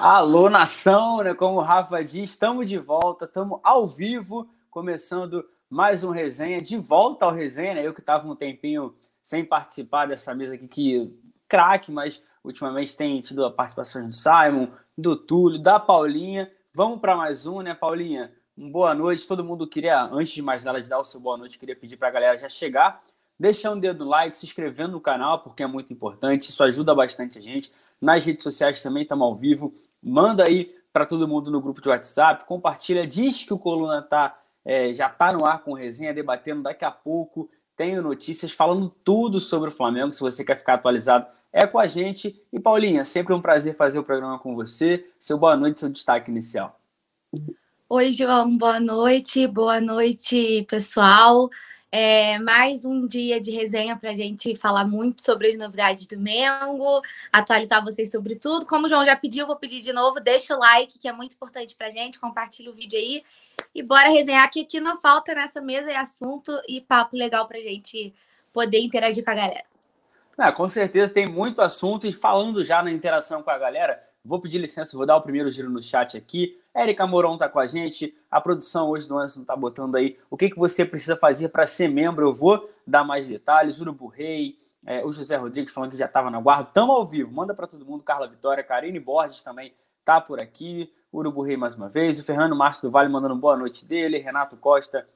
Alô, nação, né? Como o Rafa diz, estamos de volta, estamos ao vivo, começando mais um resenha, de volta ao resenha, né? Eu que estava um tempinho sem participar dessa mesa aqui, que craque, mas ultimamente tem tido a participação do Simon, do Túlio, da Paulinha. Vamos para mais um, né, Paulinha? Um boa noite. Todo mundo queria, antes de mais nada, de dar o seu boa noite, queria pedir para a galera já chegar, deixando o dedo no like, se inscrevendo no canal, porque é muito importante, isso ajuda bastante a gente. Nas redes sociais também estamos ao vivo. Manda aí para todo mundo no grupo de WhatsApp, compartilha, diz que o Coluna tá, é, já está no ar com resenha, debatendo daqui a pouco. Tenho notícias falando tudo sobre o Flamengo. Se você quer ficar atualizado, é com a gente. E Paulinha, sempre um prazer fazer o programa com você. Seu boa noite, seu destaque inicial. Oi, João, boa noite. Boa noite, pessoal. É, mais um dia de resenha para a gente falar muito sobre as novidades do Mengo, atualizar vocês sobre tudo. Como o João já pediu, vou pedir de novo. Deixa o like, que é muito importante para a gente. Compartilha o vídeo aí. E bora resenhar, que aqui não falta nessa mesa é assunto e papo legal para a gente poder interagir com a galera. Ah, com certeza tem muito assunto. E falando já na interação com a galera, Vou pedir licença, vou dar o primeiro giro no chat aqui. Érica Moron está com a gente. A produção hoje do Anderson está botando aí o que, que você precisa fazer para ser membro. Eu vou dar mais detalhes. Urubu Rei, é, o José Rodrigues falando que já estava na guarda. Tamo ao vivo. Manda para todo mundo. Carla Vitória, Karine Borges também tá por aqui. Urubu Rei mais uma vez. O Fernando Márcio do Vale mandando boa noite dele. Renato Costa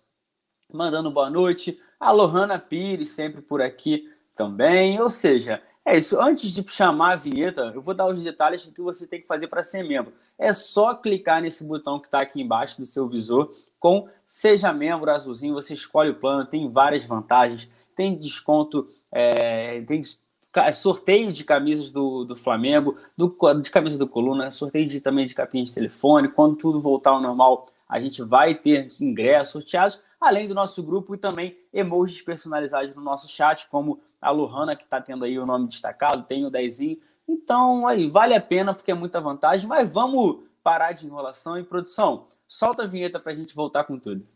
mandando boa noite. A Lohana Pires sempre por aqui também. Ou seja, é isso. Antes de chamar a vinheta, eu vou dar os detalhes do que você tem que fazer para ser membro. É só clicar nesse botão que está aqui embaixo do seu visor com Seja Membro azulzinho. Você escolhe o plano, tem várias vantagens. Tem desconto, é, tem sorteio de camisas do, do Flamengo, do, de camisa do Coluna, sorteio de, também de capinha de telefone. Quando tudo voltar ao normal, a gente vai ter ingressos sorteados, além do nosso grupo e também emojis personalizados no nosso chat, como a Lohana, que está tendo aí o nome destacado, tem o Dezinho. Então, aí, vale a pena porque é muita vantagem, mas vamos parar de enrolação e produção. Solta a vinheta para a gente voltar com tudo.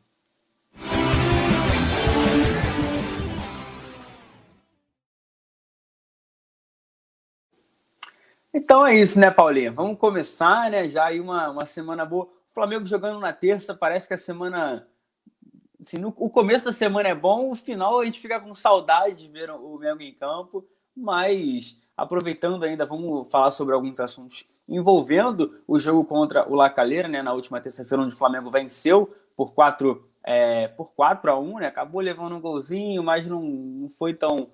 Então é isso, né, Paulinha? Vamos começar, né? Já aí uma, uma semana boa. O Flamengo jogando na terça, parece que a semana assim, no, o começo da semana é bom, o final a gente fica com saudade de ver o Mengo em campo, mas aproveitando ainda, vamos falar sobre alguns assuntos envolvendo o jogo contra o Lacaleira, né, na última terça-feira, onde o Flamengo venceu por 4 é, por 4 a 1, né? Acabou levando um golzinho, mas não, não foi tão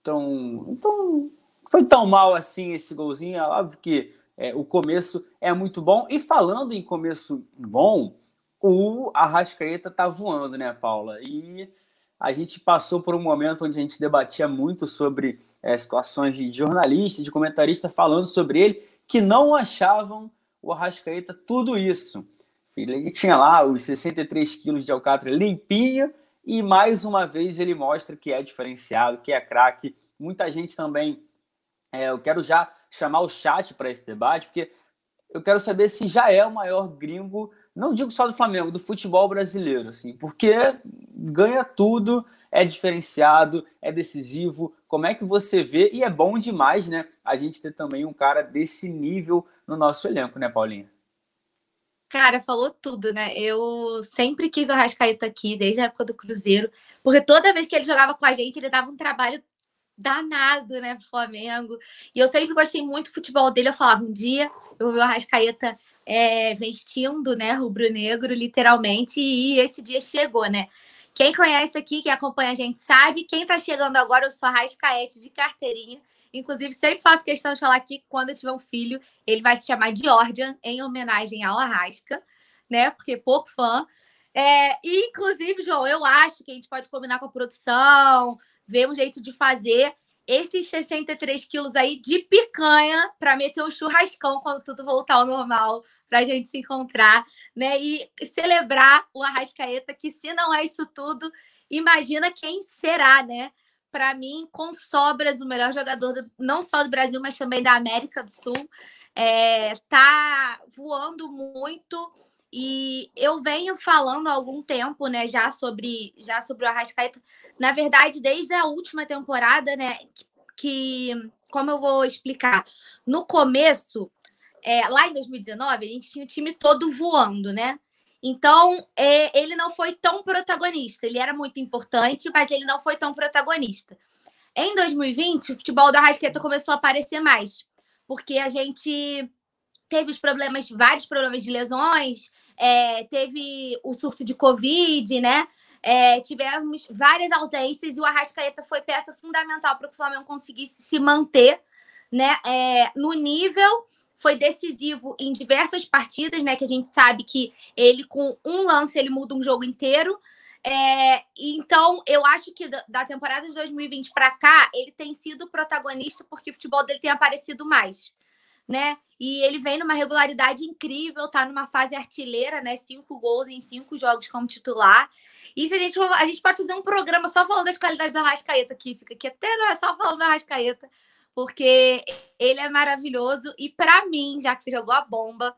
tão tão foi tão mal assim esse golzinho. É óbvio que é, o começo é muito bom. E falando em começo bom, o Arrascaeta tá voando, né, Paula? E a gente passou por um momento onde a gente debatia muito sobre é, situações de jornalista, de comentarista falando sobre ele, que não achavam o Arrascaeta tudo isso. Ele tinha lá os 63 quilos de alcatra limpinho e mais uma vez ele mostra que é diferenciado, que é craque. Muita gente também. É, eu quero já chamar o chat para esse debate, porque eu quero saber se já é o maior gringo não digo só do Flamengo, do futebol brasileiro, assim, porque ganha tudo, é diferenciado, é decisivo. Como é que você vê? E é bom demais, né? A gente ter também um cara desse nível no nosso elenco, né, Paulinha? Cara, falou tudo, né? Eu sempre quis o Arrascaeta aqui, desde a época do Cruzeiro, porque toda vez que ele jogava com a gente, ele dava um trabalho danado, né, pro Flamengo. E eu sempre gostei muito do futebol dele. Eu falava, um dia eu vou ver o Arrascaeta é, vestindo, né, rubro-negro, literalmente, e esse dia chegou, né? Quem conhece aqui, quem acompanha a gente, sabe. Quem tá chegando agora, eu sou a Rascaete de carteirinha. Inclusive, sempre faço questão de falar que quando eu tiver um filho, ele vai se chamar Georgian, em homenagem ao Arrasca, né? Porque pouco fã. É, inclusive, João, eu acho que a gente pode combinar com a produção, ver um jeito de fazer esses 63 quilos aí de picanha para meter um churrascão quando tudo voltar ao normal, para a gente se encontrar, né? E celebrar o Arrascaeta, que se não é isso tudo, imagina quem será, né? Para mim, com sobras, o melhor jogador do, não só do Brasil, mas também da América do Sul. É, tá voando muito e eu venho falando há algum tempo, né, já sobre já sobre o Arrascaeta. Na verdade, desde a última temporada, né, que como eu vou explicar, no começo é, lá em 2019, a gente tinha o time todo voando, né? Então, é, ele não foi tão protagonista. Ele era muito importante, mas ele não foi tão protagonista. Em 2020, o futebol da Rasqueta começou a aparecer mais, porque a gente teve os problemas, vários problemas de lesões, é, teve o surto de Covid, né? É, tivemos várias ausências e o Arrascaeta foi peça fundamental para que o Flamengo conseguisse se manter né, é, no nível. Foi decisivo em diversas partidas, né? Que a gente sabe que ele, com um lance, ele muda um jogo inteiro. É, então, eu acho que da temporada de 2020 para cá, ele tem sido protagonista porque o futebol dele tem aparecido mais, né? E ele vem numa regularidade incrível, tá numa fase artilheira, né? Cinco gols em cinco jogos como titular. E se a gente, a gente pode fazer um programa só falando das qualidades da Rascaeta aqui, fica aqui até não é só falando da Rascaeta, porque ele é maravilhoso. E para mim, já que você jogou a bomba,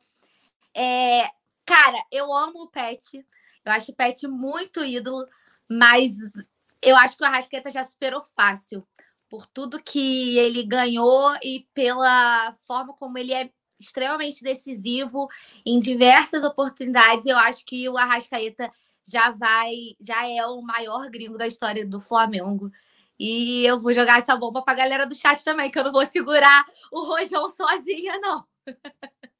é... cara, eu amo o Pet. Eu acho o Pet muito ídolo, mas eu acho que o Arrascaeta já superou fácil por tudo que ele ganhou e pela forma como ele é extremamente decisivo em diversas oportunidades. Eu acho que o Arrascaeta já vai, já é o maior gringo da história do Flamengo. E eu vou jogar essa bomba para a galera do chat também, que eu não vou segurar o Rojão sozinha, não.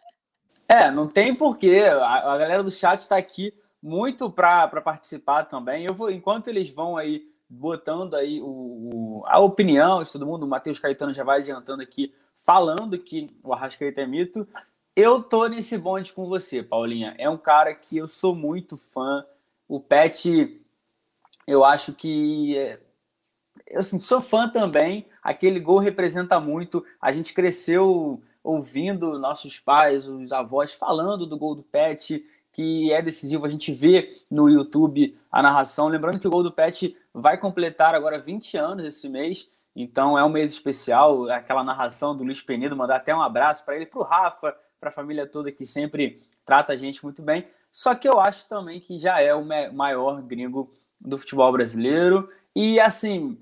É, não tem porquê. A, a galera do chat está aqui muito para participar também. Eu vou, enquanto eles vão aí botando aí o, o, a opinião de todo mundo, o Matheus Caetano já vai adiantando aqui, falando que o Arrascaeta é mito. Eu tô nesse bonde com você, Paulinha. É um cara que eu sou muito fã. O Pet, eu acho que. Eu assim, sou fã também. Aquele gol representa muito. A gente cresceu ouvindo nossos pais, os avós falando do gol do Pet, que é decisivo. A gente vê no YouTube a narração. Lembrando que o gol do Pet vai completar agora 20 anos esse mês. Então é um mês especial. Aquela narração do Luiz Penido, mandar até um abraço para ele, para o Rafa, para a família toda que sempre trata a gente muito bem. Só que eu acho também que já é o maior gringo do futebol brasileiro. E assim,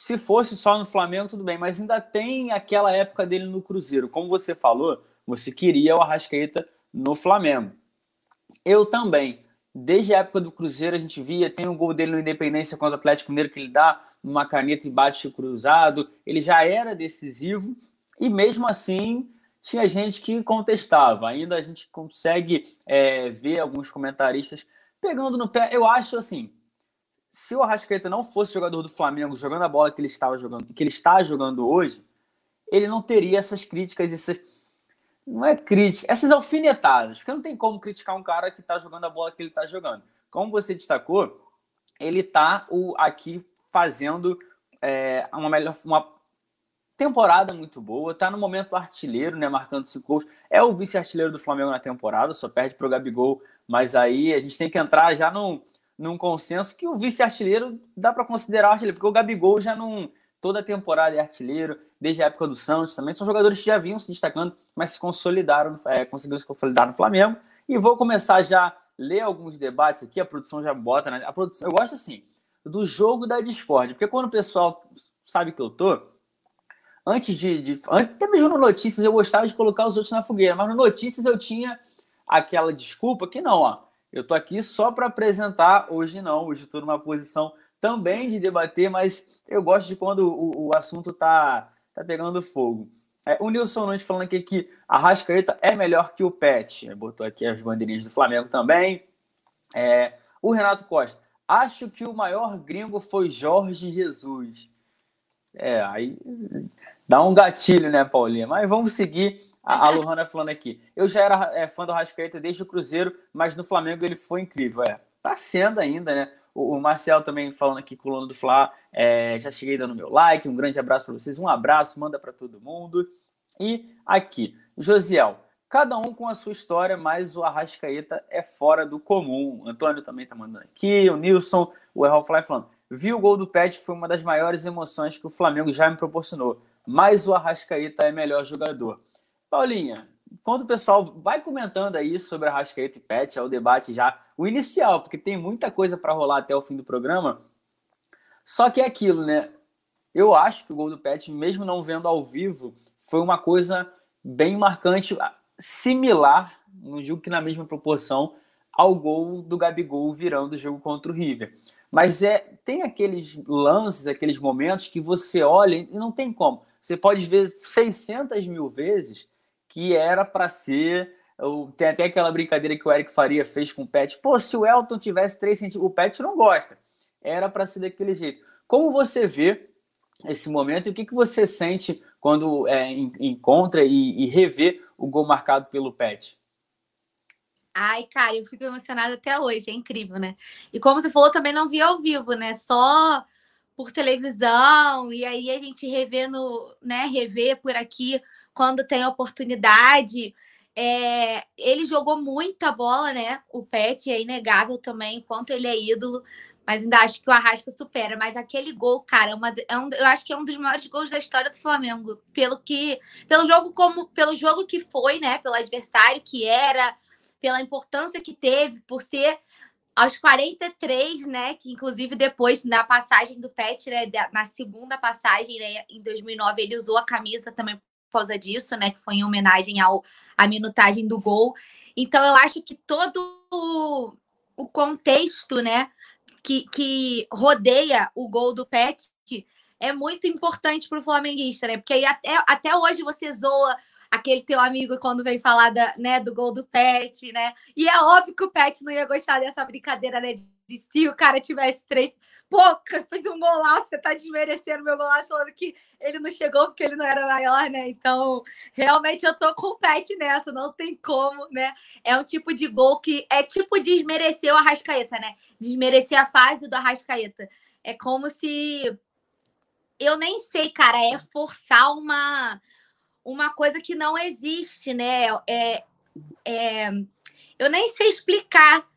se fosse só no Flamengo, tudo bem, mas ainda tem aquela época dele no Cruzeiro. Como você falou, você queria o Arrascaeta no Flamengo. Eu também. Desde a época do Cruzeiro, a gente via, tem um gol dele no Independência contra o Atlético Mineiro que ele dá numa caneta e bate cruzado. Ele já era decisivo e mesmo assim tinha gente que contestava. Ainda a gente consegue é, ver alguns comentaristas pegando no pé. Eu acho assim, se o Arrascaeta não fosse jogador do Flamengo jogando a bola que ele estava jogando, que ele está jogando hoje, ele não teria essas críticas, essas não é crítica, essas alfinetadas, porque não tem como criticar um cara que está jogando a bola que ele está jogando. Como você destacou, ele está aqui fazendo é, uma melhor, uma temporada muito boa, está no momento artilheiro, né, marcando cinco gols. É o vice-artilheiro do Flamengo na temporada, só perde para o Gabigol, mas aí a gente tem que entrar já num, num consenso que o vice-artilheiro dá para considerar artilheiro, porque o Gabigol já não toda a temporada é artilheiro, desde a época do Santos também, são jogadores que já vinham se destacando, mas se consolidaram, é, conseguiram se consolidar no Flamengo. E vou começar já a ler alguns debates aqui, a produção já bota, né? A produção, eu gosto assim, do jogo da Discord, porque quando o pessoal sabe que eu tô, antes de, de até mesmo no Notícias eu gostava de colocar os outros na fogueira, mas no Notícias eu tinha aquela desculpa que não, ó, eu tô aqui só para apresentar, hoje não, hoje estou numa posição também de debater, mas eu gosto de quando o, o assunto tá, tá pegando fogo. É, o Nilson Nunes falando aqui que a Rascaeta é melhor que o Pet, botou aqui as bandeirinhas do Flamengo também. É, o Renato Costa, acho que o maior gringo foi Jorge Jesus. É, aí dá um gatilho, né, Paulinha? Mas vamos seguir. A, a falando aqui. Eu já era é, fã do Rascaeta desde o Cruzeiro, mas no Flamengo ele foi incrível. É, tá sendo ainda, né? O, o Marcel também falando aqui Lono do Fla. É, já cheguei dando meu like. Um grande abraço para vocês. Um abraço, manda para todo mundo. E aqui, Josiel. Cada um com a sua história, mas o Arrascaeta é fora do comum. O Antônio também tá mandando aqui. O Nilson, o Errol Fly falando. Vi o gol do Pet, foi uma das maiores emoções que o Flamengo já me proporcionou. Mas o Arrascaeta é melhor jogador. Paulinha, enquanto o pessoal vai comentando aí sobre a Arrascaeta e Pet, é o debate já, o inicial, porque tem muita coisa para rolar até o fim do programa. Só que é aquilo, né? Eu acho que o gol do Pet, mesmo não vendo ao vivo, foi uma coisa bem marcante. similar, não digo que na mesma proporção, ao gol do Gabigol virando o jogo contra o River. Mas é, tem aqueles lances, aqueles momentos que você olha e não tem como. Você pode ver 600 mil vezes que era para ser. Tem até aquela brincadeira que o Eric Faria fez com o Pet. Pô, se o Elton tivesse 3 centímetros. O Pet não gosta. Era para ser daquele jeito. Como você vê esse momento e o que, que você sente quando é, encontra e, e revê o gol marcado pelo Pet? Ai, cara, eu fico emocionada até hoje, é incrível, né? E como você falou, também não vi ao vivo, né? Só por televisão, e aí a gente revê no, né, rever por aqui quando tem oportunidade. É, ele jogou muita bola, né? O Pet é inegável também, quanto ele é ídolo mas ainda acho que o Arrasca supera. Mas aquele gol, cara, é uma, é um, eu acho que é um dos maiores gols da história do Flamengo. Pelo que. Pelo jogo como. Pelo jogo que foi, né? Pelo adversário que era, pela importância que teve, por ser aos 43, né? Que inclusive depois na passagem do Pet, né, na segunda passagem, né, em 2009, ele usou a camisa também causa disso, né? Que foi em homenagem ao à minutagem do gol. Então eu acho que todo o, o contexto, né, que, que rodeia o gol do Pet é muito importante para o flamenguista, né? Porque aí até, até hoje você zoa aquele teu amigo quando vem falar da, né, do gol do Pet, né? E é óbvio que o Pet não ia gostar dessa brincadeira, né? De se o cara tivesse três. Pô, fez um golaço, você tá desmerecendo meu golaço, falando que ele não chegou porque ele não era maior, né? Então, realmente eu tô com o Pet nessa, não tem como, né? É um tipo de gol que é tipo desmerecer o Arrascaeta, né? Desmerecer a fase do Arrascaeta. É como se. Eu nem sei, cara, é forçar uma, uma coisa que não existe, né? É, é, eu nem sei explicar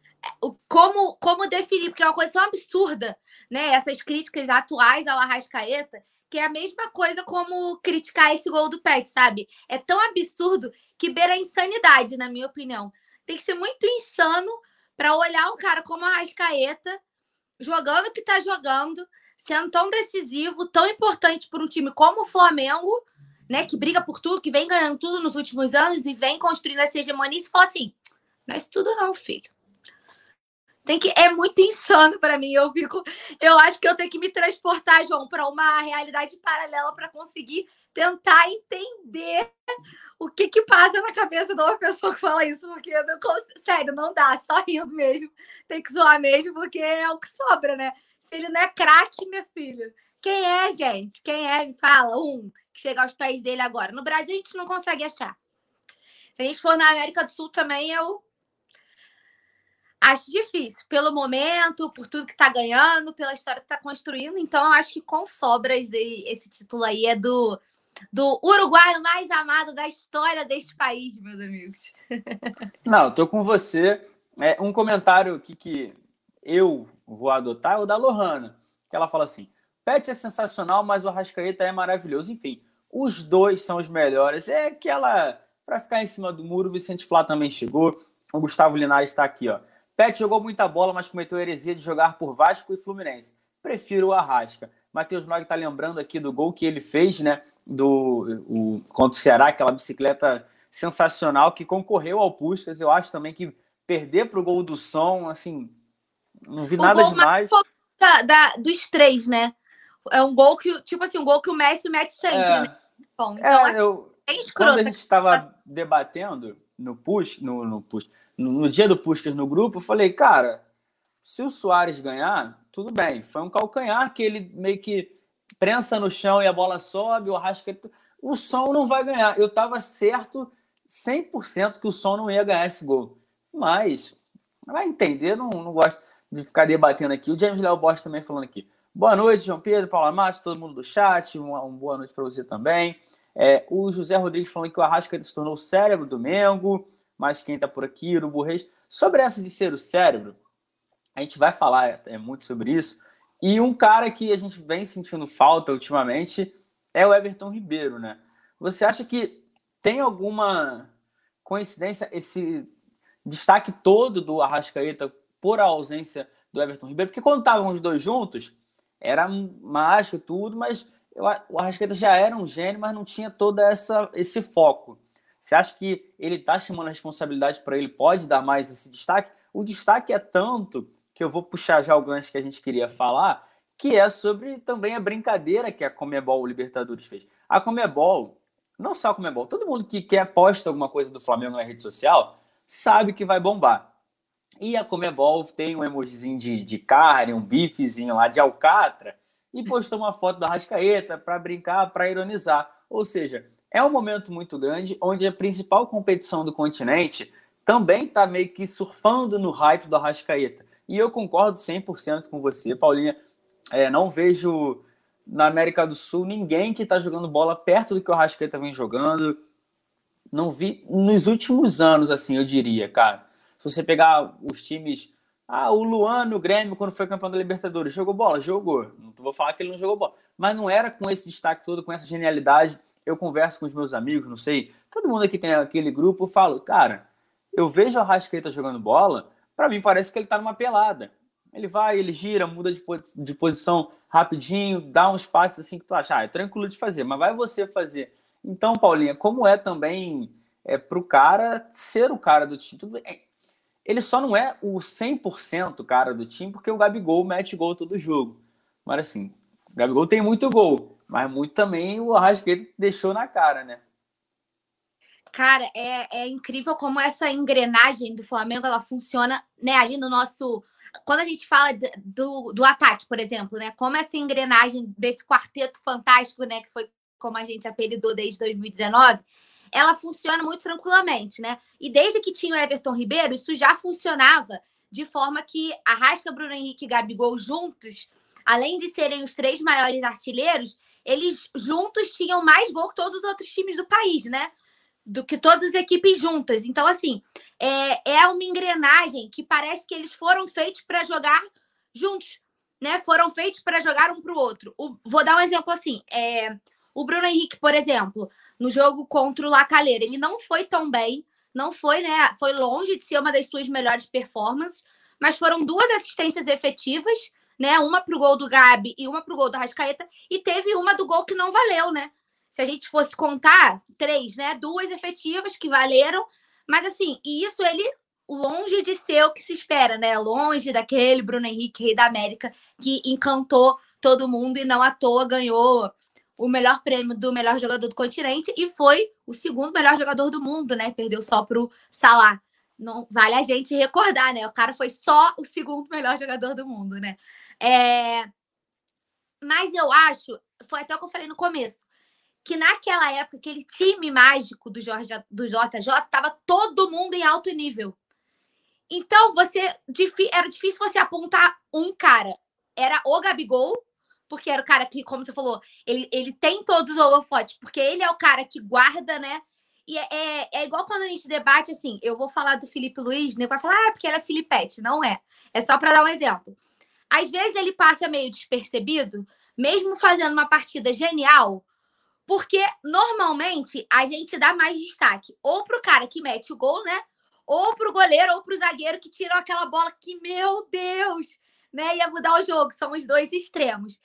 como, como definir, porque é uma coisa tão absurda, né? Essas críticas atuais ao Arrascaeta, que é a mesma coisa como criticar esse gol do Pet, sabe? É tão absurdo que beira a insanidade, na minha opinião. Tem que ser muito insano para olhar um cara como Arrascaeta jogando o que está jogando, sendo tão decisivo, tão importante para um time como o Flamengo, né, que briga por tudo, que vem ganhando tudo nos últimos anos e vem construindo essa hegemonia, e falar assim: não é isso tudo não, filho. Tem que é muito insano para mim. Eu fico, eu acho que eu tenho que me transportar, João, para uma realidade paralela para conseguir tentar entender o que que passa na cabeça de uma pessoa que fala isso, porque eu não sério, não dá, só rindo mesmo. Tem que zoar mesmo, porque é o que sobra, né? Se ele não é craque, meu filho. Quem é, gente? Quem é? Me fala, um que chega aos pés dele agora. No Brasil a gente não consegue achar. Se a gente for na América do Sul também, eu Acho difícil, pelo momento, por tudo que está ganhando, pela história que está construindo. Então, eu acho que com sobras esse título aí é do, do uruguaio mais amado da história deste país, meus amigos. Não, estou com você. É, um comentário aqui que eu vou adotar é o da Lohana, que ela fala assim: Pet é sensacional, mas o Arrascaeta é maravilhoso. Enfim, os dois são os melhores. É aquela. Para ficar em cima do muro, o Vicente Flá também chegou. O Gustavo Linares está aqui, ó. Pet jogou muita bola, mas cometeu a heresia de jogar por Vasco e Fluminense. Prefiro o Arrasca. Matheus Nog está lembrando aqui do gol que ele fez, né? Do, o, contra o Ceará, aquela bicicleta sensacional que concorreu ao Puskas. Eu acho também que perder para o gol do som, assim, não vi o nada demais. Da, da, dos três, né? É um gol que, tipo assim, um gol que o Messi mete sempre, é, né? Bom, então, é, assim, eu, é escroto. Quando a gente estava debatendo no push, no, no push, no, no dia do Puskas no grupo, eu falei, cara, se o Soares ganhar, tudo bem. Foi um calcanhar que ele meio que prensa no chão e a bola sobe, o Arrascaeta... O som não vai ganhar. Eu estava certo 100% que o som não ia ganhar esse gol. Mas, vai entender, não, não gosto de ficar debatendo aqui. O James Léo Bosch também falando aqui. Boa noite, João Pedro, Paula Matos, todo mundo do chat. Uma, uma boa noite para você também. É, o José Rodrigues falando que o Arrascaeta se tornou o cérebro do Mengo mas quem está por aqui, Urubu Reis. Sobre essa de ser o cérebro, a gente vai falar é, muito sobre isso. E um cara que a gente vem sentindo falta ultimamente é o Everton Ribeiro, né? Você acha que tem alguma coincidência esse destaque todo do Arrascaeta por a ausência do Everton Ribeiro? Porque quando estavam os dois juntos, era mágico tudo, mas eu, o Arrascaeta já era um gênio, mas não tinha todo essa, esse foco. Você acha que ele está chamando a responsabilidade para ele, pode dar mais esse destaque? O destaque é tanto que eu vou puxar já o gancho que a gente queria falar, que é sobre também a brincadeira que a Comebol Libertadores fez. A Comebol, não só a Comebol, todo mundo que quer posta alguma coisa do Flamengo na rede social sabe que vai bombar. E a Comebol tem um emojizinho de, de carne, um bifezinho lá de alcatra, e postou uma foto da Rascaeta para brincar, para ironizar. Ou seja, é um momento muito grande onde a principal competição do continente também está meio que surfando no hype do Arrascaeta. E eu concordo 100% com você, Paulinha. É, não vejo na América do Sul ninguém que está jogando bola perto do que o Arrascaeta vem jogando. Não vi nos últimos anos, assim, eu diria, cara. Se você pegar os times. Ah, o Luan no Grêmio, quando foi campeão da Libertadores, jogou bola? Jogou. Não vou falar que ele não jogou bola. Mas não era com esse destaque todo, com essa genialidade. Eu converso com os meus amigos, não sei. Todo mundo aqui tem aquele grupo, eu falo, cara, eu vejo o Arrascaeta jogando bola, para mim parece que ele tá numa pelada. Ele vai, ele gira, muda de, de posição rapidinho, dá uns passos assim que tu acha, ah, é tranquilo de fazer, mas vai você fazer. Então, Paulinha, como é também é, para o cara ser o cara do time? Tudo, é, ele só não é o 100% cara do time porque o Gabigol mete gol todo jogo. Mas assim, o Gabigol tem muito gol, mas muito também o Arrascaeta deixou na cara, né? Cara, é, é incrível como essa engrenagem do Flamengo ela funciona né, ali no nosso. Quando a gente fala do, do ataque, por exemplo, né? Como essa engrenagem desse quarteto fantástico, né? Que foi como a gente apelidou desde 2019, ela funciona muito tranquilamente, né? E desde que tinha o Everton Ribeiro, isso já funcionava de forma que a Rasca, Bruno Henrique e Gabigol juntos, além de serem os três maiores artilheiros, eles juntos tinham mais gol que todos os outros times do país, né? Do que todas as equipes juntas. Então, assim, é, é uma engrenagem que parece que eles foram feitos para jogar juntos, né? Foram feitos para jogar um para o outro. Vou dar um exemplo assim: é, o Bruno Henrique, por exemplo, no jogo contra o Lacaleira, ele não foi tão bem, não foi, né? Foi longe de ser uma das suas melhores performances, mas foram duas assistências efetivas, né? Uma pro gol do Gabi e uma pro gol do Rascaeta, e teve uma do gol que não valeu, né? Se a gente fosse contar, três, né? Duas efetivas que valeram, mas assim, e isso ele longe de ser o que se espera, né? Longe daquele Bruno Henrique, rei da América, que encantou todo mundo e não à toa ganhou o melhor prêmio do melhor jogador do continente e foi o segundo melhor jogador do mundo, né? Perdeu só pro Salah. Não vale a gente recordar, né? O cara foi só o segundo melhor jogador do mundo, né? É... Mas eu acho, foi até o que eu falei no começo, que naquela época, aquele time mágico do Jorge do JJ tava todo mundo em alto nível. Então, você era difícil você apontar um cara. Era o Gabigol, porque era o cara que, como você falou, ele, ele tem todos os holofotes, porque ele é o cara que guarda, né? E é, é, é igual quando a gente debate assim, eu vou falar do Felipe Luiz, né? Vai falar, ah, porque era Filipete. Não é. É só para dar um exemplo. Às vezes ele passa meio despercebido, mesmo fazendo uma partida genial, porque normalmente a gente dá mais destaque ou pro cara que mete o gol, né? Ou pro goleiro ou pro zagueiro que tirou aquela bola que, meu Deus, né? Ia mudar o jogo. São os dois extremos.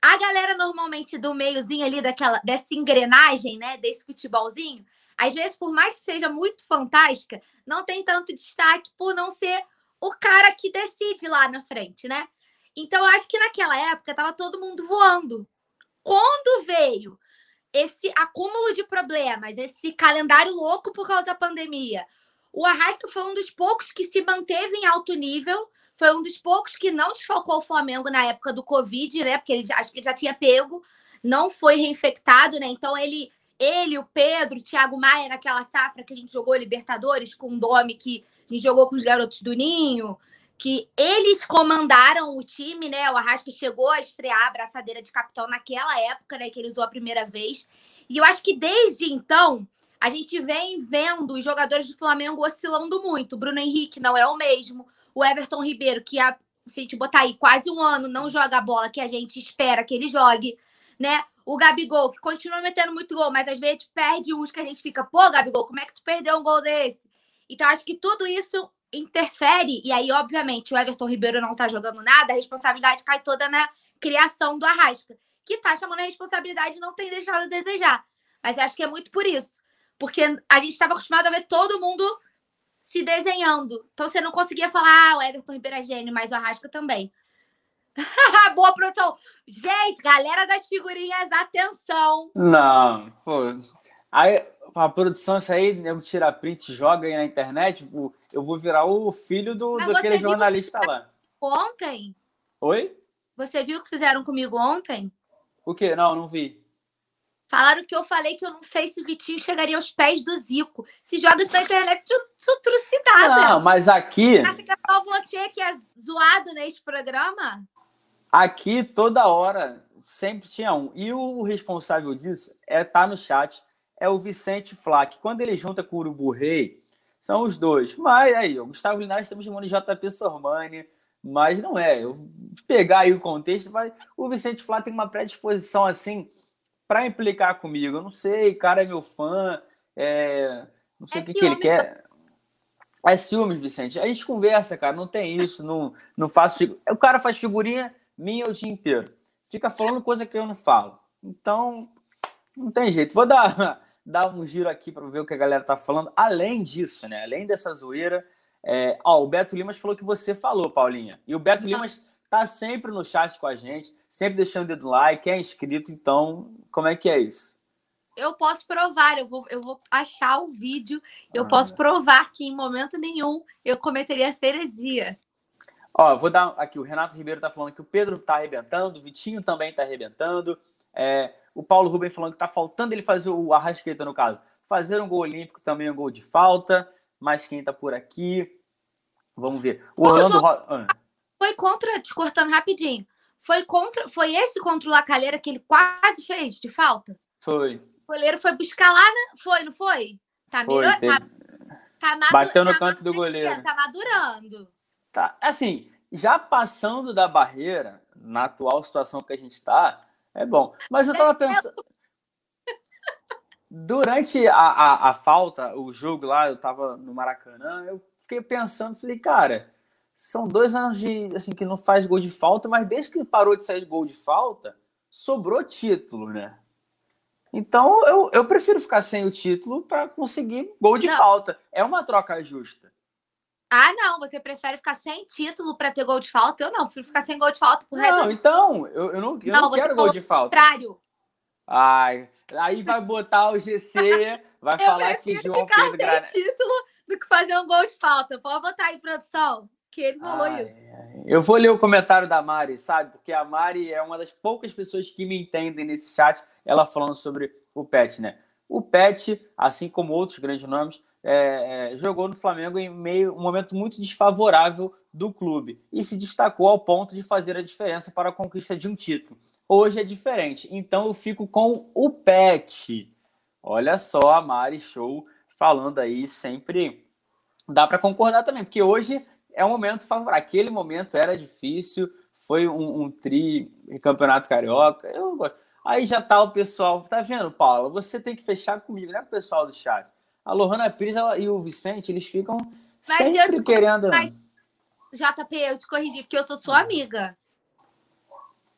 A galera normalmente do meiozinho ali daquela dessa engrenagem, né, desse futebolzinho, às vezes por mais que seja muito fantástica, não tem tanto destaque por não ser o cara que decide lá na frente, né? Então eu acho que naquela época tava todo mundo voando. Quando veio esse acúmulo de problemas, esse calendário louco por causa da pandemia, o Arrasca foi um dos poucos que se manteve em alto nível, foi um dos poucos que não desfalcou o Flamengo na época do Covid, né? Porque ele acho que ele já tinha pego, não foi reinfectado, né? Então ele, ele, o Pedro, o Thiago Maia, naquela safra que a gente jogou Libertadores com o Domi, que a gente jogou com os garotos do Ninho, que eles comandaram o time, né? O Arrasca chegou a estrear a braçadeira de capitão naquela época, né? Que ele usou a primeira vez. E eu acho que desde então a gente vem vendo os jogadores do Flamengo oscilando muito. Bruno Henrique não é o mesmo o Everton Ribeiro, que a, se a gente botar aí quase um ano, não joga a bola que a gente espera que ele jogue, né? O Gabigol, que continua metendo muito gol, mas às vezes perde uns que a gente fica, pô, Gabigol, como é que tu perdeu um gol desse? Então, acho que tudo isso interfere, e aí, obviamente, o Everton Ribeiro não tá jogando nada, a responsabilidade cai toda na criação do Arrasca, que tá chamando a responsabilidade e não tem deixado a desejar. Mas acho que é muito por isso. Porque a gente estava acostumado a ver todo mundo se desenhando. Então você não conseguia falar, ah, o Everton Ribeiro é gênio, mas o Arrasca também. Boa produção. Gente, galera das figurinhas, atenção. Não, pô. Aí, a produção, isso aí, eu tira print, joga aí na internet, eu vou virar o filho do, daquele jornalista lá. Ontem? Oi? Você viu o que fizeram comigo ontem? O quê? Não, não vi. Falaram que eu falei que eu não sei se Vitinho chegaria aos pés do Zico. Se joga isso na internet, sou trucidada. Não, mas aqui. Acha que é só você que é zoado neste programa? Aqui, toda hora, sempre tinha um. E o responsável disso é tá no chat, é o Vicente Flack. Quando ele junta com o Urubu Rei, são os dois. Mas aí, o Gustavo Linares estamos chamando de JP Sormani, mas não é. Eu pegar aí o contexto, vai... o Vicente Flack tem uma predisposição assim para implicar comigo. Eu não sei, cara é meu fã, é... não sei é o que, que ele quer. É ciúmes, Vicente. A gente conversa, cara, não tem isso, não, não faço. O cara faz figurinha minha o dia inteiro. Fica falando coisa que eu não falo. Então, não tem jeito. Vou dar, dar um giro aqui para ver o que a galera tá falando. Além disso, né? Além dessa zoeira, é... Ó, o Beto Limas falou que você falou, Paulinha. E o Beto Limas tá sempre no chat com a gente, sempre deixando o dedo like, é inscrito, então como é que é isso? Eu posso provar, eu vou, eu vou achar o vídeo, eu ah. posso provar que em momento nenhum eu cometeria heresia. Ó, vou dar aqui, o Renato Ribeiro tá falando que o Pedro tá arrebentando, o Vitinho também tá arrebentando, é, o Paulo Rubem falando que tá faltando ele fazer o Arrasqueta, no caso, fazer um gol olímpico também, um gol de falta, mas quem tá por aqui, vamos ver. O Orlando... João... Ah foi contra, te cortando rapidinho, foi contra, foi esse contra o Lacalheira que ele quase fez de falta? Foi. O goleiro foi buscar lá, né? foi, não foi? Tá foi, melhor, teve... tá, tá madu... Bateu no tá canto do goleiro. Tá madurando. Tá, assim, já passando da barreira, na atual situação que a gente está, é bom. Mas eu tava pensando. Durante a, a, a, falta, o jogo lá, eu tava no Maracanã, eu fiquei pensando, falei, cara, são dois anos de assim que não faz gol de falta, mas desde que parou de sair gol de falta, sobrou título, né? Então eu, eu prefiro ficar sem o título para conseguir gol de não. falta. É uma troca justa. Ah, não, você prefere ficar sem título para ter gol de falta? Eu não, prefiro ficar sem gol de falta por Não, resto... então, eu, eu não, eu não, não quero gol de falta. Contrário. Ai, aí vai botar o GC, vai falar que João Pedro Granada. título do que fazer um gol de falta. Pode botar aí, produção que ele falou ai, isso. Ai. Eu vou ler o comentário da Mari, sabe? Porque a Mari é uma das poucas pessoas que me entendem nesse chat, ela falando sobre o Pet, né? O Pet, assim como outros grandes nomes, é, é, jogou no Flamengo em meio um momento muito desfavorável do clube e se destacou ao ponto de fazer a diferença para a conquista de um título. Hoje é diferente, então eu fico com o Pet. Olha só a Mari Show falando aí sempre. Dá para concordar também, porque hoje é um momento favorável. Aquele momento era difícil, foi um, um tri campeonato carioca. Eu, aí já tá o pessoal, tá vendo, Paula? Você tem que fechar comigo, né, pessoal do chat. A Lohana Pires ela, e o Vicente, eles ficam mas sempre te, querendo. Mas, JP, eu te corrigi, porque eu sou sua amiga.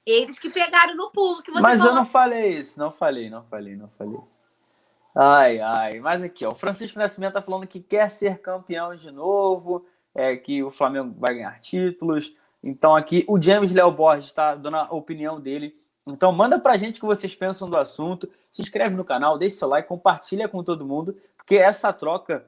Eles que pegaram no pulo que você Mas falou. eu não falei isso, não falei, não falei, não falei. Ai, ai. Mas aqui, ó, o Francisco Nascimento tá falando que quer ser campeão de novo é, que o Flamengo vai ganhar títulos. Então aqui o James Léo Borges está dando a opinião dele. Então manda pra gente o que vocês pensam do assunto. Se inscreve no canal, deixe seu like, compartilha com todo mundo, porque essa troca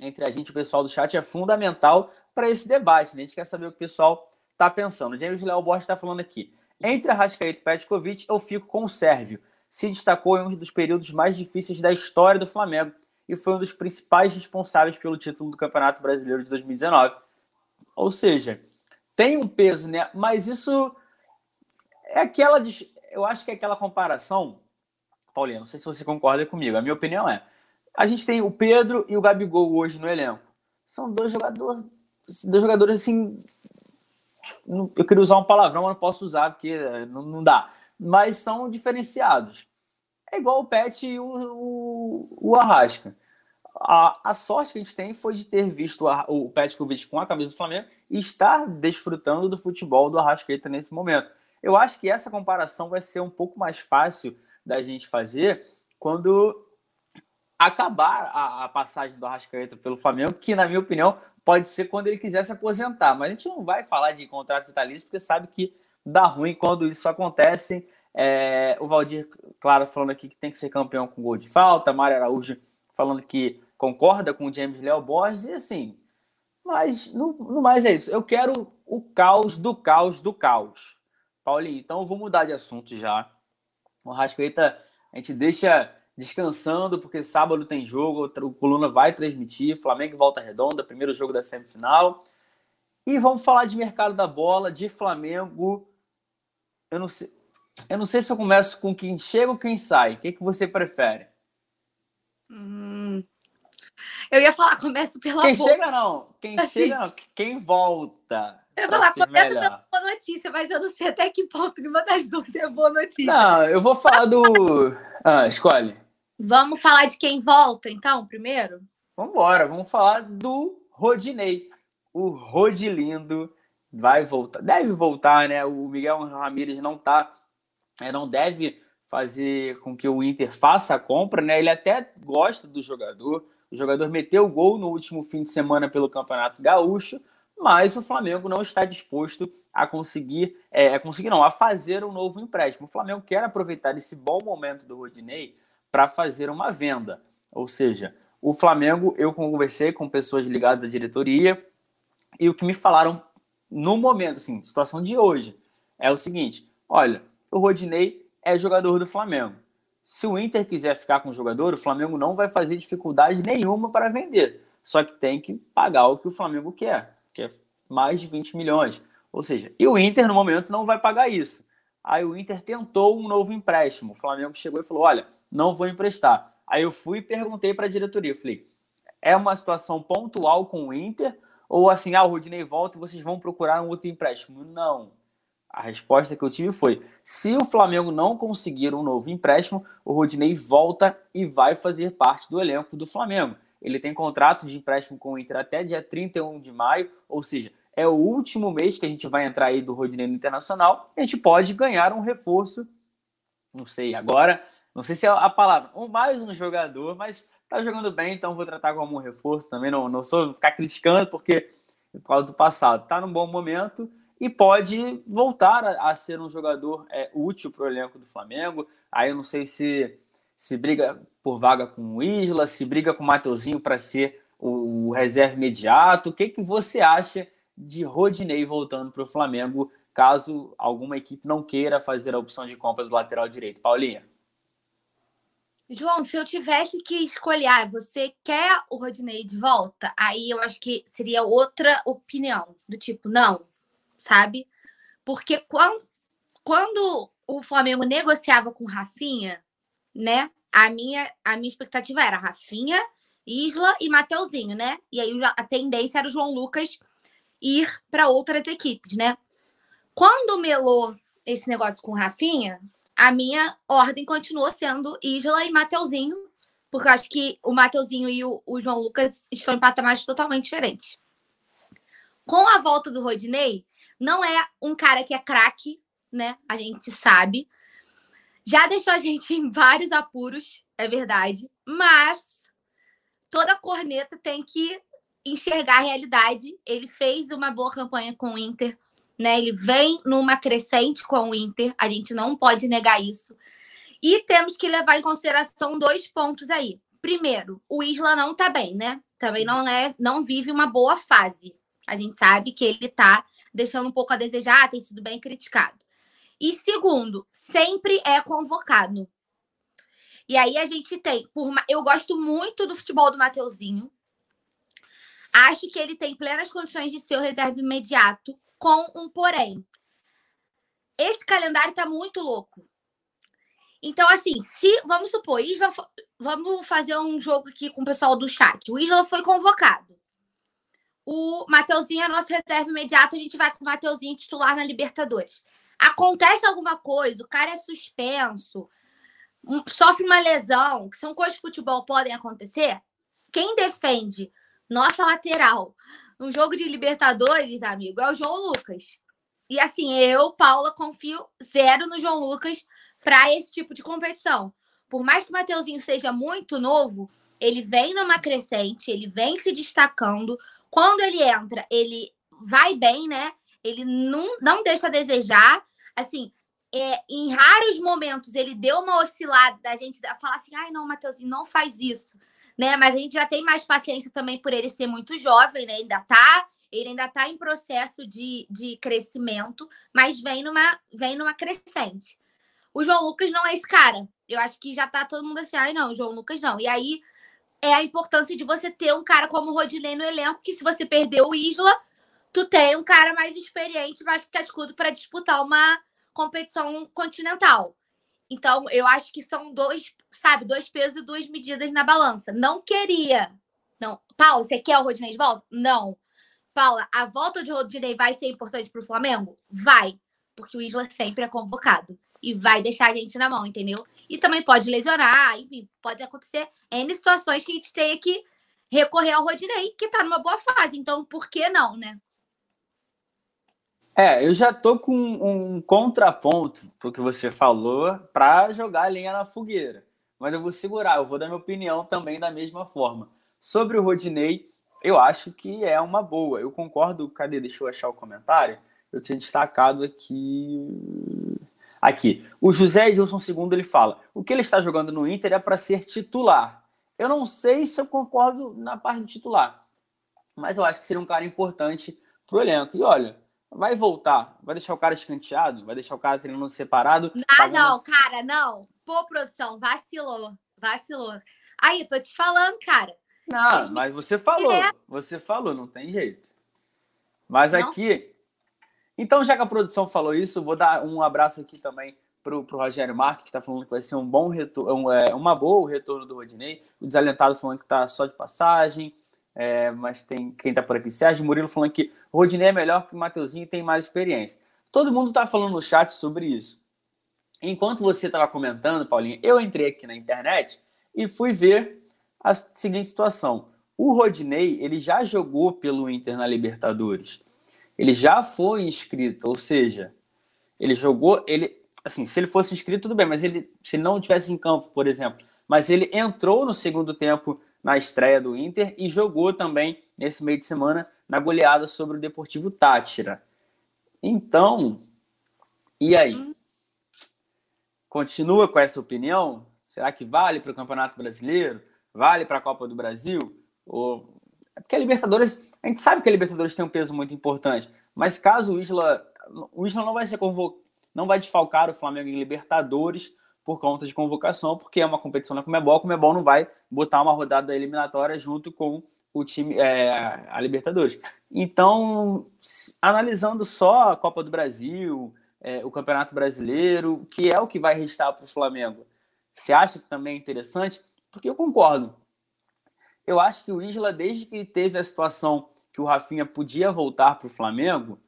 entre a gente e o pessoal do chat é fundamental para esse debate. Né? A gente quer saber o que o pessoal está pensando. O James Léo Borges está falando aqui. Entre a Rascaeta e Petkovic, eu fico com o Sérvio. Se destacou em um dos períodos mais difíceis da história do Flamengo e foi um dos principais responsáveis pelo título do Campeonato Brasileiro de 2019. Ou seja, tem um peso, né? Mas isso é aquela. Eu acho que é aquela comparação, Paulinho, não sei se você concorda comigo, a minha opinião é. A gente tem o Pedro e o Gabigol hoje no elenco. São dois jogadores, dois jogadores assim. Eu queria usar um palavrão, mas não posso usar porque não, não dá. Mas são diferenciados é igual o Pet e o, o, o Arrasca. A, a, sorte que a gente tem foi de ter visto o, o Petkovic com a camisa do Flamengo e estar desfrutando do futebol do Arrascaeta nesse momento. Eu acho que essa comparação vai ser um pouco mais fácil da gente fazer quando acabar a, a, passagem do Arrascaeta pelo Flamengo, que, na minha opinião, pode ser quando ele quiser se aposentar. Mas a gente não vai falar de contrato vitalício, porque sabe que dá ruim quando isso acontece. É, o Valdir, claro, falando aqui que tem que ser campeão com gol de falta. Mário Araújo falando que concorda com o James Léo Borges. E assim, mas no, no mais é isso. Eu quero o caos do caos do caos. Paulinho, então eu vou mudar de assunto já. O Arrascaeta, a gente deixa descansando, porque sábado tem jogo, o Coluna vai transmitir, Flamengo e Volta Redonda, primeiro jogo da semifinal. E vamos falar de mercado da bola, de Flamengo. Eu não sei, eu não sei se eu começo com quem chega ou quem sai. O que, que você prefere? Hum, eu ia falar, começo pela Quem boa. chega não, quem assim, chega não, quem volta. Eu ia falar, começa melhor. pela boa notícia, mas eu não sei até que ponto nenhuma das duas é boa notícia. Não, eu vou falar do... Ah, escolhe. Vamos falar de quem volta, então, primeiro? Vamos embora, vamos falar do Rodinei. O Rodilindo vai voltar, deve voltar, né? O Miguel Ramírez não tá, não deve fazer com que o Inter faça a compra, né? Ele até gosta do jogador. O jogador meteu gol no último fim de semana pelo Campeonato Gaúcho, mas o Flamengo não está disposto a conseguir, é, a conseguir não, a fazer um novo empréstimo. O Flamengo quer aproveitar esse bom momento do Rodinei para fazer uma venda. Ou seja, o Flamengo, eu conversei com pessoas ligadas à diretoria e o que me falaram no momento, assim, situação de hoje, é o seguinte: olha, o Rodinei é jogador do Flamengo. Se o Inter quiser ficar com o jogador, o Flamengo não vai fazer dificuldade nenhuma para vender. Só que tem que pagar o que o Flamengo quer, que é mais de 20 milhões. Ou seja, e o Inter no momento não vai pagar isso. Aí o Inter tentou um novo empréstimo. O Flamengo chegou e falou: olha, não vou emprestar. Aí eu fui e perguntei para a diretoria, falei, é uma situação pontual com o Inter ou assim, ah, o Rodinei volta e vocês vão procurar um outro empréstimo? Não. A resposta que eu tive foi: se o Flamengo não conseguir um novo empréstimo, o Rodinei volta e vai fazer parte do elenco do Flamengo. Ele tem contrato de empréstimo com o Inter até dia 31 de maio, ou seja, é o último mês que a gente vai entrar aí do Rodinei no Internacional. A gente pode ganhar um reforço, não sei agora, não sei se é a palavra, ou mais um jogador, mas tá jogando bem, então vou tratar como um reforço também. Não, não sou ficar criticando, porque por causa do passado, tá num bom momento e pode voltar a, a ser um jogador é, útil para o elenco do Flamengo. Aí eu não sei se se briga por vaga com o Isla, se briga com o Mateuzinho para ser o, o reserva imediato. O que, que você acha de Rodinei voltando para o Flamengo, caso alguma equipe não queira fazer a opção de compra do lateral direito? Paulinha? João, se eu tivesse que escolher, ah, você quer o Rodinei de volta? Aí eu acho que seria outra opinião, do tipo, não, sabe? Porque quando, quando o Flamengo negociava com Rafinha, né? A minha, a minha expectativa era Rafinha, Isla e Mateuzinho, né? E aí a tendência era o João Lucas ir para outras equipes, né? Quando melou esse negócio com Rafinha, a minha ordem continuou sendo Isla e Mateuzinho, porque eu acho que o Mateuzinho e o, o João Lucas estão em patamares totalmente diferentes. Com a volta do Rodinei, não é um cara que é craque, né? A gente sabe. Já deixou a gente em vários apuros, é verdade. Mas toda corneta tem que enxergar a realidade. Ele fez uma boa campanha com o Inter né? Ele vem numa crescente com o Inter, a gente não pode negar isso. E temos que levar em consideração dois pontos aí. Primeiro, o Isla não tá bem, né? Também não é, não vive uma boa fase. A gente sabe que ele tá deixando um pouco a desejar, tem sido bem criticado. E segundo, sempre é convocado. E aí a gente tem, por eu gosto muito do futebol do Mateuzinho. Acho que ele tem plenas condições de ser o reserva imediato, com um porém. Esse calendário tá muito louco. Então, assim, se vamos supor, Isla, vamos fazer um jogo aqui com o pessoal do chat. O Isla foi convocado. O Mateuzinho é nosso reserva imediato, a gente vai com o Mateuzinho titular na Libertadores. Acontece alguma coisa, o cara é suspenso, sofre uma lesão, que são coisas de futebol podem acontecer. Quem defende nossa lateral, um jogo de Libertadores, amigo, é o João Lucas. E assim, eu, Paula, confio zero no João Lucas para esse tipo de competição. Por mais que o Mateuzinho seja muito novo, ele vem numa crescente, ele vem se destacando. Quando ele entra, ele vai bem, né? Ele não, não deixa a desejar. Assim, é, em raros momentos ele deu uma oscilada da gente falar assim: ai, não, Matheusinho, não faz isso. Né? Mas a gente já tem mais paciência também por ele ser muito jovem, né? Ainda tá, ele ainda está em processo de, de crescimento, mas vem numa, vem numa crescente. O João Lucas não é esse cara. Eu acho que já tá todo mundo assim, ai, não, o João Lucas não. E aí é a importância de você ter um cara como o Rodinei no elenco, que se você perder o Isla, tu tem um cara mais experiente, mais cascudo para disputar uma competição continental. Então, eu acho que são dois, sabe, dois pesos e duas medidas na balança. Não queria. Não. Paulo, você quer o Rodinei de volta? Não. Paula, a volta de Rodinei vai ser importante para o Flamengo? Vai. Porque o Isla sempre é convocado. E vai deixar a gente na mão, entendeu? E também pode lesionar, enfim, pode acontecer N situações que a gente tenha que recorrer ao Rodinei, que está numa boa fase. Então, por que não, né? É, eu já tô com um contraponto pro que você falou para jogar a lenha na fogueira. Mas eu vou segurar, eu vou dar minha opinião também da mesma forma. Sobre o Rodinei, eu acho que é uma boa. Eu concordo. Cadê? Deixa eu achar o comentário. Eu tinha destacado aqui. Aqui. O José Edilson II ele fala: o que ele está jogando no Inter é para ser titular. Eu não sei se eu concordo na parte do titular, mas eu acho que seria um cara importante pro elenco. E olha, vai voltar, vai deixar o cara escanteado, vai deixar o cara treinando separado. Ah, pagando... não, cara, não. Pô, produção, vacilou, vacilou. Aí, tô te falando, cara. Não, mas você falou, você falou, não tem jeito. Mas não. aqui. Então, já que a produção falou isso, vou dar um abraço aqui também pro, pro Rogério Marques, que está falando que vai ser um bom retorno, um, é, uma boa o retorno do Rodinei. O desalentado falando que tá só de passagem. É, mas tem quem tá por aqui. Sérgio Murilo falando que o Rodinei é melhor que o Mateuzinho e tem mais experiência. Todo mundo tá falando no chat sobre isso. Enquanto você estava comentando, Paulinho, eu entrei aqui na internet e fui ver a seguinte situação. O Rodinei, ele já jogou pelo Inter na Libertadores. Ele já foi inscrito, ou seja, ele jogou, ele, assim, se ele fosse inscrito tudo bem, mas ele se não tivesse em campo, por exemplo, mas ele entrou no segundo tempo na estreia do Inter e jogou também nesse meio de semana na goleada sobre o Deportivo Tátira. Então, e aí? Hum. Continua com essa opinião? Será que vale para o Campeonato Brasileiro? Vale para a Copa do Brasil? Ou... É porque a Libertadores, a gente sabe que a Libertadores tem um peso muito importante, mas caso o Isla, o Isla não vai ser convocado, não vai desfalcar o Flamengo em Libertadores, por conta de convocação, porque é uma competição na Comebol, a Comebol não vai botar uma rodada eliminatória junto com o time, é, a Libertadores. Então, analisando só a Copa do Brasil, é, o Campeonato Brasileiro, que é o que vai restar para o Flamengo, você acha que também é interessante? Porque eu concordo. Eu acho que o Isla, desde que teve a situação que o Rafinha podia voltar para o Flamengo,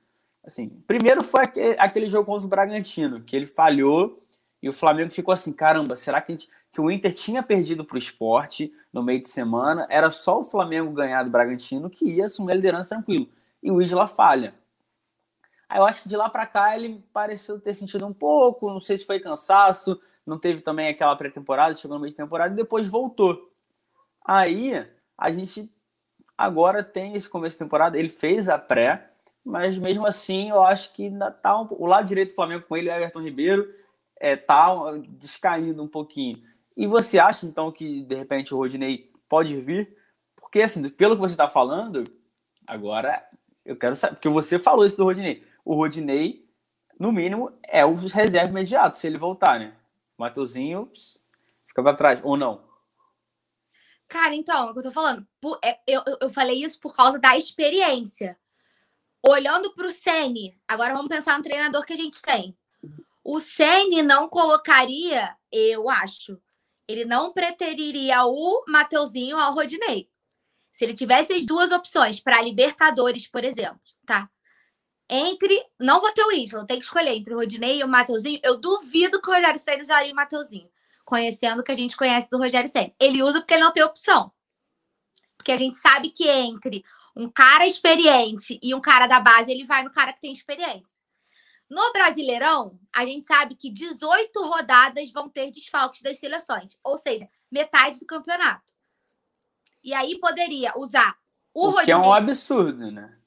assim, primeiro foi aquele jogo contra o Bragantino, que ele falhou e o Flamengo ficou assim: caramba, será que, gente, que o Inter tinha perdido para o esporte no meio de semana? Era só o Flamengo ganhar do Bragantino que ia assumir a liderança tranquilo. E o Isla falha. Aí eu acho que de lá para cá ele pareceu ter sentido um pouco, não sei se foi cansaço, não teve também aquela pré-temporada, chegou no meio de temporada e depois voltou. Aí a gente agora tem esse começo de temporada, ele fez a pré, mas mesmo assim eu acho que ainda tá um, o lado direito do Flamengo com ele, Everton Ribeiro, é, tá descaindo um pouquinho. E você acha, então, que de repente o Rodinei pode vir? Porque, assim, pelo que você está falando, agora eu quero saber, porque você falou isso do Rodinei. O Rodinei, no mínimo, é o reserva imediato, se ele voltar, né? O Mateuzinho fica para trás, ou não? Cara, então, é o que eu tô falando. É, eu, eu falei isso por causa da experiência. Olhando para o Sene, agora vamos pensar no treinador que a gente tem. O Ceni não colocaria, eu acho, ele não preteriria o Mateuzinho ao Rodinei. Se ele tivesse as duas opções para Libertadores, por exemplo, tá? Entre. Não vou ter o Isla, tem que escolher entre o Rodinei e o Mateuzinho. Eu duvido que o Rogério Senna usaria o Mateuzinho, conhecendo o que a gente conhece do Rogério Senna. Ele usa porque ele não tem opção. Porque a gente sabe que entre um cara experiente e um cara da base, ele vai no cara que tem experiência. No Brasileirão, a gente sabe que 18 rodadas vão ter desfalques das seleções, ou seja, metade do campeonato. E aí poderia usar o, o Rodinei. Que é um absurdo, né?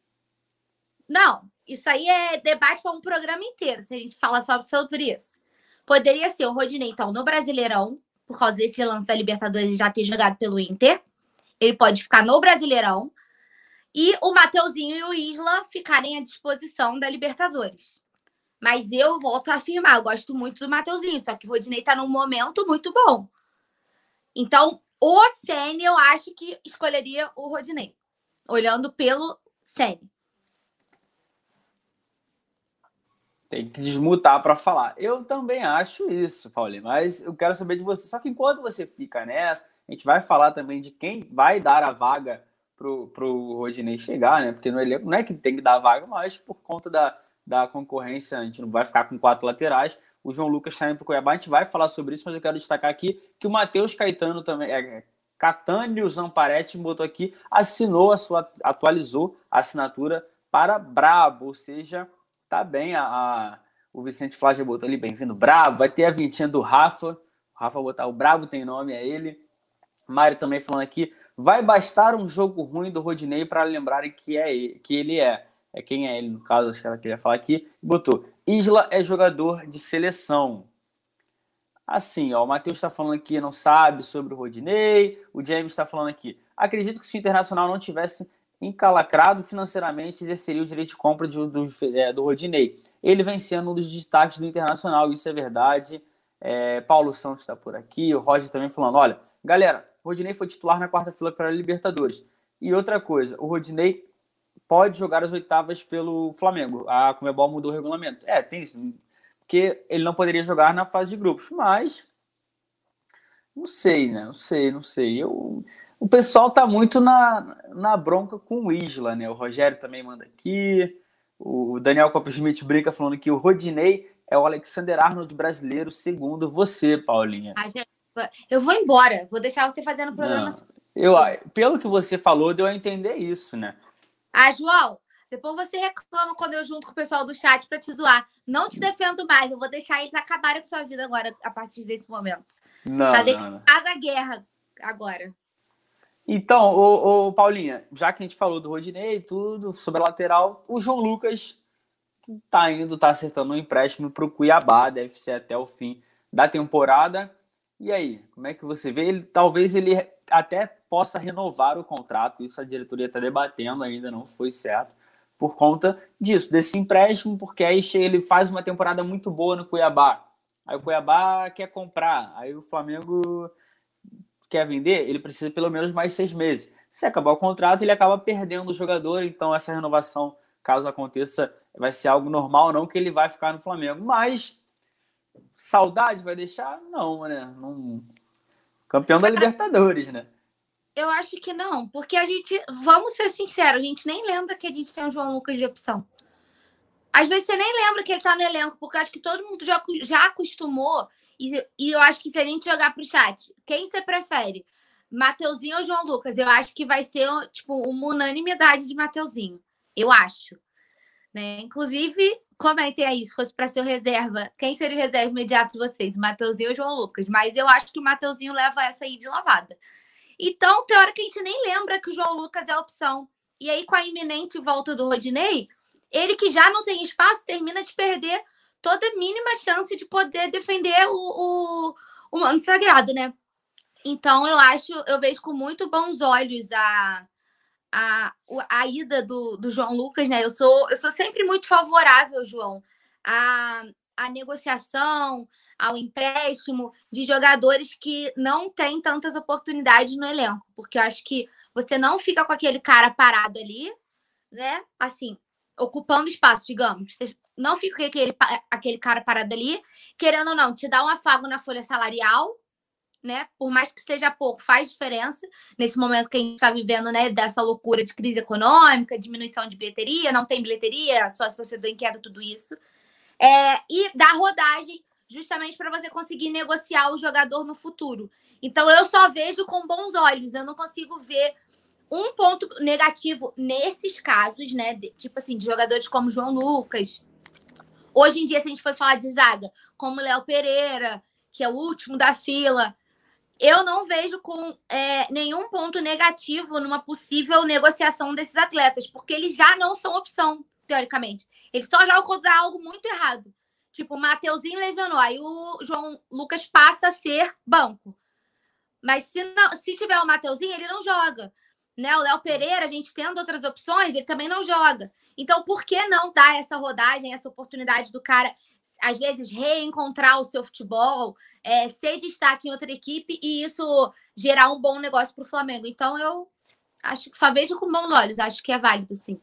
Não, isso aí é debate para um programa inteiro, se a gente falar só sobre isso. Poderia ser o Rodinei, então, no Brasileirão, por causa desse lance da Libertadores já ter jogado pelo Inter. Ele pode ficar no Brasileirão. E o Mateuzinho e o Isla ficarem à disposição da Libertadores. Mas eu volto a afirmar, eu gosto muito do Mateuzinho, só que o Rodinei está num momento muito bom. Então, o Sene, eu acho que escolheria o Rodinei, olhando pelo Sene. Tem que desmutar para falar. Eu também acho isso, Paulinho, mas eu quero saber de você. Só que enquanto você fica nessa, a gente vai falar também de quem vai dar a vaga pro, pro Rodinei chegar, né? Porque no elenco não é que tem que dar a vaga, mas por conta da, da concorrência, a gente não vai ficar com quatro laterais. O João Lucas está indo para o Cuiabá, a gente vai falar sobre isso, mas eu quero destacar aqui que o Matheus Caetano também, é, Catânio Zamparetti botou aqui, assinou a sua, atualizou a assinatura para Brabo, ou seja, tá bem a, a o Vicente Flávio botou ali, bem-vindo, Brabo, vai ter a vintinha do Rafa, o Rafa botar o Brabo tem nome, é ele. Mário também falando aqui, vai bastar um jogo ruim do Rodinei para lembrarem que, é ele, que ele é. É quem é ele, no caso, acho que ela queria falar aqui. Botou, Isla é jogador de seleção. Assim, ó, o Matheus está falando aqui, não sabe sobre o Rodinei. O James está falando aqui. Acredito que se o Internacional não tivesse encalacrado financeiramente, exerceria o direito de compra de, do, é, do Rodinei. Ele vem sendo um dos destaques do Internacional, isso é verdade. É, Paulo Santos está por aqui, o Roger também falando: olha, galera, o Rodinei foi titular na quarta-feira para a Libertadores. E outra coisa, o Rodinei pode jogar as oitavas pelo Flamengo. A Comebol mudou o regulamento. É, tem isso. Porque ele não poderia jogar na fase de grupos, mas não sei, né? Não sei, não sei. Eu, o pessoal tá muito na, na bronca com o Isla, né? O Rogério também manda aqui. O Daniel Coppersmith brinca falando que o Rodinei é o Alexander Arnold brasileiro, segundo você, Paulinha. Ah, eu vou embora, vou deixar você fazendo o programa. Não, eu, pelo que você falou, deu a entender isso, né? Ah, João, depois você reclama quando eu junto com o pessoal do chat para te zoar. Não te defendo mais, eu vou deixar eles acabarem com sua vida agora, a partir desse momento. Não, tá declarada a guerra agora. Então, ô, Paulinha, já que a gente falou do Rodinei e tudo, sobre a lateral, o João Lucas tá indo, tá acertando um empréstimo para o Cuiabá, deve ser até o fim da temporada. E aí, como é que você vê? Ele, talvez ele até possa renovar o contrato, isso a diretoria está debatendo ainda, não foi certo, por conta disso, desse empréstimo, porque aí ele faz uma temporada muito boa no Cuiabá. Aí o Cuiabá quer comprar, aí o Flamengo quer vender, ele precisa pelo menos mais seis meses. Se acabar o contrato, ele acaba perdendo o jogador, então essa renovação, caso aconteça, vai ser algo normal, não que ele vai ficar no Flamengo. Mas saudade vai deixar? Não, né? Não... Campeão da Libertadores, né? Eu acho que não, porque a gente, vamos ser sinceros, a gente nem lembra que a gente tem o João Lucas de opção. Às vezes você nem lembra que ele tá no elenco, porque acho que todo mundo já, já acostumou. E, e eu acho que se a gente jogar pro chat, quem você prefere? Mateuzinho ou João Lucas? Eu acho que vai ser, tipo, uma unanimidade de Mateuzinho. Eu acho. Né? Inclusive, comentem aí, se fosse para ser o reserva, quem seria o reserva imediato de vocês? Mateuzinho ou João Lucas? Mas eu acho que o Mateuzinho leva essa aí de lavada. Então, tem hora que a gente nem lembra que o João Lucas é a opção. E aí, com a iminente volta do Rodinei, ele que já não tem espaço, termina de perder toda mínima chance de poder defender o, o, o manto sagrado, né? Então, eu acho, eu vejo com muito bons olhos a, a, a ida do, do João Lucas, né? Eu sou, eu sou sempre muito favorável, João, a, a negociação, ao empréstimo de jogadores que não têm tantas oportunidades no elenco, porque eu acho que você não fica com aquele cara parado ali, né? Assim, ocupando espaço, digamos. Você não fica aquele, aquele cara parado ali, querendo ou não, te dá um afago na folha salarial, né? Por mais que seja pouco, faz diferença nesse momento que a gente está vivendo, né? Dessa loucura de crise econômica, diminuição de bilheteria, não tem bilheteria, só torcedor inquieto, tudo isso. É, e dá rodagem justamente para você conseguir negociar o jogador no futuro. Então eu só vejo com bons olhos, eu não consigo ver um ponto negativo nesses casos, né? De, tipo assim, de jogadores como João Lucas. Hoje em dia, se a gente fosse falar de zaga, como Léo Pereira, que é o último da fila, eu não vejo com é, nenhum ponto negativo numa possível negociação desses atletas, porque eles já não são opção, teoricamente. Eles só jogam dá algo muito errado. Tipo, o Mateuzinho lesionou, aí o João Lucas passa a ser banco. Mas se, não, se tiver o Mateuzinho, ele não joga. Né? O Léo Pereira, a gente tendo outras opções, ele também não joga. Então, por que não dar essa rodagem, essa oportunidade do cara, às vezes, reencontrar o seu futebol, é, ser destaque em outra equipe e isso gerar um bom negócio para o Flamengo? Então, eu acho que só vejo com bons olhos, acho que é válido, sim.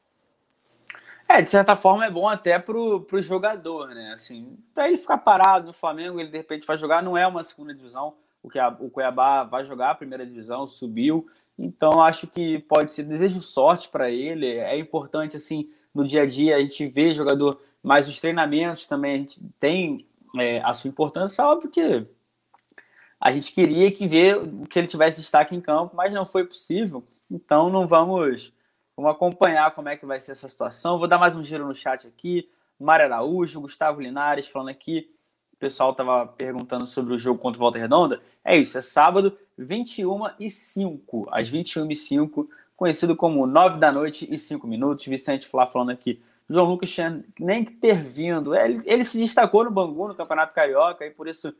É, de certa forma é bom até pro, pro jogador, né? Assim, para ele ficar parado no Flamengo, ele de repente vai jogar, não é uma segunda divisão, o que o Cuiabá vai jogar a primeira divisão, subiu. Então acho que pode ser desejo sorte para ele. É importante assim no dia a dia a gente ver jogador, mas os treinamentos também a gente tem é, a sua importância. Óbvio que a gente queria que ver que ele tivesse destaque em campo, mas não foi possível. Então não vamos Vamos acompanhar como é que vai ser essa situação. Vou dar mais um giro no chat aqui. Mário Araújo, Gustavo Linares falando aqui. O pessoal estava perguntando sobre o jogo contra o Volta Redonda. É isso, é sábado, 21 e 5, às 21 e 5, conhecido como 9 da noite e 5 minutos. Vicente Flá falando aqui. João Lucas tinha nem que ter vindo. Ele, ele se destacou no Bangu, no Campeonato Carioca, e por isso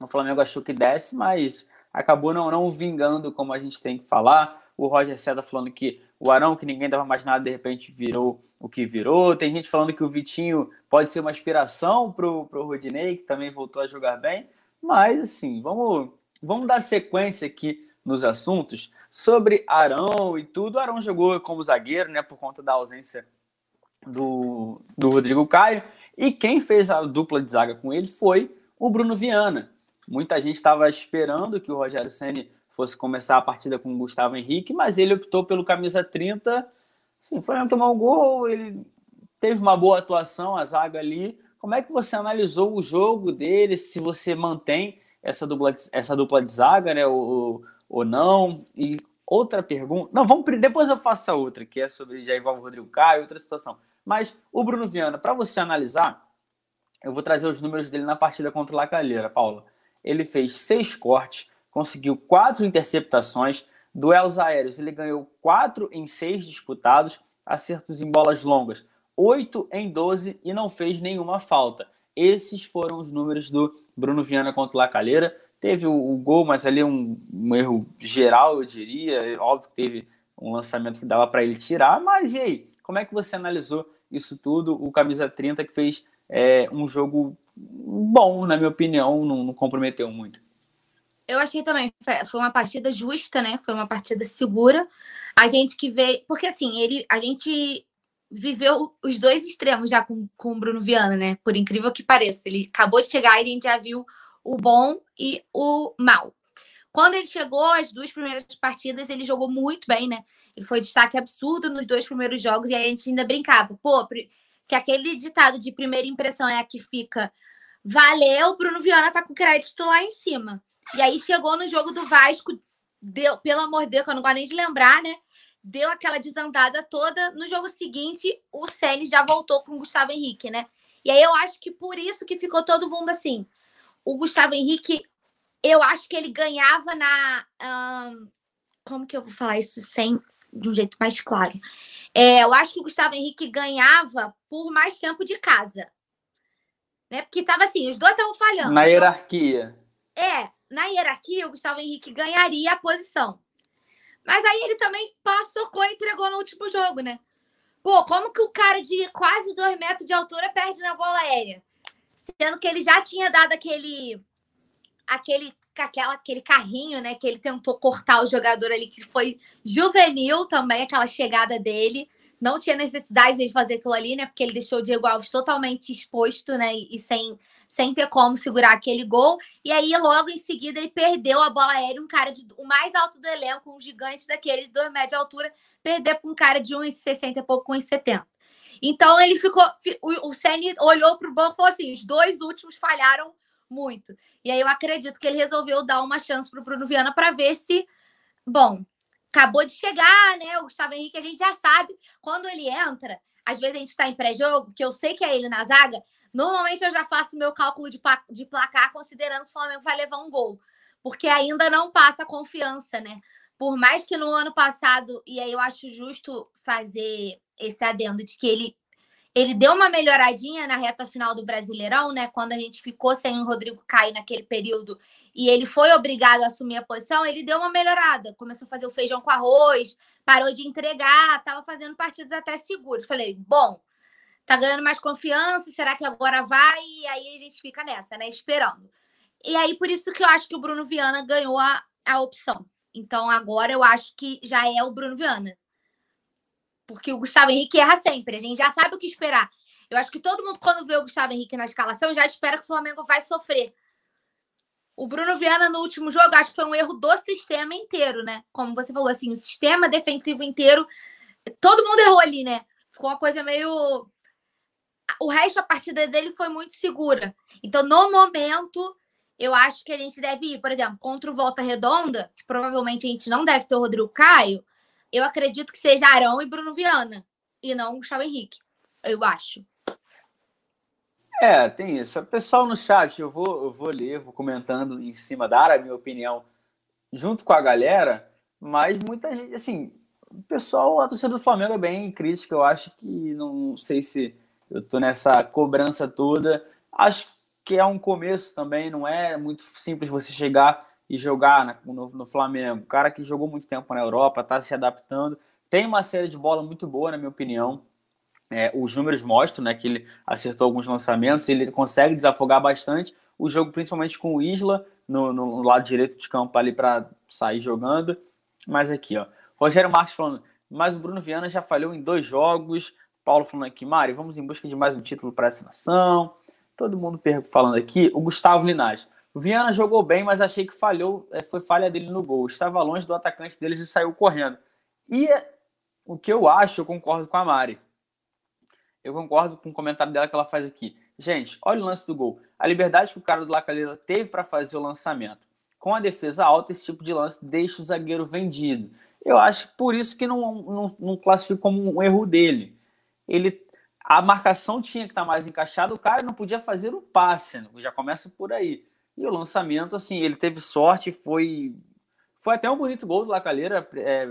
o Flamengo achou que desce, mas acabou não, não vingando como a gente tem que falar. O Roger Seda falando que o Arão, que ninguém dava mais nada, de repente virou o que virou. Tem gente falando que o Vitinho pode ser uma inspiração para o Rodinei, que também voltou a jogar bem. Mas, assim, vamos, vamos dar sequência aqui nos assuntos. Sobre Arão e tudo, Arão jogou como zagueiro, né, por conta da ausência do, do Rodrigo Caio. E quem fez a dupla de zaga com ele foi o Bruno Viana. Muita gente estava esperando que o Rogério Ceni fosse começar a partida com o Gustavo Henrique, mas ele optou pelo camisa 30. Sim, foi tomar um gol, ele teve uma boa atuação, a zaga ali. Como é que você analisou o jogo dele, se você mantém essa dupla, essa dupla de zaga, né, ou, ou não? E outra pergunta. Não, vamos depois eu faço a outra, que é sobre já envolve o Rodrigo Caio, outra situação. Mas o Bruno Viana, para você analisar, eu vou trazer os números dele na partida contra o Lacalheira, Paula. Ele fez seis cortes, conseguiu quatro interceptações, duelos aéreos, ele ganhou quatro em seis disputados, acertos em bolas longas, oito em 12 e não fez nenhuma falta. Esses foram os números do Bruno Viana contra o Lacalheira. Teve o, o gol, mas ali um, um, erro geral, eu diria. Óbvio que teve um lançamento que dava para ele tirar, mas e aí? Como é que você analisou isso tudo? O camisa 30 que fez é, um jogo bom, na minha opinião, não, não comprometeu muito. Eu achei também, foi uma partida justa, né? Foi uma partida segura. A gente que vê, porque assim, ele, a gente viveu os dois extremos já com, com o Bruno Viana, né? Por incrível que pareça, ele acabou de chegar e a gente já viu o bom e o mal. Quando ele chegou, as duas primeiras partidas, ele jogou muito bem, né? Ele foi destaque absurdo nos dois primeiros jogos e a gente ainda brincava. Pô, se aquele ditado de primeira impressão é a que fica, valeu, Bruno Viana tá com crédito lá em cima. E aí chegou no jogo do Vasco, deu, pelo amor de Deus, que eu não gosto nem de lembrar, né? Deu aquela desandada toda. No jogo seguinte, o Célio já voltou com o Gustavo Henrique, né? E aí eu acho que por isso que ficou todo mundo assim. O Gustavo Henrique, eu acho que ele ganhava na. Um, como que eu vou falar isso sem de um jeito mais claro? É, eu acho que o Gustavo Henrique ganhava por mais tempo de casa. Né? Porque tava assim, os dois estavam falhando. Na hierarquia. Então, é, na hierarquia, o Gustavo Henrique ganharia a posição. Mas aí ele também passou e entregou no último jogo, né? Pô, como que o cara de quase dois metros de altura perde na bola aérea? Sendo que ele já tinha dado aquele. aquele aquela, aquele carrinho, né? Que ele tentou cortar o jogador ali, que foi juvenil também, aquela chegada dele. Não tinha necessidade de fazer aquilo ali, né? Porque ele deixou o Diego Alves totalmente exposto, né? E, e sem sem ter como segurar aquele gol. E aí, logo em seguida, ele perdeu a bola aérea. Um cara de o mais alto do elenco, um gigante daquele de 2 metros de altura, perder para um cara de 1,60 e pouco, 1,70. Então ele ficou. O, o Senni olhou para o banco e falou assim: os dois últimos falharam muito. E aí eu acredito que ele resolveu dar uma chance para o Bruno Viana para ver se. Bom, acabou de chegar, né? O Gustavo Henrique, a gente já sabe. Quando ele entra, às vezes a gente está em pré-jogo, que eu sei que é ele na zaga, Normalmente eu já faço meu cálculo de, de placar considerando que o Flamengo vai levar um gol. porque ainda não passa confiança, né? Por mais que no ano passado, e aí eu acho justo fazer esse adendo de que ele ele deu uma melhoradinha na reta final do Brasileirão, né? Quando a gente ficou sem o Rodrigo Caio naquele período e ele foi obrigado a assumir a posição, ele deu uma melhorada. Começou a fazer o feijão com arroz, parou de entregar, tava fazendo partidas até seguros. Falei, bom, tá ganhando mais confiança, será que agora vai? E aí a gente fica nessa, né? Esperando. E aí, por isso que eu acho que o Bruno Viana ganhou a, a opção. Então, agora eu acho que já é o Bruno Viana. Porque o Gustavo Henrique erra sempre. A gente já sabe o que esperar. Eu acho que todo mundo, quando vê o Gustavo Henrique na escalação, já espera que o Flamengo vai sofrer. O Bruno Viana, no último jogo, acho que foi um erro do sistema inteiro, né? Como você falou, assim, o sistema defensivo inteiro. Todo mundo errou ali, né? Ficou uma coisa meio. O resto da partida dele foi muito segura. Então, no momento, eu acho que a gente deve ir, por exemplo, contra o Volta Redonda, que provavelmente a gente não deve ter o Rodrigo Caio, eu acredito que seja Arão e Bruno Viana, e não o Gustavo Henrique, eu acho. É, tem isso. Pessoal no chat, eu vou, eu vou ler, vou comentando em cima, dar a minha opinião junto com a galera, mas muita gente, assim, o pessoal, a torcida do Flamengo é bem crítica, eu acho que, não sei se eu tô nessa cobrança toda, acho que é um começo também, não é muito simples você chegar e jogar no, no Flamengo. O cara que jogou muito tempo na Europa, está se adaptando, tem uma série de bola muito boa, na minha opinião. É, os números mostram né, que ele acertou alguns lançamentos, ele consegue desafogar bastante o jogo, principalmente com o Isla no, no lado direito de campo ali para sair jogando. Mas aqui, ó, Rogério Marques falando, mas o Bruno Viana já falhou em dois jogos. Paulo falando aqui, Mari, vamos em busca de mais um título para essa nação. Todo mundo falando aqui. O Gustavo Linaz. O Viana jogou bem, mas achei que falhou, é, foi falha dele no gol. Estava longe do atacante deles e saiu correndo. E o que eu acho, eu concordo com a Mari. Eu concordo com o comentário dela que ela faz aqui. Gente, olha o lance do gol. A liberdade que o cara do Lacalheira teve para fazer o lançamento. Com a defesa alta, esse tipo de lance deixa o zagueiro vendido. Eu acho por isso que não, não, não classifico como um erro dele. Ele a marcação tinha que estar tá mais encaixada, o cara não podia fazer o passe, né? já começa por aí. E o lançamento, assim, ele teve sorte, foi foi até um bonito gol do Lacalheira, é,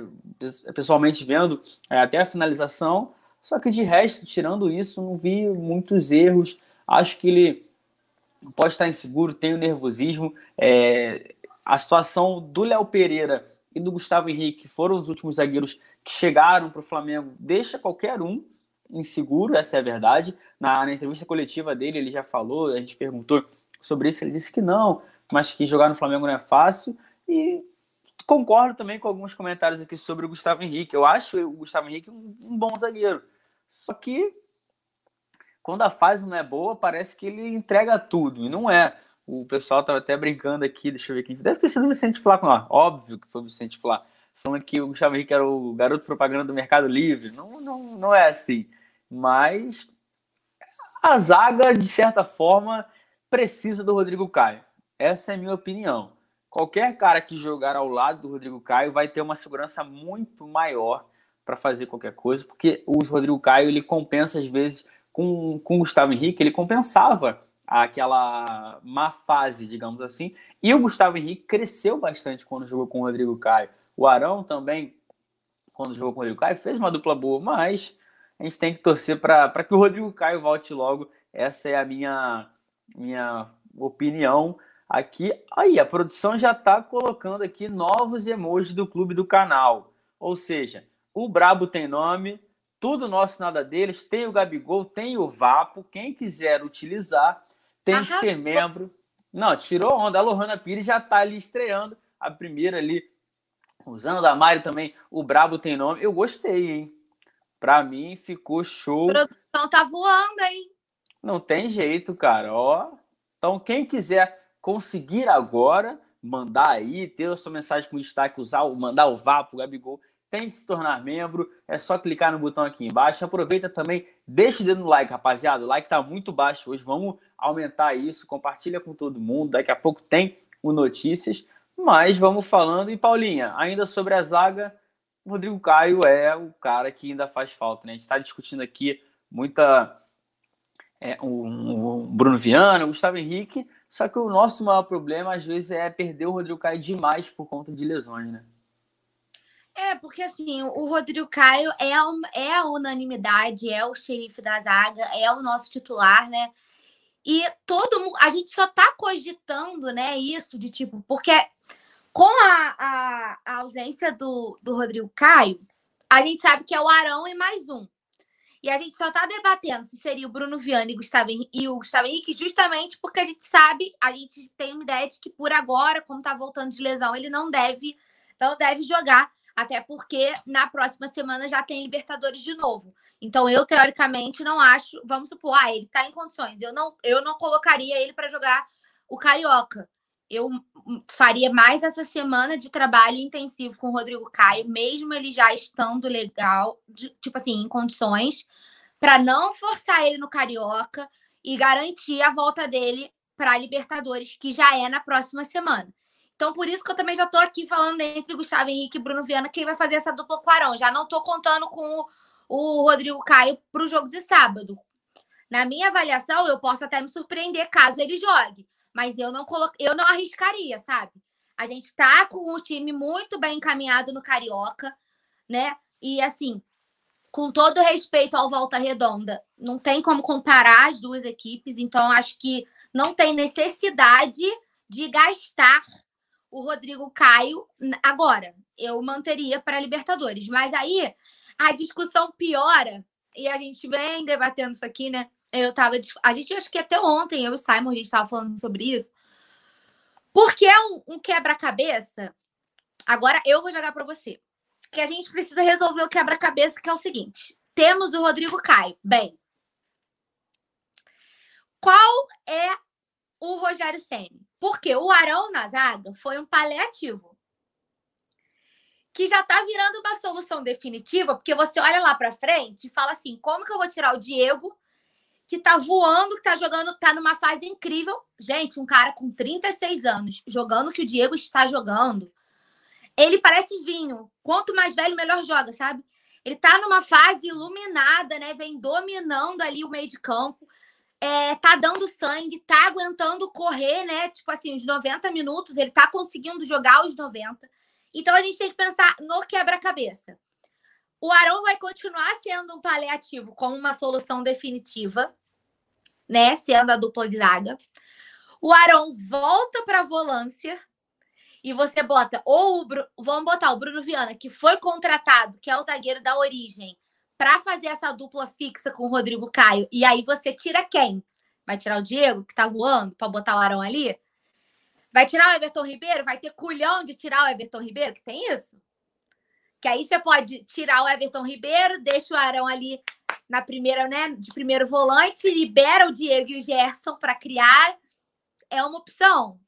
pessoalmente vendo, é, até a finalização, só que de resto, tirando isso, não vi muitos erros, acho que ele pode estar inseguro, tem o nervosismo, é, a situação do Léo Pereira e do Gustavo Henrique, que foram os últimos zagueiros que chegaram para o Flamengo, deixa qualquer um inseguro, essa é a verdade. Na, na, entrevista coletiva dele, ele já falou, a gente perguntou sobre isso, ele disse que não, mas que jogar no Flamengo não é fácil. E concordo também com alguns comentários aqui sobre o Gustavo Henrique. Eu acho o Gustavo Henrique um, um bom zagueiro. Só que quando a fase não é boa, parece que ele entrega tudo, e não é. O pessoal estava até brincando aqui, deixa eu ver aqui. Deve ter sido o Vicente Flá, não, óbvio que foi o Vicente Flá, falando que o Gustavo Henrique era o garoto propaganda do Mercado Livre. Não, não, não é assim. Mas a zaga, de certa forma, precisa do Rodrigo Caio. Essa é a minha opinião. Qualquer cara que jogar ao lado do Rodrigo Caio vai ter uma segurança muito maior para fazer qualquer coisa, porque o Rodrigo Caio ele compensa às vezes com, com o Gustavo Henrique, ele compensava aquela má fase, digamos assim, e o Gustavo Henrique cresceu bastante quando jogou com o Rodrigo Caio. O Arão também, quando jogou com o Rodrigo Caio, fez uma dupla boa, mas a gente tem que torcer para que o Rodrigo Caio volte logo. Essa é a minha, minha opinião aqui. Aí, a produção já está colocando aqui novos emojis do clube do canal. Ou seja, o Brabo tem nome, tudo nosso, nada deles. Tem o Gabigol, tem o Vapo. Quem quiser utilizar, tem Aham. que ser membro. Não, tirou onda. A Lohana Pires já está ali estreando a primeira ali. Usando a Mari também, o Brabo tem nome. Eu gostei, hein? Pra mim ficou show. A produção tá voando, hein? Não tem jeito, cara. Ó. Então, quem quiser conseguir agora, mandar aí, ter a sua mensagem com destaque, usar, mandar o VAP pro Gabigol, tem que se tornar membro. É só clicar no botão aqui embaixo. Aproveita também, deixa o dedo no like, rapaziada. O like tá muito baixo hoje. Vamos aumentar isso. Compartilha com todo mundo. Daqui a pouco tem o Notícias. Mas vamos falando. E Paulinha, ainda sobre a zaga, o Rodrigo Caio é o cara que ainda faz falta. Né? A gente está discutindo aqui muita. É, o, Bruno Viana, o Gustavo Henrique. Só que o nosso maior problema, às vezes, é perder o Rodrigo Caio demais por conta de lesões, né? É, porque assim, o Rodrigo Caio é, um, é a unanimidade, é o xerife da zaga, é o nosso titular, né? E todo mundo, a gente só tá cogitando, né, isso de tipo, porque com a, a, a ausência do, do Rodrigo Caio, a gente sabe que é o Arão e mais um. E a gente só está debatendo se seria o Bruno Viana e, Gustavo e o Gustavo Henrique, justamente porque a gente sabe, a gente tem uma ideia de que por agora, como está voltando de lesão, ele não deve, não deve jogar. Até porque na próxima semana já tem Libertadores de novo. Então, eu, teoricamente, não acho. Vamos supor, ah, ele está em condições. Eu não, eu não colocaria ele para jogar o Carioca. Eu faria mais essa semana de trabalho intensivo com o Rodrigo Caio, mesmo ele já estando legal, de, tipo assim, em condições, para não forçar ele no Carioca e garantir a volta dele para a Libertadores, que já é na próxima semana. Então, por isso que eu também já estou aqui falando entre Gustavo Henrique e Bruno Viana, quem vai fazer essa dupla com o Arão. Já não estou contando com o, o Rodrigo Caio para o jogo de sábado. Na minha avaliação, eu posso até me surpreender caso ele jogue, mas eu não colo... eu não arriscaria, sabe? A gente está com o time muito bem encaminhado no Carioca, né? E assim, com todo respeito ao Volta Redonda, não tem como comparar as duas equipes, então acho que não tem necessidade de gastar o Rodrigo Caio. Agora, eu manteria para Libertadores. Mas aí a discussão piora, e a gente vem debatendo isso aqui, né? Eu tava. A gente acho que até ontem, eu e o Simon, a gente estava falando sobre isso. Porque é um, um quebra-cabeça. Agora eu vou jogar para você. Que a gente precisa resolver o quebra-cabeça, que é o seguinte: temos o Rodrigo Caio. Bem, qual é o Rogério Senni? Porque o Arão na zaga foi um paliativo. Que já tá virando uma solução definitiva, porque você olha lá para frente e fala assim: como que eu vou tirar o Diego, que tá voando, que tá jogando, tá numa fase incrível? Gente, um cara com 36 anos, jogando que o Diego está jogando. Ele parece vinho. Quanto mais velho, melhor joga, sabe? Ele tá numa fase iluminada, né? Vem dominando ali o meio de campo é, tá dando sangue, tá aguentando correr, né? Tipo assim, os 90 minutos, ele tá conseguindo jogar os 90. Então a gente tem que pensar no quebra-cabeça. O Arão vai continuar sendo um paliativo como uma solução definitiva, né? Sendo a dupla de zaga. O Arão volta para a volância e você bota ou o vamos botar o Bruno Viana, que foi contratado, que é o zagueiro da origem, para fazer essa dupla fixa com o Rodrigo Caio. E aí você tira quem? Vai tirar o Diego, que tá voando, para botar o Arão ali? Vai tirar o Everton Ribeiro? Vai ter culhão de tirar o Everton Ribeiro? Que tem isso? Que aí você pode tirar o Everton Ribeiro, deixa o Arão ali na primeira, né, de primeiro volante, libera o Diego e o Gerson para criar. É uma opção. O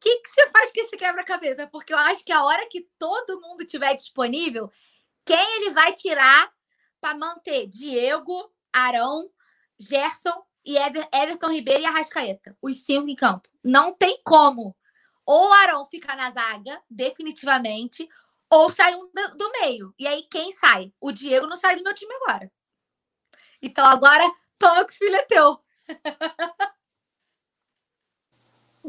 que, que você faz com esse quebra-cabeça? Porque eu acho que a hora que todo mundo tiver disponível, quem ele vai tirar para manter Diego, Arão, Gerson e Ever, Everton Ribeiro e Arrascaeta. Os cinco em campo. Não tem como. Ou o Arão fica na zaga, definitivamente, ou sai um do, do meio. E aí, quem sai? O Diego não sai do meu time agora. Então, agora, toma que o filho é teu.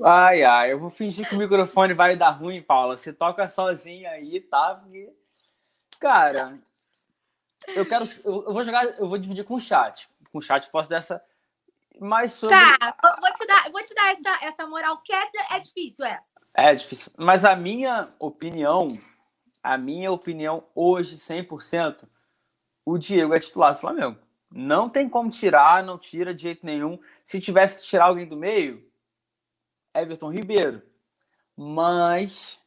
Ai, ai, eu vou fingir que o microfone vai dar ruim, Paula. Você toca sozinha aí, tá? Porque... Cara, eu quero. Eu, vou jogar, eu vou dividir com o chat. Com o chat posso dar essa. Mais sobre. Tá, vou te dar, vou te dar essa, essa moral, que é, é difícil essa. É difícil. Mas a minha opinião, a minha opinião hoje, 100%, o Diego é titular do Flamengo. Não tem como tirar, não tira de jeito nenhum. Se tivesse que tirar alguém do meio, Everton Ribeiro. Mas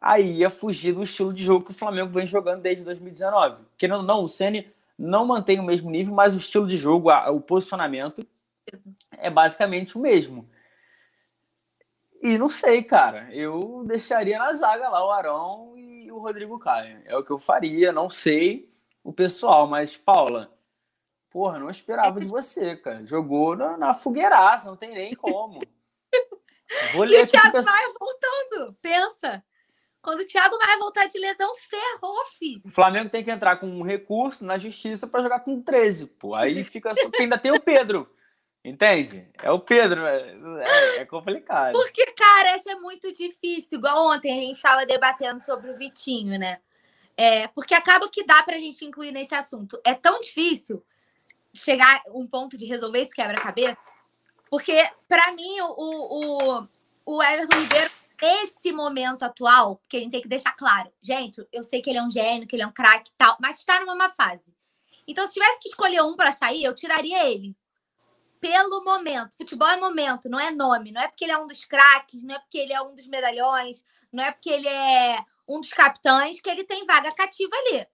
aí ia fugir do estilo de jogo que o Flamengo vem jogando desde 2019. Querendo ou não, o Ceni não mantém o mesmo nível, mas o estilo de jogo, o posicionamento é basicamente o mesmo. E não sei, cara. Eu deixaria na zaga lá o Arão e o Rodrigo Caio. É o que eu faria, não sei o pessoal, mas Paula, porra, não esperava de você, cara. Jogou na, na fogueiraça, não tem nem como. Vou ler e o Thiago Maia voltando, pensa. Quando o Thiago vai voltar de lesão, ferrou, filho. O Flamengo tem que entrar com um recurso na justiça para jogar com 13, pô. Aí fica. ainda tem o Pedro. Entende? É o Pedro, é, é, complicado. Porque, cara, isso é muito difícil. Igual ontem a gente estava debatendo sobre o Vitinho, né? É, porque acaba que dá para a gente incluir nesse assunto. É tão difícil chegar um ponto de resolver esse quebra-cabeça, porque, para mim, o, o, o Everton Ribeiro, nesse momento atual, que a gente tem que deixar claro, gente, eu sei que ele é um gênio, que ele é um craque e tal, mas está numa fase. Então, se tivesse que escolher um para sair, eu tiraria ele pelo momento. Futebol é momento, não é nome. Não é porque ele é um dos craques, não é porque ele é um dos medalhões, não é porque ele é um dos capitães que ele tem vaga cativa ali.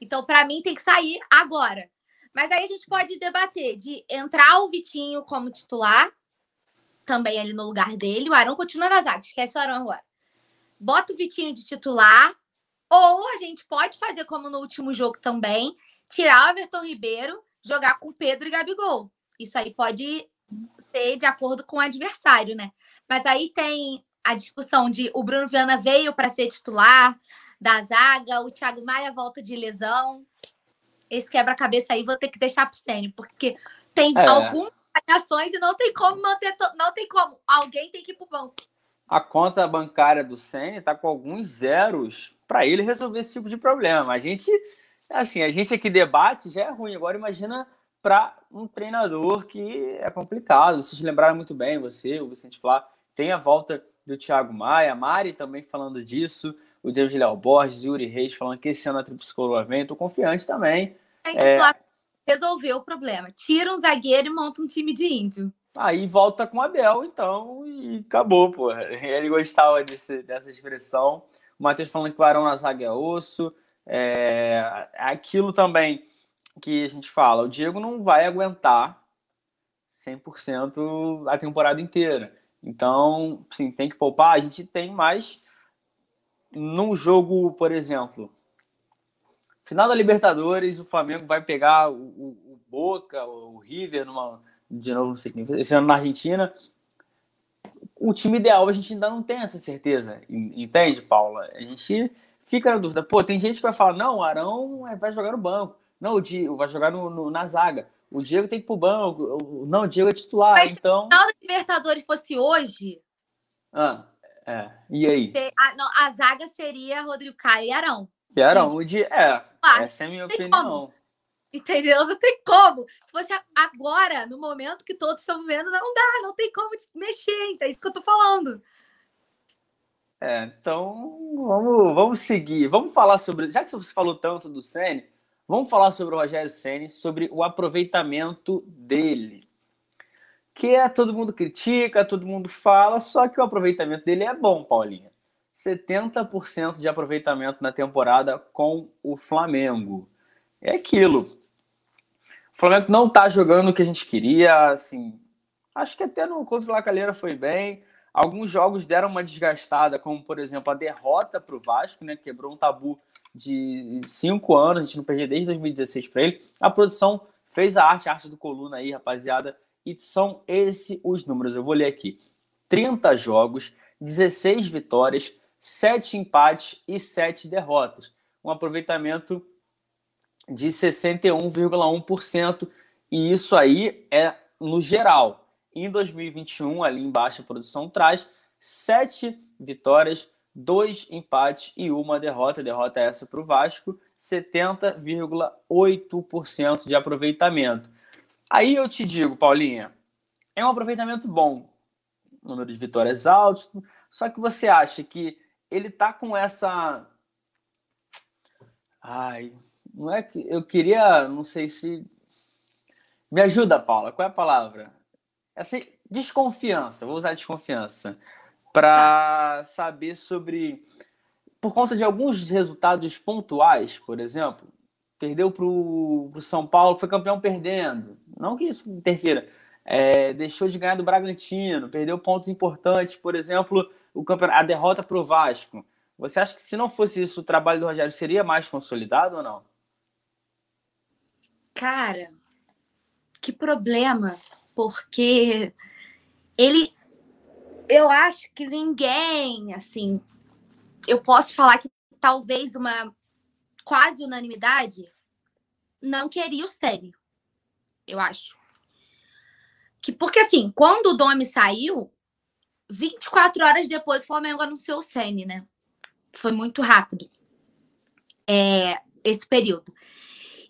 Então, para mim, tem que sair agora. Mas aí a gente pode debater de entrar o Vitinho como titular, também ali no lugar dele. O Arão continua na zaga, esquece o Arão agora. Bota o Vitinho de titular, ou a gente pode fazer como no último jogo também, tirar o Everton Ribeiro, jogar com Pedro e Gabigol. Isso aí pode ser de acordo com o adversário, né? Mas aí tem a discussão de o Bruno Viana veio para ser titular da zaga, o Thiago Maia volta de lesão. Esse quebra-cabeça aí vou ter que deixar para o Sênio, porque tem é. algumas variações e não tem como manter, não tem como. Alguém tem que ir para o banco. A conta bancária do Sênio está com alguns zeros para ele resolver esse tipo de problema. A gente, assim, a gente aqui debate já é ruim. Agora imagina para um treinador que é complicado. Vocês lembraram muito bem, você, o Vicente Flá, tem a volta do Thiago Maia, a Mari também falando disso, o Deus Léo Borges, Yuri Reis falando que esse ano a Tríplice Coroa vem, tô confiante também. É... resolveu o problema. Tira um zagueiro e monta um time de índio. Aí volta com o Abel, então, e acabou, pô. Ele gostava desse, dessa expressão. O Matheus falando que o Arão na zaga é osso. É, aquilo também que a gente fala, o Diego não vai aguentar 100% a temporada inteira. Então, sim, tem que poupar. A gente tem mais num jogo, por exemplo, final da Libertadores, o Flamengo vai pegar o, o, Boca, o River, numa, de novo, não sei quem, esse ano na Argentina. O time ideal a gente ainda não tem essa certeza, entende, Paula? A gente fica na dúvida. Pô, tem gente que vai falar: não, o Arão vai jogar no banco. Não, o Diego vai jogar no, no, na zaga. O Diego tem que ir pro banco. Não, o Diego é titular. Mas então... se o final da Libertadores fosse hoje. Ah, é. E aí? A, não, a zaga seria Rodrigo Caio e Arão. E Arão, o Diego. É, ah, essa é a minha opinião. Como. Entendeu? Não tem como. Se fosse agora, no momento que todos estão vendo, não dá, não tem como mexer. É isso que eu tô falando. É, então vamos, vamos seguir. Vamos falar sobre. Já que você falou tanto do Sene, Vamos falar sobre o Rogério Ceni, sobre o aproveitamento dele. Que é todo mundo critica, todo mundo fala, só que o aproveitamento dele é bom, Paulinha. 70% de aproveitamento na temporada com o Flamengo. É aquilo. O Flamengo não está jogando o que a gente queria, assim. Acho que até no contra o Lacalheira foi bem. Alguns jogos deram uma desgastada, como por exemplo a derrota para o Vasco, né? Quebrou um tabu de cinco anos, a gente não perdia desde 2016 para ele. A produção fez a arte, a arte do coluna aí, rapaziada, e são esses os números. Eu vou ler aqui: 30 jogos, 16 vitórias, 7 empates e 7 derrotas. Um aproveitamento de 61,1%, e isso aí é no geral. Em 2021, ali embaixo a produção traz 7 vitórias, dois empates e uma derrota. Derrota essa para o Vasco, 70,8% de aproveitamento. Aí eu te digo, Paulinha, é um aproveitamento bom, número de vitórias altos, só que você acha que ele tá com essa. Ai, não é que eu queria, não sei se. Me ajuda, Paula, qual é a palavra? Essa desconfiança, vou usar desconfiança para saber sobre. Por conta de alguns resultados pontuais, por exemplo, perdeu para o São Paulo, foi campeão perdendo. Não que isso interfira. É, deixou de ganhar do Bragantino, perdeu pontos importantes, por exemplo, o campeonato, a derrota para o Vasco. Você acha que se não fosse isso, o trabalho do Rogério seria mais consolidado ou não? Cara, que problema, porque ele eu acho que ninguém, assim, eu posso falar que talvez uma quase unanimidade não queria o Célio. Eu acho. que porque assim, quando o Domi saiu, 24 horas depois o Flamengo anunciou o Sene, né? Foi muito rápido é, esse período.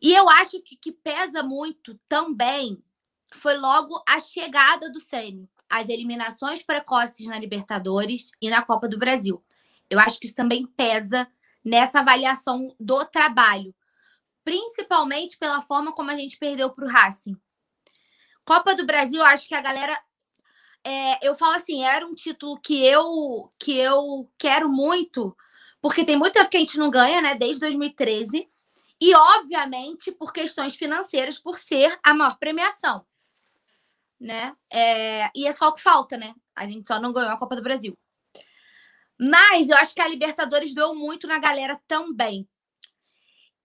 E eu acho que que pesa muito também foi logo a chegada do Sene, as eliminações precoces na Libertadores e na Copa do Brasil. Eu acho que isso também pesa nessa avaliação do trabalho, principalmente pela forma como a gente perdeu para o Racing. Copa do Brasil, acho que a galera. É, eu falo assim, era um título que eu que eu quero muito, porque tem muito tempo que a gente não ganha, né? Desde 2013. E, obviamente, por questões financeiras, por ser a maior premiação. Né? É, e é só o que falta, né? A gente só não ganhou a Copa do Brasil. Mas eu acho que a Libertadores doeu muito na galera também.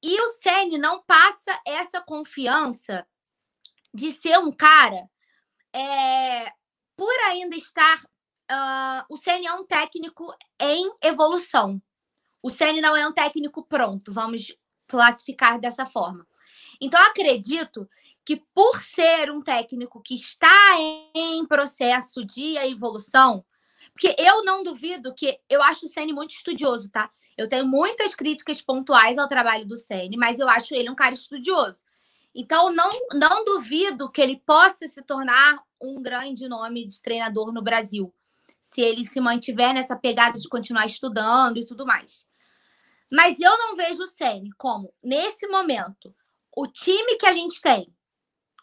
E o Ceni não passa essa confiança de ser um cara é, por ainda estar. Uh, o Ceni é um técnico em evolução. O Ceni não é um técnico pronto, vamos classificar dessa forma. Então, acredito que por ser um técnico que está em processo de evolução, porque eu não duvido que eu acho o Ceni muito estudioso, tá? Eu tenho muitas críticas pontuais ao trabalho do Ceni, mas eu acho ele um cara estudioso. Então não não duvido que ele possa se tornar um grande nome de treinador no Brasil, se ele se mantiver nessa pegada de continuar estudando e tudo mais. Mas eu não vejo o Ceni como nesse momento o time que a gente tem,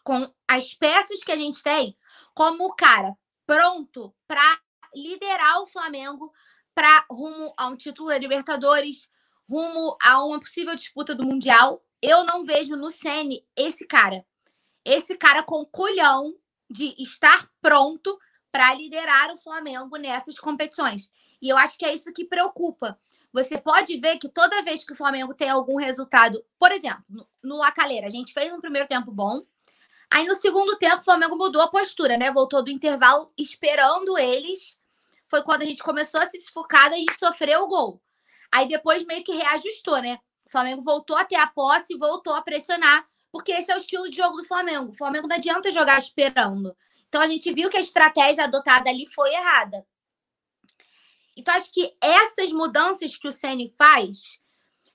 com as peças que a gente tem, como o cara pronto para liderar o Flamengo para rumo a um título da Libertadores, rumo a uma possível disputa do Mundial. Eu não vejo no Sene esse cara. Esse cara com culhão de estar pronto para liderar o Flamengo nessas competições. E eu acho que é isso que preocupa. Você pode ver que toda vez que o Flamengo tem algum resultado, por exemplo, no, no Lacaleira, a gente fez um primeiro tempo bom, Aí no segundo tempo o Flamengo mudou a postura, né? Voltou do intervalo esperando eles foi quando a gente começou a se desfocar, a gente sofreu o gol. Aí depois meio que reajustou, né? O Flamengo voltou a ter a posse e voltou a pressionar, porque esse é o estilo de jogo do Flamengo. O Flamengo não adianta jogar esperando. Então a gente viu que a estratégia adotada ali foi errada. Então acho que essas mudanças que o Ceni faz,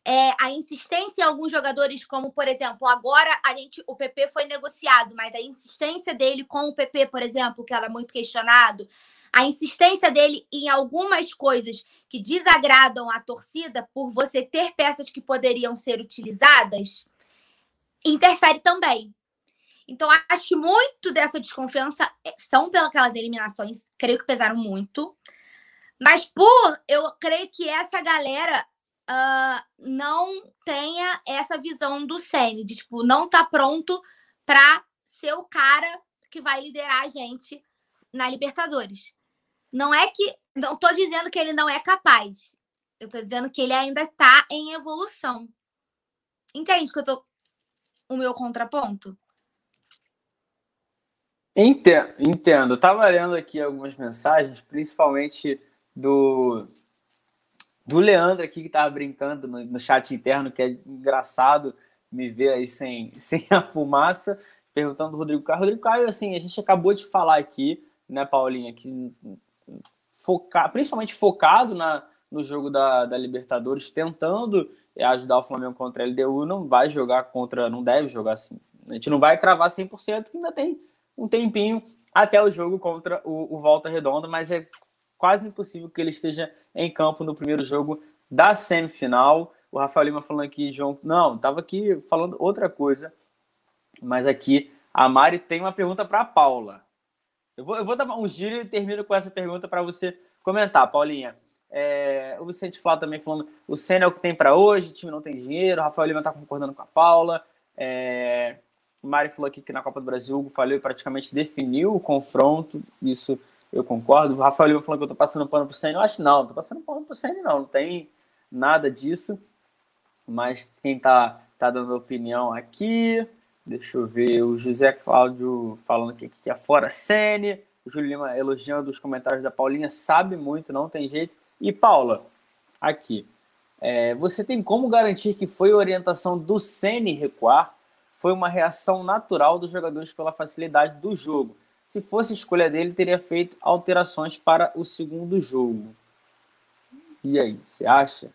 é, a insistência em alguns jogadores, como por exemplo, agora a gente, o PP foi negociado, mas a insistência dele com o PP, por exemplo, que era muito questionado, a insistência dele em algumas coisas que desagradam a torcida por você ter peças que poderiam ser utilizadas interfere também. Então, acho que muito dessa desconfiança é, são pelas eliminações, creio que pesaram muito. Mas por eu creio que essa galera uh, não tenha essa visão do Sene, de tipo, não tá pronto para ser o cara que vai liderar a gente na Libertadores. Não é que. Não estou dizendo que ele não é capaz. Eu estou dizendo que ele ainda está em evolução. Entende que eu tô. O meu contraponto? Entendo, entendo. Eu tava lendo aqui algumas mensagens, principalmente do do Leandro aqui que tava brincando no, no chat interno, que é engraçado me ver aí sem, sem a fumaça, perguntando do Rodrigo Caio. Rodrigo Caio, assim, a gente acabou de falar aqui, né, Paulinha, que focar, principalmente focado na, no jogo da, da Libertadores, tentando ajudar o Flamengo contra a LDU, não vai jogar contra, não deve jogar assim. A gente não vai cravar 100%, que ainda tem um tempinho até o jogo contra o, o Volta Redonda, mas é quase impossível que ele esteja em campo no primeiro jogo da semifinal. O Rafael Lima falando aqui, João, não, estava aqui falando outra coisa, mas aqui a Mari tem uma pergunta para a Paula. Eu vou, eu vou dar um giro e termino com essa pergunta para você comentar, Paulinha. É, o Vicente Flávio também falando, o Senna é o que tem para hoje, o time não tem dinheiro, o Rafael Lima está concordando com a Paula. É, o Mari falou aqui que na Copa do Brasil o Hugo falou e praticamente definiu o confronto, isso eu concordo. O Rafael Lima falou que eu estou passando pano para o Senna, eu acho não, não estou passando pano para o Senna não, não tem nada disso. Mas quem está tá dando opinião aqui, Deixa eu ver. O José Cláudio falando que, que é fora Sene. O Júlio Lima elogiando os comentários da Paulinha. Sabe muito, não tem jeito. E Paula, aqui. É, você tem como garantir que foi orientação do Sene recuar? Foi uma reação natural dos jogadores pela facilidade do jogo. Se fosse escolha dele, teria feito alterações para o segundo jogo. E aí, você acha?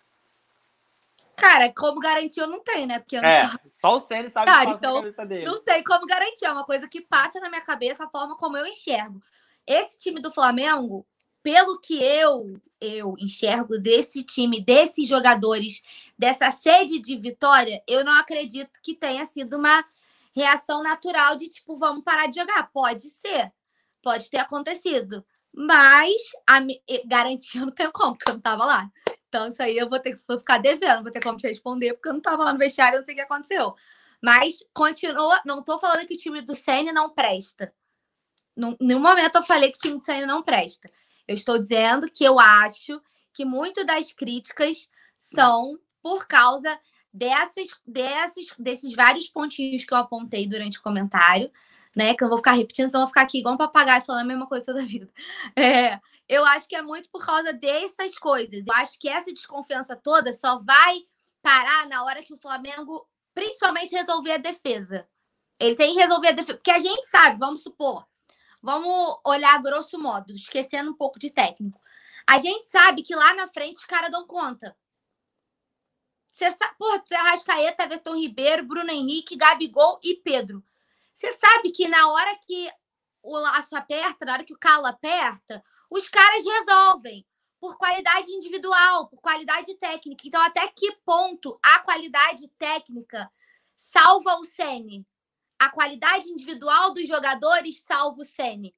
Cara, como garantir eu não tenho, né? Porque é, só o Ceni sabe Cara, então, na cabeça dele. Não tem como garantir, é uma coisa que passa na minha cabeça a forma como eu enxergo. Esse time do Flamengo, pelo que eu eu enxergo desse time, desses jogadores, dessa sede de vitória, eu não acredito que tenha sido uma reação natural de tipo, vamos parar de jogar. Pode ser, pode ter acontecido, mas a, garantia não tem como, porque eu não tava lá. Então, isso aí eu vou ter que vou ficar devendo, vou ter como te responder, porque eu não tava lá no vestiário, eu não sei o que aconteceu. Mas continua, não tô falando que o time do Senna não presta. Em nenhum momento eu falei que o time do Senna não presta. Eu estou dizendo que eu acho que muito das críticas são por causa dessas, dessas, desses vários pontinhos que eu apontei durante o comentário, né? Que eu vou ficar repetindo, senão eu vou ficar aqui igual um papagaio falando a mesma coisa toda a vida. É, eu acho que é muito por causa dessas coisas. Eu acho que essa desconfiança toda só vai parar na hora que o Flamengo, principalmente, resolver a defesa. Ele tem que resolver a defesa. Porque a gente sabe, vamos supor, vamos olhar grosso modo, esquecendo um pouco de técnico. A gente sabe que lá na frente os caras dão conta. Você sabe, porra, tu é Arrascaeta, Everton Ribeiro, Bruno Henrique, Gabigol e Pedro. Você sabe que na hora que o laço aperta, na hora que o calo aperta, os caras resolvem por qualidade individual, por qualidade técnica. Então, até que ponto a qualidade técnica salva o Sene? A qualidade individual dos jogadores salva o Sene?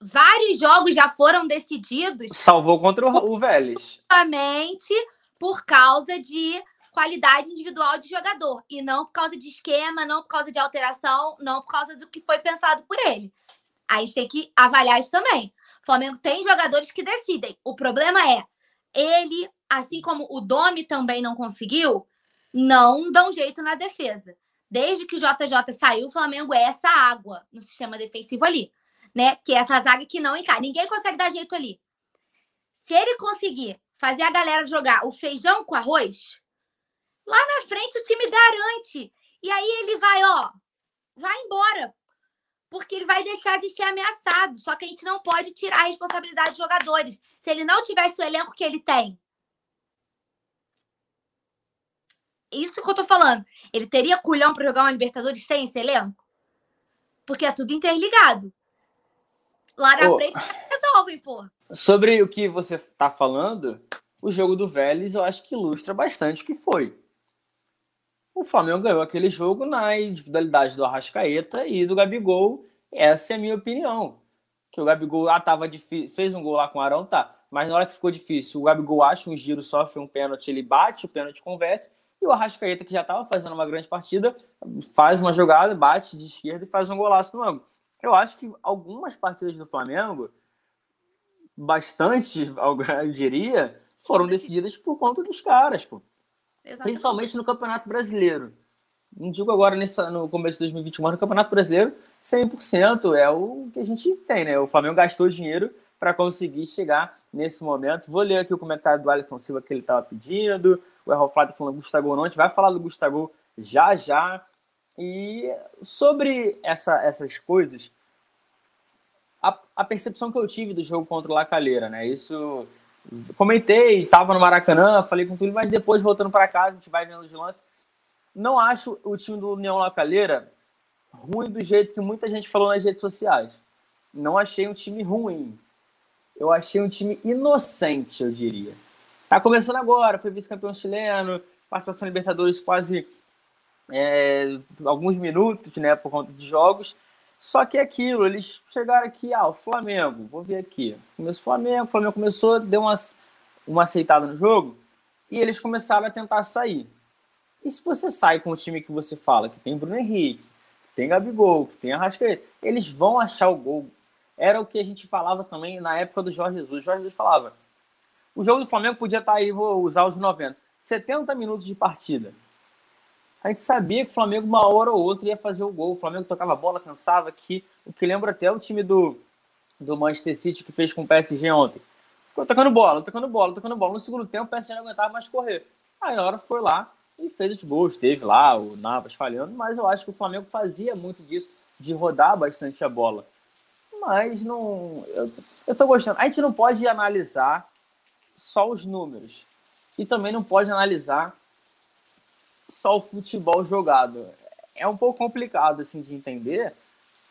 Vários jogos já foram decididos. Salvou contra o, o Vélez. Justamente por causa de qualidade individual de jogador. E não por causa de esquema, não por causa de alteração, não por causa do que foi pensado por ele. A gente tem que avaliar isso também. O Flamengo tem jogadores que decidem. O problema é, ele, assim como o Domi também não conseguiu, não dão jeito na defesa. Desde que o JJ saiu, o Flamengo é essa água no sistema defensivo ali, né? Que é essa zaga que não encaixa. Ninguém consegue dar jeito ali. Se ele conseguir fazer a galera jogar o feijão com arroz, lá na frente o time garante. E aí ele vai, ó, vai embora porque ele vai deixar de ser ameaçado. Só que a gente não pode tirar a responsabilidade dos jogadores. Se ele não tivesse o elenco que ele tem. Isso que eu tô falando. Ele teria culhão para jogar uma Libertadores sem esse elenco? Porque é tudo interligado. Lá na oh, frente resolvem, pô. Sobre o que você tá falando, o jogo do Vélez eu acho que ilustra bastante o que foi o Flamengo ganhou aquele jogo na individualidade do Arrascaeta e do Gabigol. Essa é a minha opinião. Que o Gabigol ah, tava difícil, fez um gol lá com o Arão, tá. Mas na hora que ficou difícil, o Gabigol acha um giro, sofre um pênalti, ele bate, o pênalti converte. E o Arrascaeta, que já estava fazendo uma grande partida, faz uma jogada, bate de esquerda e faz um golaço no ângulo. Eu acho que algumas partidas do Flamengo, bastante, eu diria, foram decididas por conta dos caras, pô. Exatamente. Principalmente no Campeonato Brasileiro. Não digo agora nessa, no começo de 2021, mas no Campeonato Brasileiro, 100% é o que a gente tem, né? O Flamengo gastou dinheiro para conseguir chegar nesse momento. Vou ler aqui o comentário do Alisson Silva que ele estava pedindo. O Errol Flávio falando Gustavo não. A gente vai falar do Gustavo já já. E sobre essa, essas coisas, a, a, percepção que eu tive do jogo contra o Lacalheira, né? Isso comentei, estava no Maracanã, falei com tudo, mas depois voltando para casa, a gente vai vendo os lances. Não acho o time do União Lacalheira ruim do jeito que muita gente falou nas redes sociais. Não achei um time ruim. Eu achei um time inocente, eu diria. Tá começando agora, foi vice-campeão chileno, participação Libertadores quase é, alguns minutos, né, por conta de jogos. Só que é aquilo, eles chegaram aqui, ah, o Flamengo, vou ver aqui. Começou o Flamengo, o Flamengo começou, deu uma, uma aceitada no jogo e eles começaram a tentar sair. E se você sai com o time que você fala, que tem Bruno Henrique, que tem Gabigol, que tem Arrascaeta, eles vão achar o gol. Era o que a gente falava também na época do Jorge Jesus. O Jorge Jesus falava, o jogo do Flamengo podia estar aí, vou usar os 90, 70 minutos de partida a gente sabia que o Flamengo, uma hora ou outra, ia fazer o gol. O Flamengo tocava a bola, cansava aqui. O que lembra até o time do, do Manchester City que fez com o PSG ontem. Ficou tocando bola, tocando bola, tocando bola. No segundo tempo, o PSG não aguentava mais correr. Aí a hora foi lá e fez os gols. Teve lá o Navas falhando, mas eu acho que o Flamengo fazia muito disso. de rodar bastante a bola. Mas não. Eu, eu tô gostando. A gente não pode analisar só os números. E também não pode analisar só o futebol jogado. É um pouco complicado assim de entender,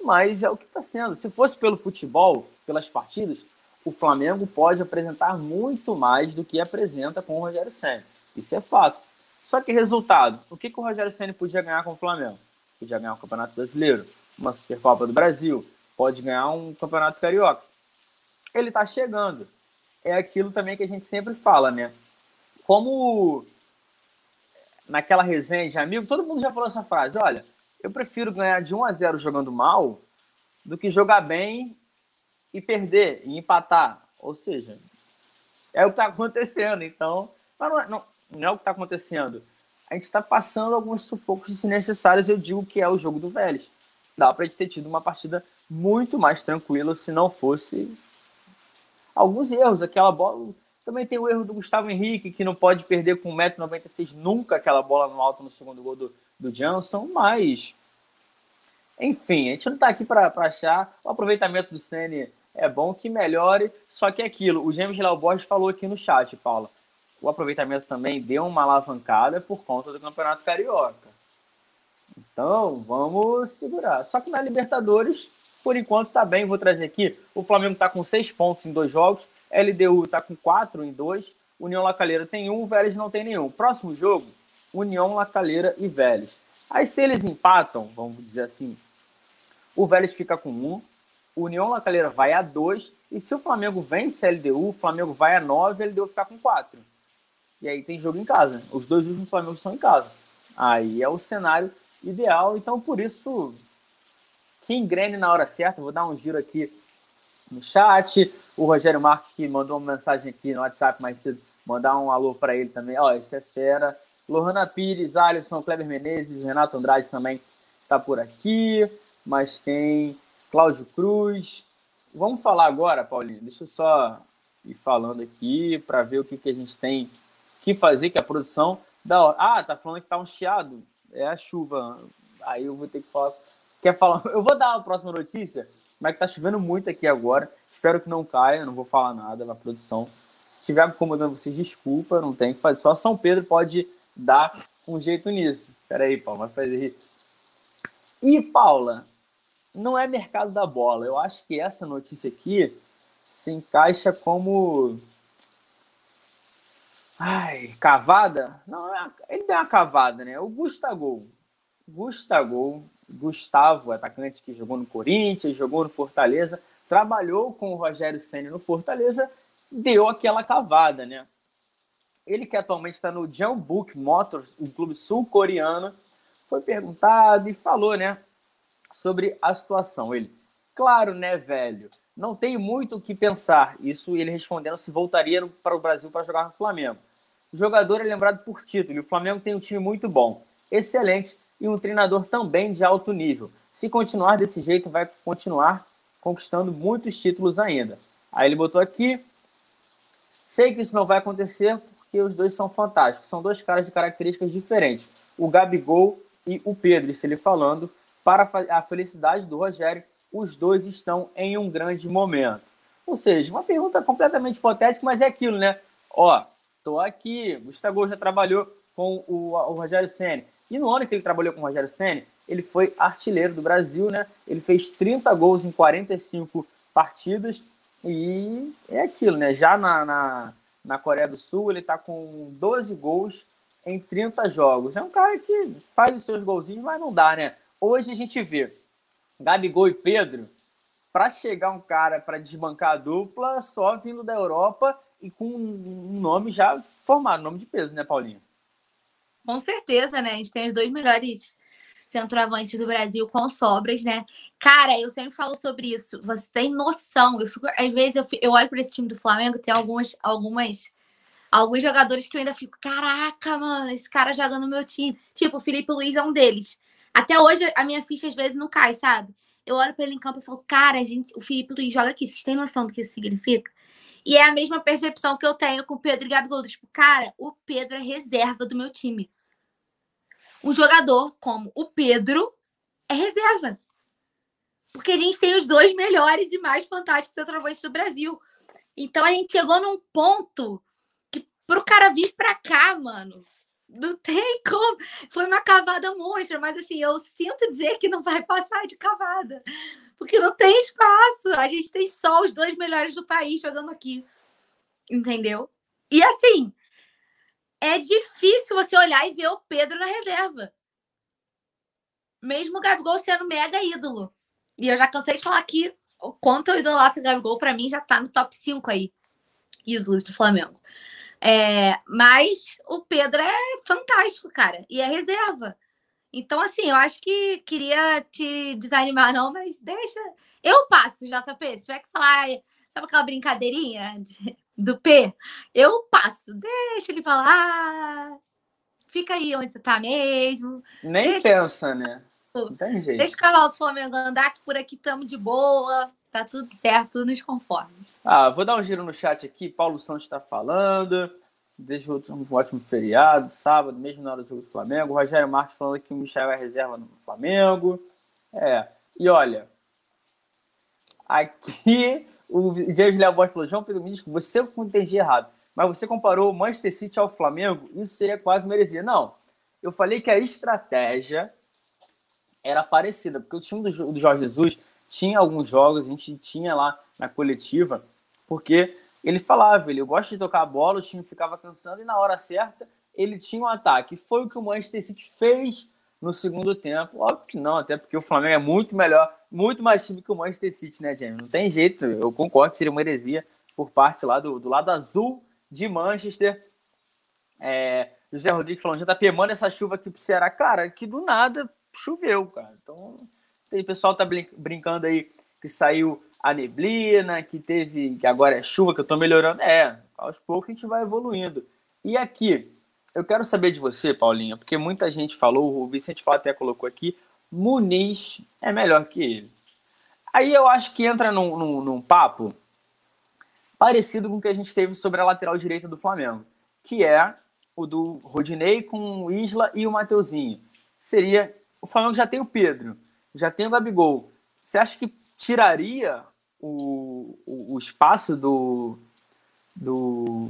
mas é o que está sendo. Se fosse pelo futebol, pelas partidas, o Flamengo pode apresentar muito mais do que apresenta com o Rogério Senna. Isso é fato. Só que resultado, o que, que o Rogério Senna podia ganhar com o Flamengo? Podia ganhar um Campeonato Brasileiro, uma Supercopa do Brasil, pode ganhar um Campeonato Carioca. Ele está chegando. É aquilo também que a gente sempre fala, né? Como naquela resenha de amigo, todo mundo já falou essa frase: olha, eu prefiro ganhar de 1 a 0 jogando mal do que jogar bem e perder e empatar. Ou seja, é o que está acontecendo. Então, não é, não, não é o que está acontecendo. A gente está passando alguns sufocos desnecessários. Eu digo que é o jogo do Vélez. Dá para a gente ter tido uma partida muito mais tranquila se não fosse alguns erros. Aquela bola também tem o erro do Gustavo Henrique, que não pode perder com 1,96m nunca aquela bola no alto no segundo gol do, do Johnson, mas. Enfim, a gente não está aqui para achar. O aproveitamento do Ceni é bom que melhore, só que é aquilo. O James Léo Borges falou aqui no chat, Paula. O aproveitamento também deu uma alavancada por conta do Campeonato Carioca. Então, vamos segurar. Só que na Libertadores, por enquanto, está bem. Vou trazer aqui. O Flamengo está com seis pontos em dois jogos. LDU está com 4 em 2, União Lacaleira tem um, Vélez não tem nenhum. Próximo jogo, União Lacaleira e Vélez. Aí se eles empatam, vamos dizer assim, o Vélez fica com 1, um, União Lacaleira vai a 2, e se o Flamengo vence a LDU, o Flamengo vai a 9 e a LDU fica com 4. E aí tem jogo em casa. Os dois últimos Flamengo são em casa. Aí é o cenário ideal, então por isso que engrene na hora certa. Vou dar um giro aqui no chat. O Rogério Marques, que mandou uma mensagem aqui no WhatsApp mais cedo, mandar um alô para ele também. Ó, esse é fera. Lohana Pires, Alisson, Kleber Menezes, Renato Andrade também está por aqui. Mas quem? Cláudio Cruz. Vamos falar agora, Paulinho. Deixa eu só ir falando aqui para ver o que, que a gente tem que fazer, que a produção da hora. Ah, tá falando que tá um chiado. É a chuva. Aí eu vou ter que falar. Quer falar? Eu vou dar a próxima notícia mas que tá chovendo muito aqui agora. Espero que não caia, não vou falar nada na produção. Se estiver incomodando vocês, desculpa, não tem que fazer. Só São Pedro pode dar um jeito nisso. Pera aí, Paulo, vai fazer rir. E, Paula, não é mercado da bola. Eu acho que essa notícia aqui se encaixa como. Ai, cavada? Não, é ele deu uma cavada, né? O Gustavo. Gustavo Gustavo, atacante que jogou no Corinthians, jogou no Fortaleza, trabalhou com o Rogério Senna no Fortaleza, deu aquela cavada, né? Ele que atualmente está no Jeonbuk Motors, um clube sul-coreano, foi perguntado e falou, né, sobre a situação. Ele, claro, né, velho, não tem muito o que pensar. Isso ele respondendo se voltaria para o Brasil para jogar no Flamengo. O jogador é lembrado por título e o Flamengo tem um time muito bom, excelente e um treinador também de alto nível. Se continuar desse jeito, vai continuar conquistando muitos títulos ainda. Aí ele botou aqui: sei que isso não vai acontecer porque os dois são fantásticos. São dois caras de características diferentes. O Gabigol e o Pedro, isso ele falando. Para a felicidade do Rogério, os dois estão em um grande momento. Ou seja, uma pergunta completamente hipotética, mas é aquilo, né? Ó, tô aqui, Gustavo já trabalhou com o, o Rogério Senna. E no ano que ele trabalhou com o Rogério Senna, ele foi artilheiro do Brasil, né? Ele fez 30 gols em 45 partidas e é aquilo, né? Já na, na, na Coreia do Sul, ele está com 12 gols em 30 jogos. É um cara que faz os seus golzinhos, mas não dá, né? Hoje a gente vê Gabigol e Pedro, para chegar um cara para desbancar a dupla, só vindo da Europa e com um nome já formado, nome de peso, né, Paulinho? Com certeza, né? A gente tem os dois melhores centroavantes do Brasil com sobras, né? Cara, eu sempre falo sobre isso. Você tem noção? Eu fico, às vezes eu, eu olho para esse time do Flamengo, tem algumas, algumas, alguns jogadores que eu ainda fico, caraca, mano, esse cara joga no meu time. Tipo, o Felipe Luiz é um deles. Até hoje a minha ficha às vezes não cai, sabe? Eu olho para ele em campo e falo, cara, gente, o Felipe Luiz joga aqui. Vocês têm noção do que isso significa? E é a mesma percepção que eu tenho com o Pedro e Gabigol. Tipo, cara, o Pedro é reserva do meu time um jogador como o Pedro é reserva. Porque a gente tem os dois melhores e mais fantásticos centroavantes do Brasil. Então a gente chegou num ponto que pro cara vir pra cá, mano, não tem como. Foi uma cavada monstra, mas assim, eu sinto dizer que não vai passar de cavada. Porque não tem espaço. A gente tem só os dois melhores do país jogando aqui. Entendeu? E assim, é difícil você olhar e ver o Pedro na reserva. Mesmo o Gabigol sendo mega ídolo. E eu já cansei de falar aqui o quanto eu idolatro o Gabigol, para mim já tá no top 5 aí. Ídolos do Flamengo. É, mas o Pedro é fantástico, cara. E é reserva. Então, assim, eu acho que queria te desanimar, não, mas deixa. Eu passo, JP. Se tiver que falar, sabe aquela brincadeirinha de, do P? Eu passo. Deixa ele falar. Fica aí onde você tá mesmo. Nem deixa... pensa, né? Não tem jeito. Deixa o cavalo do Flamengo andar, que por aqui estamos de boa. Tá tudo certo, nos conformes. Ah, vou dar um giro no chat aqui. Paulo Santos está falando. Desejo um ótimo feriado, sábado, mesmo na hora do jogo do Flamengo. Rogério Marques falando que o Michel é reserva no Flamengo. É, e olha, aqui o James Borges falou: João Pedro Místico, você entendi errado, mas você comparou o Manchester City ao Flamengo, isso seria quase merecia. Não, eu falei que a estratégia era parecida, porque o time do, do Jorge Jesus tinha alguns jogos, a gente tinha lá na coletiva, porque ele falava, ele, eu gosto de tocar a bola, o time ficava cansando e na hora certa ele tinha um ataque. Foi o que o Manchester City fez no segundo tempo. Óbvio que não, até porque o Flamengo é muito melhor, muito mais time que o Manchester City, né, James? Não tem jeito, eu concordo que seria uma heresia por parte lá do, do lado azul de Manchester. É, José Rodrigues falando, JP, manda essa chuva aqui pro Ceará. Cara, que do nada choveu, cara. Então, tem pessoal tá brincando aí que saiu a neblina, que teve, que agora é chuva, que eu tô melhorando. É, aos poucos a gente vai evoluindo. E aqui, eu quero saber de você, Paulinha, porque muita gente falou, o Vicente Fala até colocou aqui, Muniz é melhor que ele. Aí eu acho que entra num, num, num papo parecido com o que a gente teve sobre a lateral direita do Flamengo, que é o do Rodinei com o Isla e o Mateuzinho. Seria o Flamengo já tem o Pedro, já tem o Gabigol. Você acha que tiraria o, o, o espaço do, do,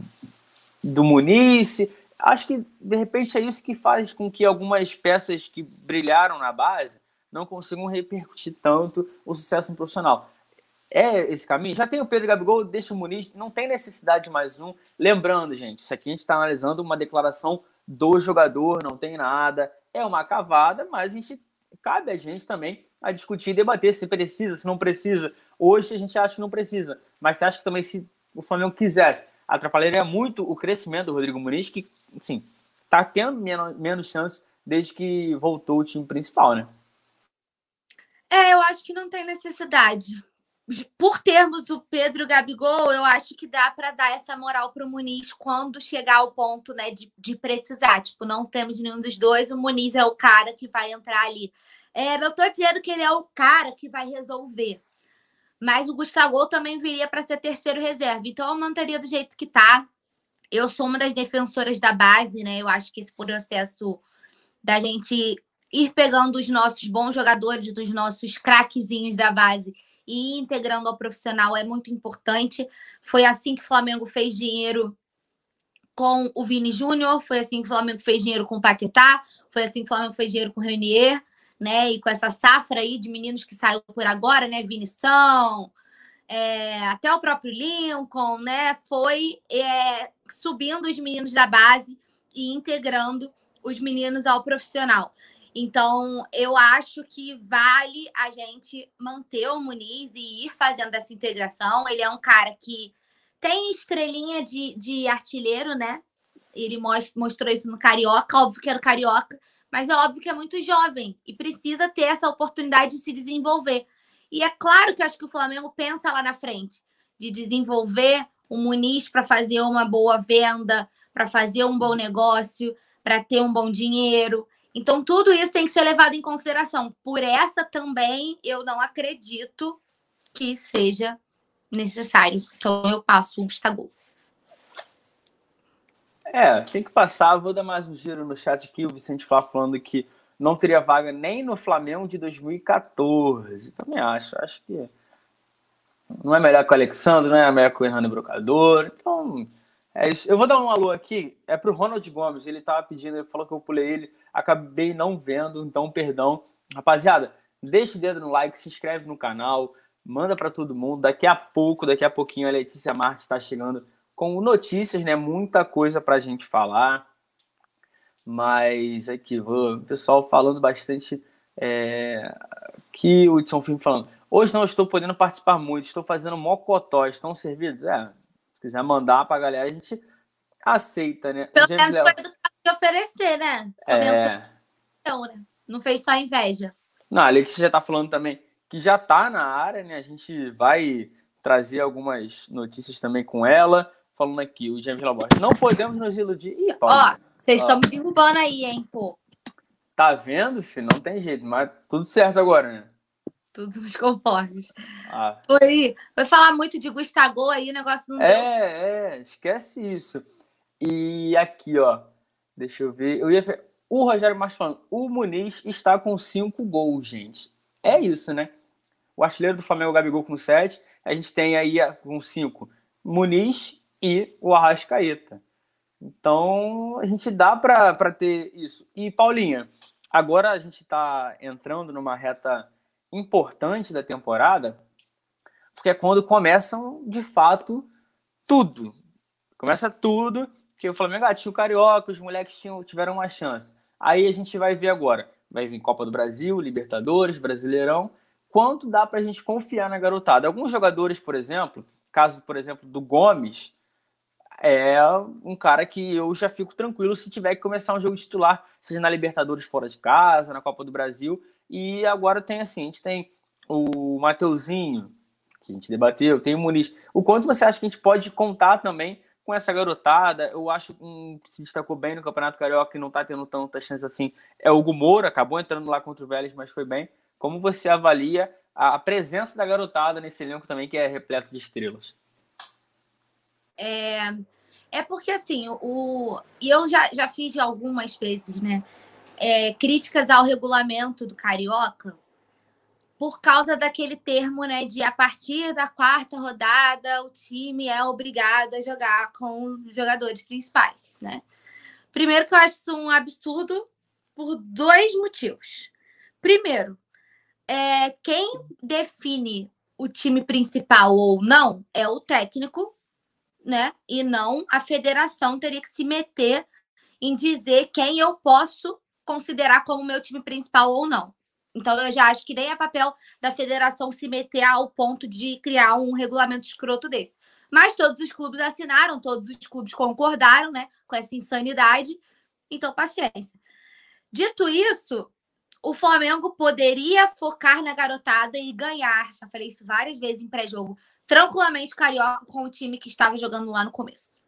do Muniz? Acho que, de repente, é isso que faz com que algumas peças que brilharam na base não consigam repercutir tanto o sucesso no profissional. É esse caminho? Já tem o Pedro Gabigol, deixa o Muniz, não tem necessidade de mais um. Lembrando, gente, isso aqui a gente está analisando uma declaração do jogador, não tem nada é uma cavada, mas a gente cabe a gente também a discutir e debater se precisa, se não precisa. Hoje a gente acha que não precisa, mas você acha que também se o Flamengo quisesse, atrapalharia muito o crescimento do Rodrigo Muniz, que, sim, tá tendo menos, menos chance desde que voltou o time principal, né? É, eu acho que não tem necessidade por termos o Pedro Gabigol, eu acho que dá para dar essa moral para o Muniz quando chegar ao ponto né, de, de, precisar. Tipo, não temos nenhum dos dois, o Muniz é o cara que vai entrar ali. É, não estou dizendo que ele é o cara que vai resolver, mas o Gustavo também viria para ser terceiro reserva. Então, eu manteria do jeito que está. Eu sou uma das defensoras da base, né? Eu acho que esse processo da gente ir pegando os nossos bons jogadores, dos nossos craquezinhos da base e integrando ao profissional é muito importante. Foi assim que o Flamengo fez dinheiro com o Vini Júnior, foi assim que o Flamengo fez dinheiro com o Paquetá, foi assim que o Flamengo fez dinheiro com o Renier, né? E com essa safra aí de meninos que saiu por agora, né? Vinição, é, até o próprio Lincoln, né? Foi é, subindo os meninos da base e integrando os meninos ao profissional. Então, eu acho que vale a gente manter o Muniz e ir fazendo essa integração. Ele é um cara que tem estrelinha de, de artilheiro, né? Ele mostrou isso no Carioca, óbvio que era Carioca, mas é óbvio que é muito jovem e precisa ter essa oportunidade de se desenvolver. E é claro que eu acho que o Flamengo pensa lá na frente de desenvolver o Muniz para fazer uma boa venda, para fazer um bom negócio, para ter um bom dinheiro. Então, tudo isso tem que ser levado em consideração. Por essa também, eu não acredito que seja necessário. Então, eu passo o Gustavo. É, tem que passar. Vou dar mais um giro no chat aqui. O Vicente Flá falando que não teria vaga nem no Flamengo de 2014. Também acho. Acho que não é melhor que o Alexandre, não é melhor que o Hernando Brocador. Então, é isso. Eu vou dar um alô aqui. É pro Ronald Gomes. Ele tava pedindo, ele falou que eu pulei ele. Acabei não vendo, então perdão. Rapaziada, deixa o dedo no like, se inscreve no canal, manda para todo mundo. Daqui a pouco, daqui a pouquinho, a Letícia Marques está chegando com notícias, né? Muita coisa para a gente falar. Mas aqui, o pessoal falando bastante. É, que o Edson Filme falando. Hoje não estou podendo participar muito, estou fazendo mocotó. Estão servidos? É, se quiser mandar para a galera, a gente aceita, né? Pelo menos foi educado de oferecer, né? É... Então, né? Não fez só inveja. Não, a Letícia já está falando também que já está na área, né? A gente vai trazer algumas notícias também com ela. Falando aqui, o James Laborte. Não podemos nos iludir. Ih, Ó, vocês estão me derrubando aí, hein, pô. Tá vendo, filho? Não tem jeito, mas tudo certo agora, né? Tudo nos conformes. Ah. Foi, foi falar muito de Gustavo aí, o negócio não é, deu. É, é, esquece isso. E aqui, ó. Deixa eu ver. Eu ia o Rogério Marques falando, o Muniz está com cinco gols, gente. É isso, né? O artilheiro do Flamengo, Gabigol, com sete. A gente tem aí com cinco Muniz e o Arrascaeta. Então, a gente dá para ter isso. E, Paulinha, agora a gente está entrando numa reta importante da temporada, porque é quando começam, de fato, tudo. Começa tudo, porque o Flamengo ah, tinha o Carioca, os moleques tinham, tiveram uma chance. Aí a gente vai ver agora. Vai vir Copa do Brasil, Libertadores, Brasileirão. Quanto dá para a gente confiar na garotada? Alguns jogadores, por exemplo, caso, por exemplo, do Gomes, é um cara que eu já fico tranquilo se tiver que começar um jogo titular, seja na Libertadores fora de casa, na Copa do Brasil. E agora tem assim, a gente tem o Mateuzinho, que a gente debateu, tem o Muniz. O quanto você acha que a gente pode contar também com essa garotada. Eu acho um, que se destacou bem no Campeonato Carioca e não está tendo tanta chance assim. É o Moura, acabou entrando lá contra o Vélez, mas foi bem. Como você avalia a presença da garotada nesse elenco também, que é repleto de estrelas? É, é porque assim, o, e eu já, já fiz algumas vezes, né? É, críticas ao regulamento do Carioca, por causa daquele termo, né, de a partir da quarta rodada o time é obrigado a jogar com os jogadores principais, né? Primeiro que eu acho isso um absurdo por dois motivos. Primeiro, é, quem define o time principal ou não é o técnico, né? E não a federação teria que se meter em dizer quem eu posso considerar como meu time principal ou não. Então, eu já acho que nem é papel da federação se meter ao ponto de criar um regulamento escroto desse. Mas todos os clubes assinaram, todos os clubes concordaram né, com essa insanidade. Então, paciência. Dito isso, o Flamengo poderia focar na garotada e ganhar, já falei isso várias vezes em pré-jogo, tranquilamente Carioca com o time que estava jogando lá no começo.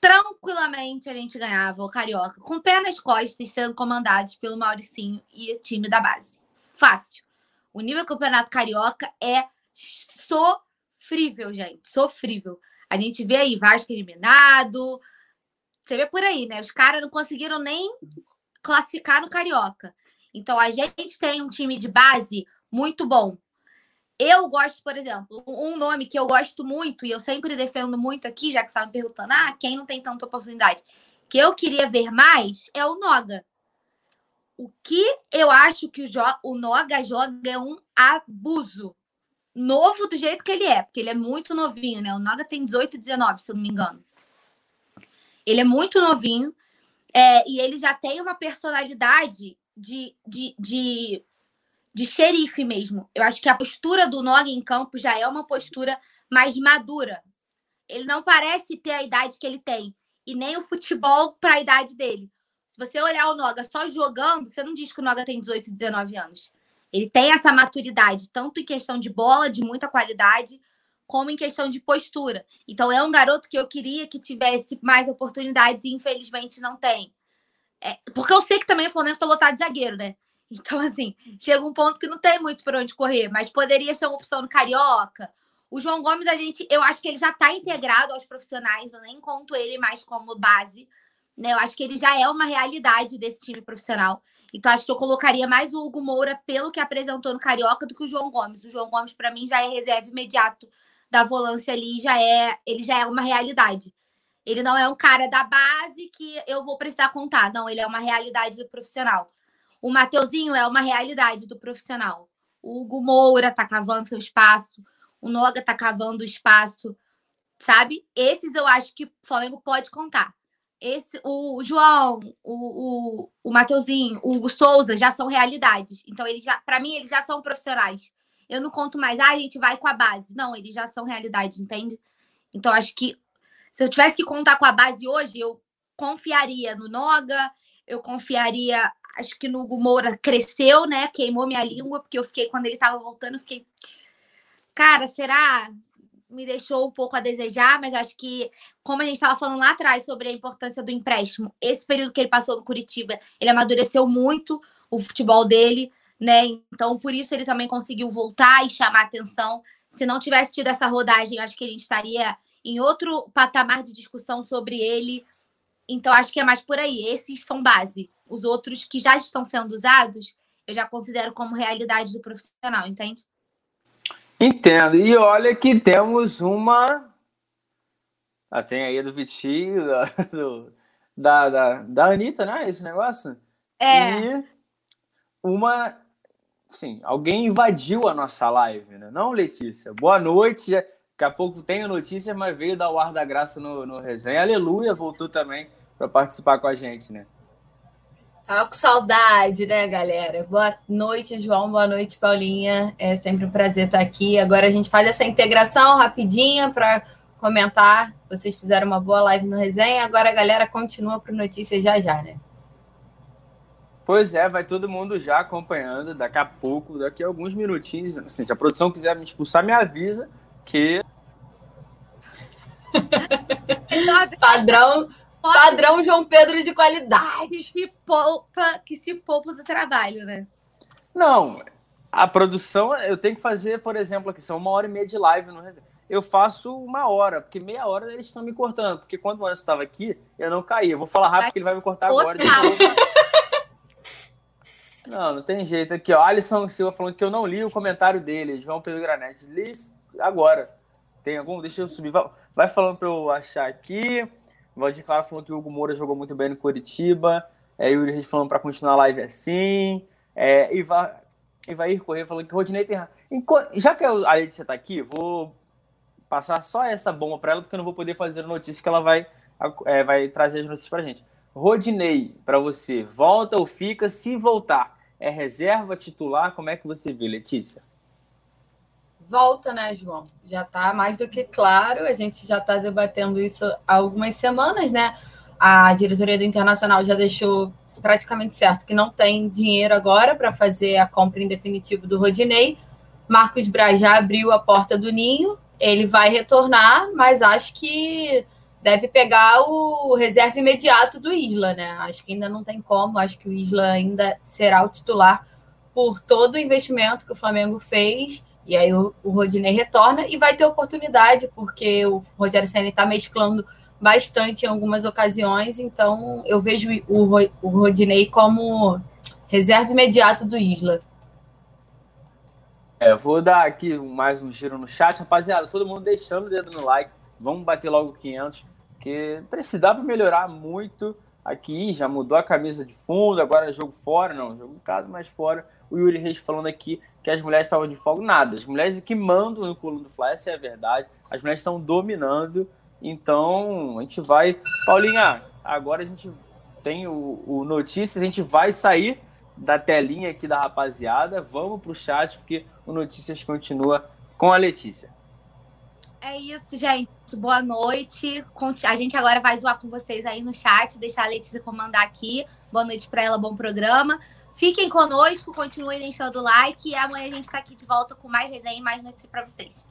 Tranquilamente a gente ganhava o Carioca, com pé nas costas, sendo comandados pelo Mauricinho e o time da base fácil. O nível do Campeonato Carioca é sofrível, gente. Sofrível. A gente vê aí Vasco eliminado. Você vê por aí, né? Os caras não conseguiram nem classificar no Carioca. Então a gente tem um time de base muito bom. Eu gosto, por exemplo, um nome que eu gosto muito e eu sempre defendo muito aqui, já que você estava me perguntando, ah, quem não tem tanta oportunidade, que eu queria ver mais é o Noga. O que eu acho que o, o Noga joga é um abuso. Novo do jeito que ele é, porque ele é muito novinho, né? O Noga tem 18, 19, se eu não me engano. Ele é muito novinho é, e ele já tem uma personalidade de, de, de, de xerife mesmo. Eu acho que a postura do Noga em campo já é uma postura mais madura. Ele não parece ter a idade que ele tem e nem o futebol para a idade dele. Se você olhar o Noga só jogando, você não diz que o Noga tem 18, 19 anos. Ele tem essa maturidade, tanto em questão de bola, de muita qualidade, como em questão de postura. Então, é um garoto que eu queria que tivesse mais oportunidades e, infelizmente, não tem. É, porque eu sei que também o Flamengo está lotado de zagueiro, né? Então, assim, chega um ponto que não tem muito para onde correr, mas poderia ser uma opção no Carioca. O João Gomes, a gente, eu acho que ele já está integrado aos profissionais, eu nem conto ele mais como base, Né? Eu acho que ele já é uma realidade desse time profissional. Então, acho que eu colocaria mais o Hugo Moura pelo que apresentou no Carioca do que o João Gomes. O João Gomes, para mim, já é reserva imediato da volância ali, já é, ele já é uma realidade. Ele não é um cara da base que eu vou precisar contar. Não, ele é uma realidade profissional. O Mateuzinho é uma realidade do profissional. O Hugo Moura tá cavando seu espaço. O Noga tá cavando o espaço. Sabe? Esses eu acho que o Flamengo pode contar esse, o João, o, o, o Mateuzinho, o Hugo Souza já são realidades. Então, eles já, para mim, eles já são profissionais. Eu não conto mais, ah, a gente vai com a base. Não, eles já são realidade, entende? Então, acho que se eu tivesse que contar com a base hoje, eu confiaria no Noga, eu confiaria, acho que no Hugo Moura cresceu, né? Queimou minha língua, porque eu fiquei, quando ele tava voltando, fiquei. Cara, será? me deixou um pouco a desejar, mas acho que, como a gente estava falando lá atrás sobre a importância do empréstimo, esse período que ele passou no Curitiba, ele amadureceu muito o futebol dele, né? Então, por isso ele também conseguiu voltar e chamar atenção. Se não tivesse tido essa rodagem, acho que a gente estaria em outro patamar de discussão sobre ele. Então, acho que é mais por aí. Esses são base. Os outros que já estão sendo usados, eu já considero como realidade do profissional, entende? Entendo. E olha que temos uma. Ah, tem aí do Vitinho, da, do, da, da, da Anitta, né? Esse negócio? É. E uma. Sim, alguém invadiu a nossa live, né? Não, Letícia? Boa noite. Daqui a pouco tem a notícia, mas veio dar o ar da graça no, no resenha. Aleluia, voltou também para participar com a gente, né? Tava com saudade, né, galera? Boa noite, João. Boa noite, Paulinha. É sempre um prazer estar aqui. Agora a gente faz essa integração rapidinha para comentar. Vocês fizeram uma boa live no resenha. Agora a galera continua para notícias já já, né? Pois é, vai todo mundo já acompanhando. Daqui a pouco, daqui a alguns minutinhos. Assim, se a produção quiser me expulsar, me avisa que. Padrão Padrão João Pedro de qualidade. Que se poupa, que se poupa do trabalho, né? Não, a produção eu tenho que fazer, por exemplo, aqui são uma hora e meia de live no eu faço uma hora, porque meia hora eles estão me cortando. Porque quando o Anderson estava aqui, eu não caí. Eu vou falar rápido que ele vai me cortar agora. Não, não tem jeito. Aqui, ó. Alisson Silva falando que eu não li o comentário dele. João Pedro Granete. Li agora. Tem algum? Deixa eu subir. Vai falando para eu achar aqui. Valdir Claro falou que o Hugo Moura jogou muito bem no Curitiba. É, Yuri Reis falando para continuar a live assim. É, Iva, Ivair Corrêa falando que Rodinei tem. Já que a Letícia está aqui, vou passar só essa bomba para ela, porque eu não vou poder fazer a notícia que ela vai, é, vai trazer as notícias para gente. Rodinei, para você, volta ou fica? Se voltar, é reserva titular? Como é que você vê, Letícia? Volta, né, João? Já está mais do que claro, a gente já está debatendo isso há algumas semanas, né? A diretoria do Internacional já deixou praticamente certo que não tem dinheiro agora para fazer a compra em definitivo do Rodinei. Marcos Braz já abriu a porta do ninho, ele vai retornar, mas acho que deve pegar o reserva imediato do Isla, né? Acho que ainda não tem como, acho que o Isla ainda será o titular por todo o investimento que o Flamengo fez e aí o, o Rodinei retorna e vai ter oportunidade, porque o Rogério Senna está mesclando bastante em algumas ocasiões, então eu vejo o, o Rodinei como reserva imediato do Isla. É, vou dar aqui mais um giro no chat. Rapaziada, todo mundo deixando o dedo no like. Vamos bater logo 500, porque precisar para melhorar muito aqui. Já mudou a camisa de fundo, agora é jogo fora, não, jogo em casa, mas fora. O Yuri Reis falando aqui que as mulheres estavam de folga. Nada. As mulheres que mandam no coluna do Fly, essa é a verdade. As mulheres estão dominando. Então, a gente vai. Paulinha, agora a gente tem o, o Notícias, a gente vai sair da telinha aqui da rapaziada. Vamos pro chat, porque o Notícias continua com a Letícia. É isso, gente. Boa noite. A gente agora vai zoar com vocês aí no chat, deixar a Letícia comandar aqui. Boa noite para ela, bom programa. Fiquem conosco, continuem deixando o like e amanhã a gente está aqui de volta com mais resenha e mais notícias para vocês.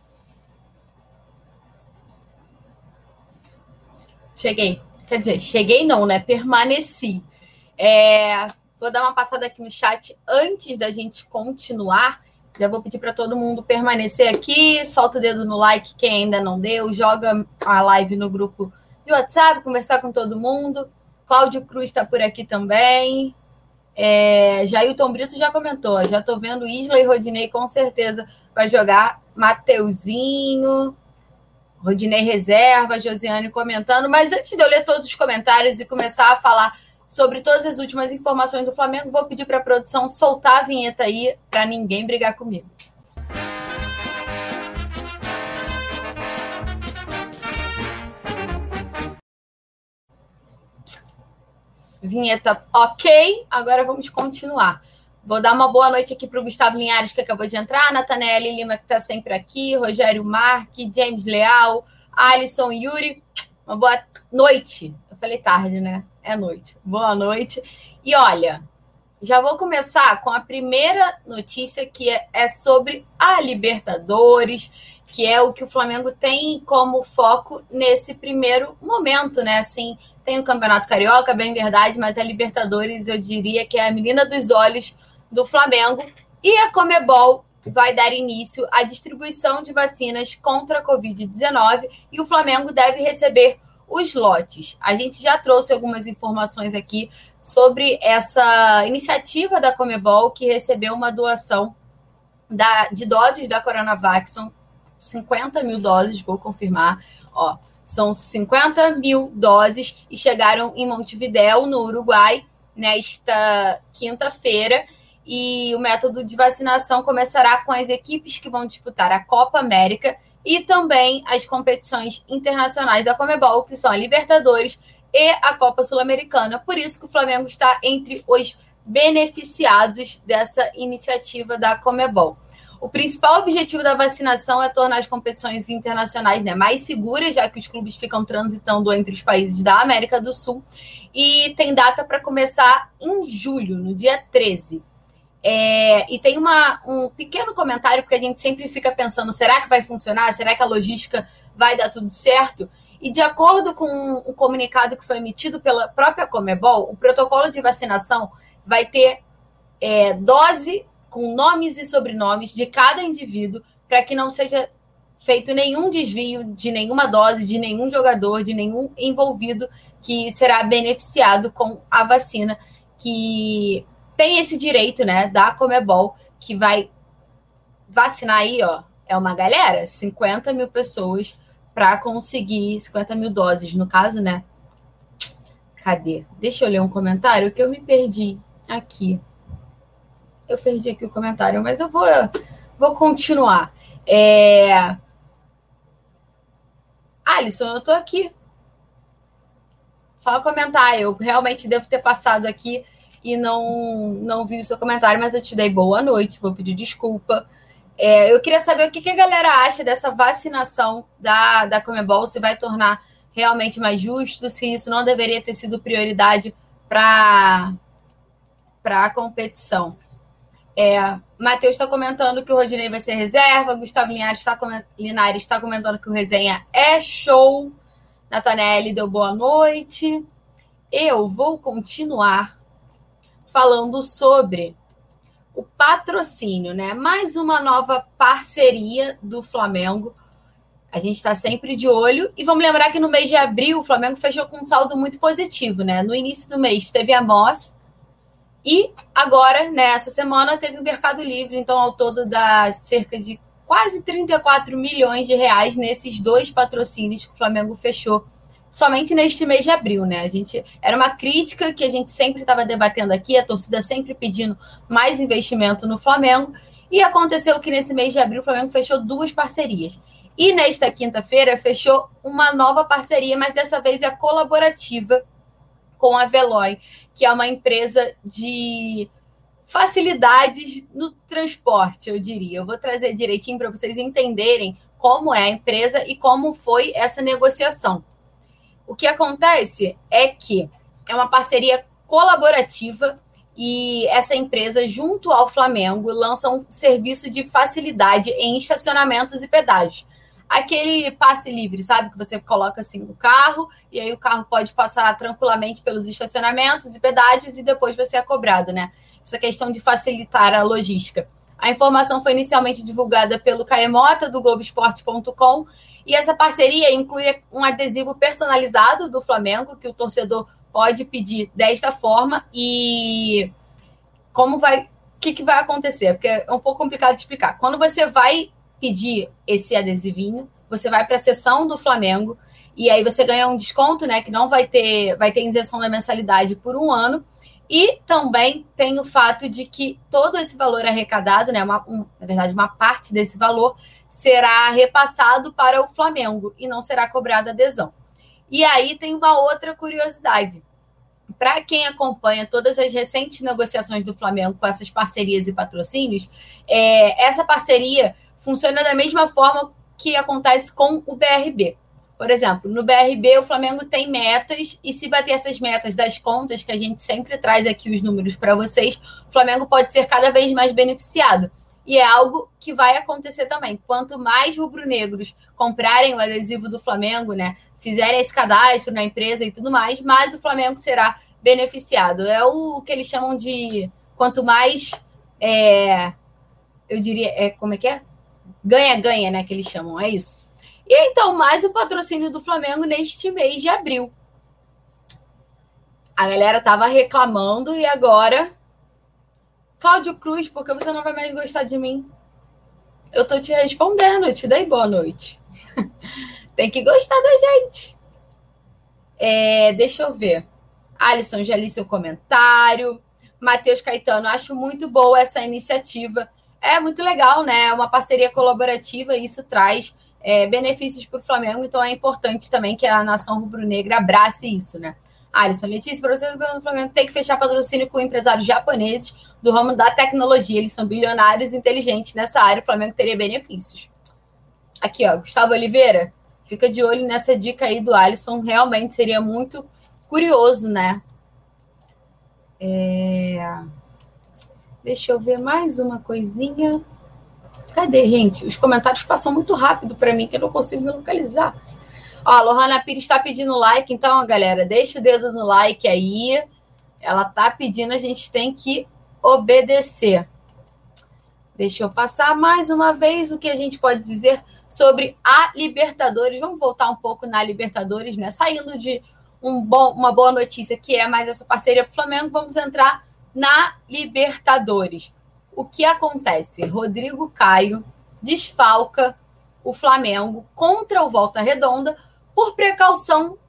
Cheguei. Quer dizer, cheguei não, né? Permaneci. É, vou dar uma passada aqui no chat antes da gente continuar. Já vou pedir para todo mundo permanecer aqui, solta o dedo no like quem ainda não deu, joga a live no grupo de WhatsApp, conversar com todo mundo. Cláudio Cruz está por aqui também. É, Jailton Brito já comentou. Já estou vendo Isla e Rodinei com certeza vai jogar. Mateuzinho, Rodinei reserva, Josiane comentando. Mas antes de eu ler todos os comentários e começar a falar sobre todas as últimas informações do Flamengo, vou pedir para a produção soltar a vinheta aí para ninguém brigar comigo. Vinheta ok, agora vamos continuar. Vou dar uma boa noite aqui para o Gustavo Linhares, que acabou de entrar, Natanelli Lima, que está sempre aqui, Rogério Marque, James Leal, Alisson Yuri. Uma boa noite. Eu falei tarde, né? É noite. Boa noite. E olha, já vou começar com a primeira notícia, que é, é sobre a Libertadores, que é o que o Flamengo tem como foco nesse primeiro momento, né? Assim, tem o Campeonato Carioca, bem verdade, mas a Libertadores eu diria que é a menina dos olhos do Flamengo. E a Comebol vai dar início à distribuição de vacinas contra a Covid-19 e o Flamengo deve receber os lotes. A gente já trouxe algumas informações aqui sobre essa iniciativa da Comebol que recebeu uma doação da, de doses da Coronavac, são 50 mil doses, vou confirmar. Ó, são 50 mil doses e chegaram em Montevidéu, no Uruguai, nesta quinta-feira. E o método de vacinação começará com as equipes que vão disputar a Copa América e também as competições internacionais da Comebol, que são a Libertadores e a Copa Sul-Americana. Por isso que o Flamengo está entre os beneficiados dessa iniciativa da Comebol. O principal objetivo da vacinação é tornar as competições internacionais né, mais seguras, já que os clubes ficam transitando entre os países da América do Sul. E tem data para começar em julho, no dia 13. É, e tem uma, um pequeno comentário, porque a gente sempre fica pensando: será que vai funcionar? Será que a logística vai dar tudo certo? E de acordo com o um comunicado que foi emitido pela própria Comebol, o protocolo de vacinação vai ter é, dose com nomes e sobrenomes de cada indivíduo para que não seja feito nenhum desvio de nenhuma dose, de nenhum jogador, de nenhum envolvido que será beneficiado com a vacina, que tem esse direito, né, da Comebol, que vai vacinar aí, ó, é uma galera, 50 mil pessoas para conseguir 50 mil doses, no caso, né? Cadê? Deixa eu ler um comentário que eu me perdi aqui. Eu perdi aqui o comentário, mas eu vou, vou continuar. É... Alisson, eu tô aqui. Só comentar, eu realmente devo ter passado aqui e não, não vi o seu comentário, mas eu te dei boa noite, vou pedir desculpa. É, eu queria saber o que, que, a galera acha dessa vacinação da, da Comebol, se vai tornar realmente mais justo, se isso não deveria ter sido prioridade para a competição. É, Matheus está comentando que o Rodinei vai ser reserva. Gustavo Linhares está, está comentando que o resenha é show. Natanelli deu boa noite. Eu vou continuar falando sobre o patrocínio, né? Mais uma nova parceria do Flamengo. A gente está sempre de olho. E vamos lembrar que no mês de abril o Flamengo fechou com um saldo muito positivo, né? No início do mês teve a Moss e agora, nessa semana, teve o Mercado Livre, então, ao todo dá cerca de quase 34 milhões de reais nesses dois patrocínios que o Flamengo fechou somente neste mês de abril, né? A gente era uma crítica que a gente sempre estava debatendo aqui, a torcida sempre pedindo mais investimento no Flamengo, e aconteceu que nesse mês de abril o Flamengo fechou duas parcerias. E nesta quinta-feira fechou uma nova parceria, mas dessa vez é colaborativa com a Veloy, que é uma empresa de facilidades no transporte, eu diria. Eu vou trazer direitinho para vocês entenderem como é a empresa e como foi essa negociação. O que acontece é que é uma parceria colaborativa e essa empresa, junto ao Flamengo, lança um serviço de facilidade em estacionamentos e pedágios aquele passe livre, sabe? Que você coloca assim no carro e aí o carro pode passar tranquilamente pelos estacionamentos e pedágios e depois você é cobrado, né? Essa questão de facilitar a logística. A informação foi inicialmente divulgada pelo Caemota, do Globoesporte.com, e essa parceria inclui um adesivo personalizado do Flamengo, que o torcedor pode pedir desta forma e como vai, o que, que vai acontecer? Porque é um pouco complicado de explicar. Quando você vai pedir esse adesivinho, você vai para a seção do Flamengo e aí você ganha um desconto, né? Que não vai ter, vai ter isenção da mensalidade por um ano. E também tem o fato de que todo esse valor arrecadado, né? Uma, um, na verdade, uma parte desse valor será repassado para o Flamengo e não será cobrada adesão. E aí tem uma outra curiosidade. Para quem acompanha todas as recentes negociações do Flamengo com essas parcerias e patrocínios, é, essa parceria funciona da mesma forma que acontece com o BRB. Por exemplo, no BRB o Flamengo tem metas e se bater essas metas das contas, que a gente sempre traz aqui os números para vocês, o Flamengo pode ser cada vez mais beneficiado. E é algo que vai acontecer também. Quanto mais rubro-negros comprarem o adesivo do Flamengo, né, fizerem esse cadastro na empresa e tudo mais, mais o Flamengo será beneficiado. É o que eles chamam de quanto mais é, eu diria, é como é que é? Ganha-ganha, né? Que eles chamam, é isso. E então, mais o patrocínio do Flamengo neste mês de abril. A galera tava reclamando e agora. Cláudio Cruz, por que você não vai mais gostar de mim? Eu tô te respondendo, eu te dei boa noite. Tem que gostar da gente. É, deixa eu ver. Alisson já li seu comentário. Matheus Caetano, acho muito boa essa iniciativa. É muito legal, né? Uma parceria colaborativa isso traz é, benefícios para o Flamengo, então é importante também que a nação rubro-negra abrace isso, né? Alisson, Letícia, para você do Flamengo tem que fechar patrocínio com empresários japoneses do ramo da tecnologia. Eles são bilionários inteligentes nessa área. O Flamengo teria benefícios. Aqui, ó, Gustavo Oliveira, fica de olho nessa dica aí do Alisson. Realmente seria muito curioso, né? É... Deixa eu ver mais uma coisinha. Cadê, gente? Os comentários passam muito rápido para mim que eu não consigo me localizar. Ó, a Lohana Pires está pedindo like, então, galera, deixa o dedo no like aí. Ela tá pedindo, a gente tem que obedecer. Deixa eu passar mais uma vez o que a gente pode dizer sobre a Libertadores. Vamos voltar um pouco na Libertadores, né? Saindo de um bom, uma boa notícia que é mais essa parceria para o Flamengo, vamos entrar na Libertadores o que acontece? Rodrigo Caio desfalca o Flamengo contra o Volta Redonda por precaução,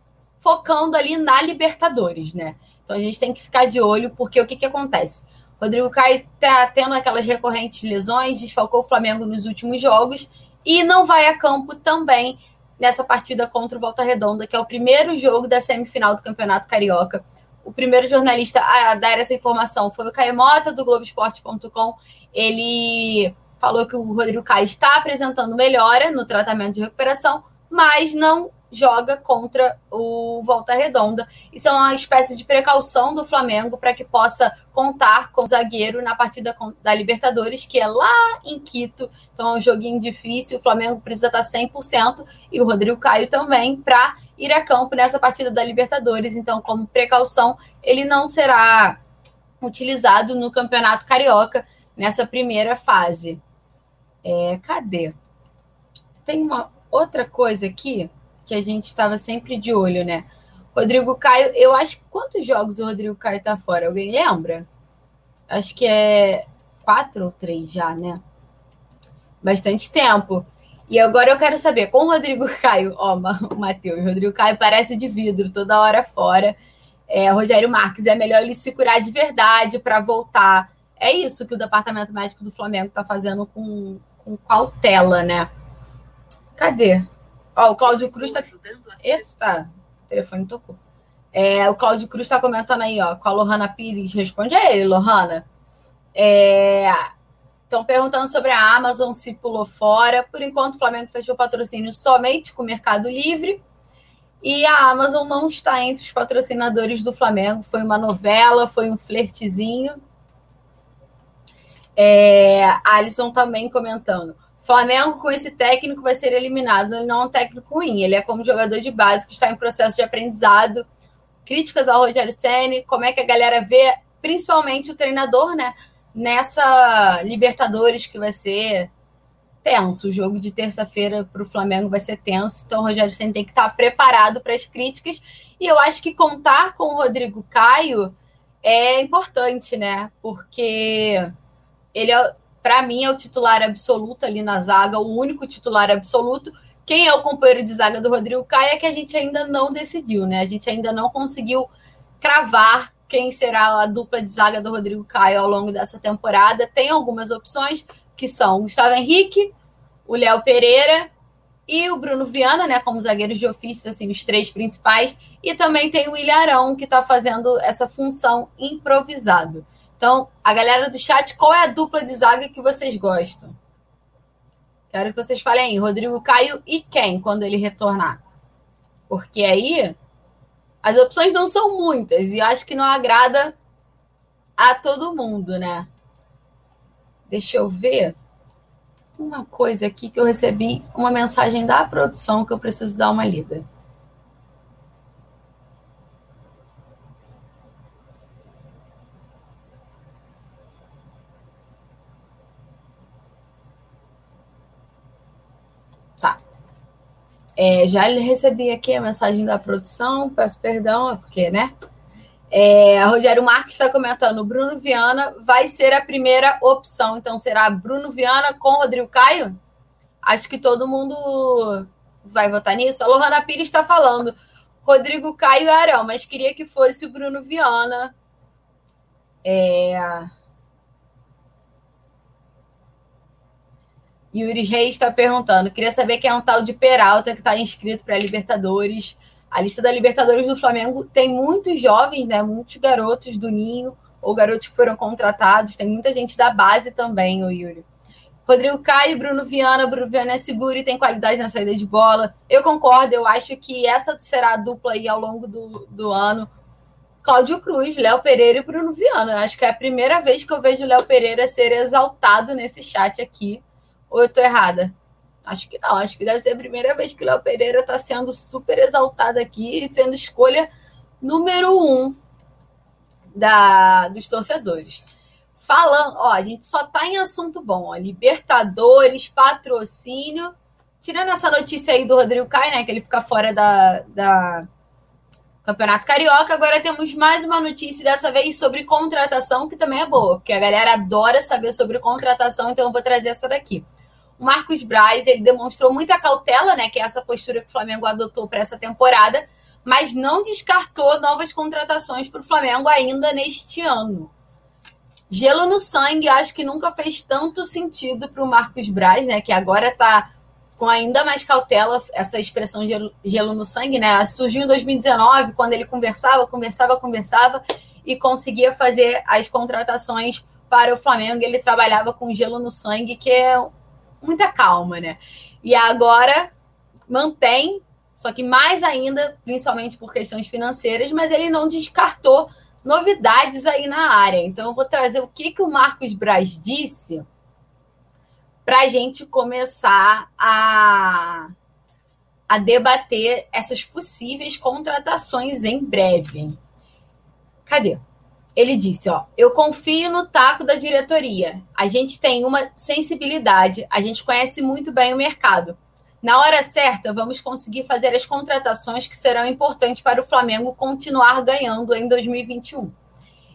focando ali na Libertadores, né? Então a gente tem que ficar de olho, porque o que, que acontece? Rodrigo Caio está tendo aquelas recorrentes lesões, desfalcou o Flamengo nos últimos jogos e não vai a campo também nessa partida contra o Volta Redonda, que é o primeiro jogo da semifinal do Campeonato Carioca o primeiro jornalista a dar essa informação foi o Caio Mota, do Globoesporte.com. Ele falou que o Rodrigo Caio está apresentando melhora no tratamento de recuperação, mas não joga contra o Volta Redonda. Isso é uma espécie de precaução do Flamengo para que possa contar com o zagueiro na partida da Libertadores, que é lá em Quito. Então é um joguinho difícil, o Flamengo precisa estar 100% e o Rodrigo Caio também para ir a campo nessa partida da Libertadores. Então, como precaução, ele não será utilizado no Campeonato Carioca nessa primeira fase. É, cadê? Tem uma outra coisa aqui que a gente estava sempre de olho, né? Rodrigo Caio, eu acho que quantos jogos o Rodrigo Caio tá fora? Alguém lembra? Acho que é quatro ou três já, né? Bastante tempo. E agora eu quero saber, com o Rodrigo Caio, ó, o Matheus, Rodrigo Caio parece de vidro toda hora fora. É, Rogério Marques, é melhor ele se curar de verdade para voltar. É isso que o Departamento Médico do Flamengo está fazendo com, com cautela, né? Cadê? Ó, o Cláudio Cruz está. Eita, o telefone tocou. É, o Cláudio Cruz está comentando aí, ó, com a Lohana Pires. Responde a ele, Lohana. Estão perguntando sobre a Amazon se pulou fora. Por enquanto, o Flamengo fechou patrocínio somente com o Mercado Livre. E a Amazon não está entre os patrocinadores do Flamengo. Foi uma novela, foi um flertezinho. É, Alisson também comentando. Flamengo, com esse técnico, vai ser eliminado. Ele não é um técnico ruim, ele é como jogador de base que está em processo de aprendizado. Críticas ao Rogério Senni, como é que a galera vê, principalmente o treinador, né? Nessa Libertadores que vai ser tenso. O jogo de terça-feira para o Flamengo vai ser tenso, então o Rogério Senna tem que estar preparado para as críticas. E eu acho que contar com o Rodrigo Caio é importante, né? Porque ele, é, para mim, é o titular absoluto ali na zaga, o único titular absoluto. Quem é o companheiro de zaga do Rodrigo Caio é que a gente ainda não decidiu, né? A gente ainda não conseguiu cravar quem será a dupla de zaga do Rodrigo Caio ao longo dessa temporada. Tem algumas opções que são Gustavo Henrique, o Léo Pereira e o Bruno Viana, né, como zagueiros de ofício, assim, os três principais, e também tem o Ilharão, que está fazendo essa função improvisado. Então, a galera do chat, qual é a dupla de zaga que vocês gostam? Quero que vocês falem aí, Rodrigo Caio e quem, quando ele retornar? Porque aí as opções não são muitas e acho que não agrada a todo mundo, né? Deixa eu ver uma coisa aqui que eu recebi uma mensagem da produção que eu preciso dar uma lida. Tá. É, já recebi aqui a mensagem da produção, peço perdão, é porque, né? É, Rogério Marques está comentando: Bruno Viana vai ser a primeira opção. Então, será Bruno Viana com Rodrigo Caio? Acho que todo mundo vai votar nisso. A Lohana Pires está falando: Rodrigo Caio e Arão, mas queria que fosse o Bruno Viana. É... Yuri Reis está perguntando: queria saber quem é um tal de Peralta que está inscrito para a Libertadores. A lista da Libertadores do Flamengo tem muitos jovens, né? Muitos garotos do Ninho ou garotos que foram contratados. Tem muita gente da base também, o Yuri. Rodrigo Caio, Bruno Viana. Bruno Viana é seguro e tem qualidade na saída de bola. Eu concordo, eu acho que essa será a dupla aí ao longo do, do ano. Cláudio Cruz, Léo Pereira e Bruno Viana. Eu acho que é a primeira vez que eu vejo o Léo Pereira ser exaltado nesse chat aqui. Ou eu estou errada? Acho que não, acho que deve ser a primeira vez que Léo Pereira está sendo super exaltado aqui e sendo escolha número um da, dos torcedores. Falando, ó, a gente só tá em assunto bom, ó, Libertadores, patrocínio. Tirando essa notícia aí do Rodrigo Caio, né, que ele fica fora da, da Campeonato Carioca, agora temos mais uma notícia, dessa vez sobre contratação, que também é boa, porque a galera adora saber sobre contratação, então eu vou trazer essa daqui. O Marcos Braz, ele demonstrou muita cautela, né, que é essa postura que o Flamengo adotou para essa temporada, mas não descartou novas contratações para o Flamengo ainda neste ano. Gelo no sangue, acho que nunca fez tanto sentido para o Marcos Braz, né, que agora está com ainda mais cautela, essa expressão gelo, gelo no sangue, né? Surgiu em 2019, quando ele conversava, conversava, conversava e conseguia fazer as contratações para o Flamengo. Ele trabalhava com gelo no sangue, que é muita calma, né? E agora mantém, só que mais ainda, principalmente por questões financeiras, mas ele não descartou novidades aí na área. Então eu vou trazer o que, que o Marcos Braz disse para a gente começar a, a debater essas possíveis contratações em breve. Cadê? Ele disse: Ó, eu confio no taco da diretoria. A gente tem uma sensibilidade, a gente conhece muito bem o mercado. Na hora certa, vamos conseguir fazer as contratações que serão importantes para o Flamengo continuar ganhando em 2021.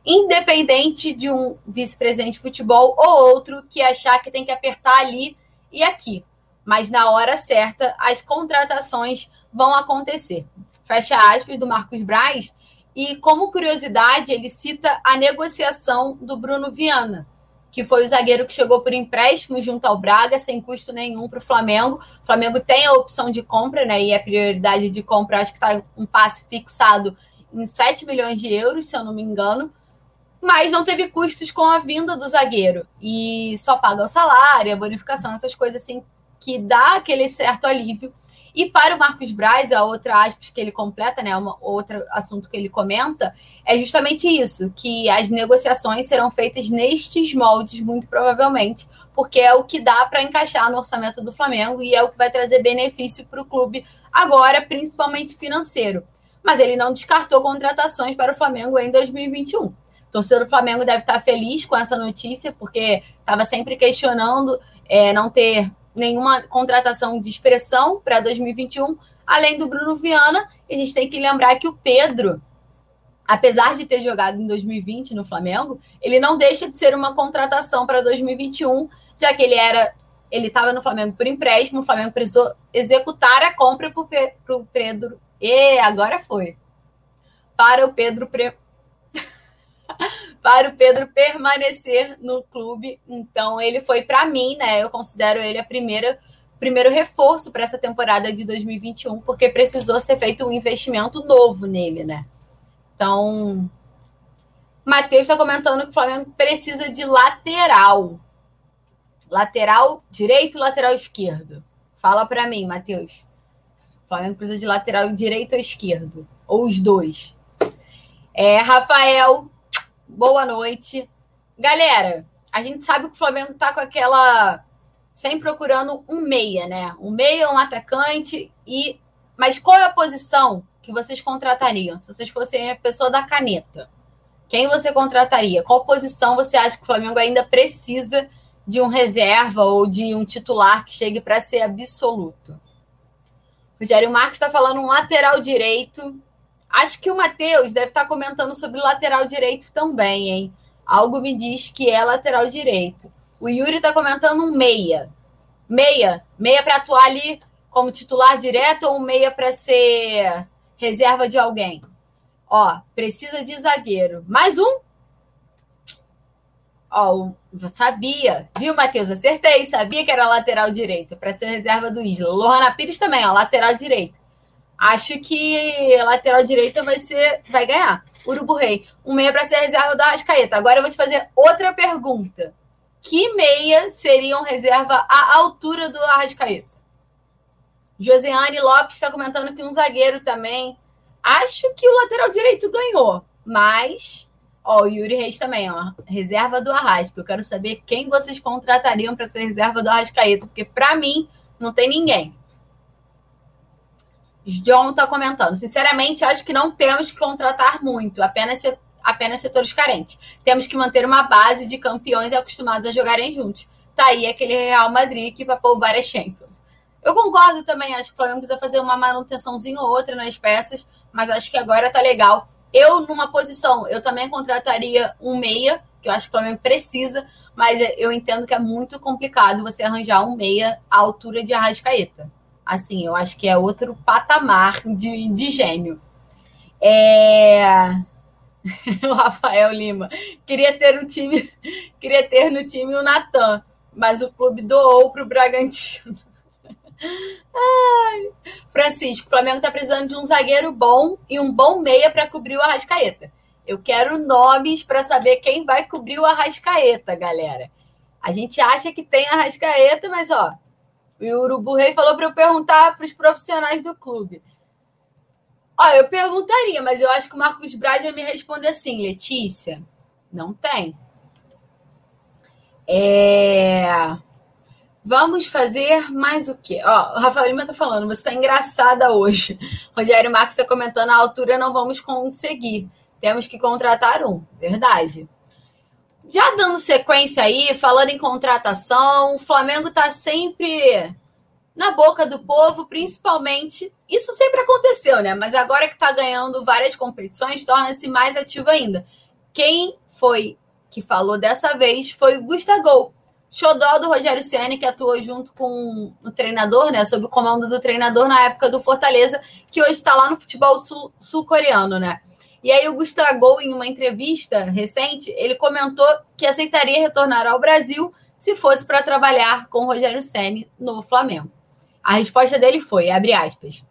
Independente de um vice-presidente de futebol ou outro que achar que tem que apertar ali e aqui. Mas na hora certa, as contratações vão acontecer. Fecha aspas do Marcos Braz e, como curiosidade, ele cita a negociação do Bruno Viana, que foi o zagueiro que chegou por empréstimo junto ao Braga, sem custo nenhum para o Flamengo. O Flamengo tem a opção de compra, né? E a prioridade de compra, acho que está um passe fixado em 7 milhões de euros, se eu não me engano. Mas não teve custos com a vinda do zagueiro. E só paga o salário, a bonificação, essas coisas assim, que dá aquele certo alívio e para o Marcos Braz, a outra aspas que ele completa, né, uma, outro assunto que ele comenta, é justamente isso, que as negociações serão feitas nestes moldes, muito provavelmente, porque é o que dá para encaixar no orçamento do Flamengo e é o que vai trazer benefício para o clube agora, principalmente financeiro. Mas ele não descartou contratações para o Flamengo em 2021. O torcedor do Flamengo deve estar feliz com essa notícia, porque estava sempre questionando é, não ter nenhuma contratação de expressão para 2021, além do Bruno Viana. A gente tem que lembrar que o Pedro, apesar de ter jogado em 2020 no Flamengo, ele não deixa de ser uma contratação para 2021, já que ele era ele estava no Flamengo por empréstimo, o Flamengo precisou executar a compra para o Pedro. E agora foi. Para o Pedro pre... para o Pedro permanecer no clube. Então ele foi para mim, né? Eu considero ele a primeira primeiro reforço para essa temporada de 2021, porque precisou ser feito um investimento novo nele, né? Então, Matheus está comentando que o Flamengo precisa de lateral. Lateral direito, lateral esquerdo. Fala para mim, Matheus. O Flamengo precisa de lateral direito ou esquerdo? Ou os dois? É, Rafael, boa noite. Galera, a gente sabe que o Flamengo tá com aquela. Sempre procurando um meia, né? Um meia, um atacante. e Mas qual é a posição que vocês contratariam? Se vocês fossem a pessoa da caneta, quem você contrataria? Qual posição você acha que o Flamengo ainda precisa? de um reserva ou de um titular que chegue para ser absoluto. O Rogério Marques está falando um lateral direito. Acho que o Matheus deve estar tá comentando sobre lateral direito também, hein? Algo me diz que é lateral direito. O Yuri está comentando um meia. Meia. Meia para atuar ali como titular direto ou um meia para ser reserva de alguém? Ó, precisa de zagueiro. Mais um? Ó, sabia, viu, Matheus? Acertei, sabia que era lateral direita, para ser reserva do Isla. Lohana Pires também, ó, lateral direita. Acho que a lateral direita vai ser, vai ganhar. Urubu Rei, um meia para ser reserva do Arrascaeta. Agora eu vou te fazer outra pergunta. Que meia seriam reserva à altura do Arrascaeta? Josiane Lopes está comentando que um zagueiro também. Acho que o lateral direito ganhou, mas Ó, o Yuri Reis também, ó. Reserva do Arrasca. Eu quero saber quem vocês contratariam para ser reserva do Arrascaeta, porque para mim não tem ninguém. John tá comentando. Sinceramente, acho que não temos que contratar muito, apenas, apenas setores carentes. Temos que manter uma base de campeões acostumados a jogarem juntos. Tá aí aquele Real Madrid que papou várias Champions. Eu concordo também, acho que o Flamengo precisa fazer uma manutençãozinha ou outra nas peças, mas acho que agora tá legal eu, numa posição, eu também contrataria um meia, que eu acho que o Flamengo precisa, mas eu entendo que é muito complicado você arranjar um meia à altura de Arrascaeta. Assim, eu acho que é outro patamar de, de gênio. É... o Rafael Lima. Queria ter um time, queria ter no time o Natan, mas o clube doou para o Bragantino. Ai. Francisco, o Flamengo está precisando de um zagueiro bom e um bom meia para cobrir o Arrascaeta. Eu quero nomes para saber quem vai cobrir o Arrascaeta, galera. A gente acha que tem Arrascaeta, mas ó, o Urubu Rei falou para eu perguntar para os profissionais do clube. Ó, eu perguntaria, mas eu acho que o Marcos Braz vai me responder assim, Letícia. Não tem. É... Vamos fazer mais o quê? Ó, o Rafael Lima tá falando, você tá engraçada hoje. Rogério Marcos está comentando, a altura não vamos conseguir. Temos que contratar um. Verdade. Já dando sequência aí, falando em contratação, o Flamengo tá sempre na boca do povo, principalmente. Isso sempre aconteceu, né? Mas agora que tá ganhando várias competições, torna-se mais ativo ainda. Quem foi que falou dessa vez foi o Gustavo xodó do Rogério Ceni que atuou junto com o treinador, né, sob o comando do treinador na época do Fortaleza, que hoje está lá no futebol sul-coreano, né? E aí o Gustavo, em uma entrevista recente, ele comentou que aceitaria retornar ao Brasil se fosse para trabalhar com o Rogério Ceni no Flamengo. A resposta dele foi, abre aspas,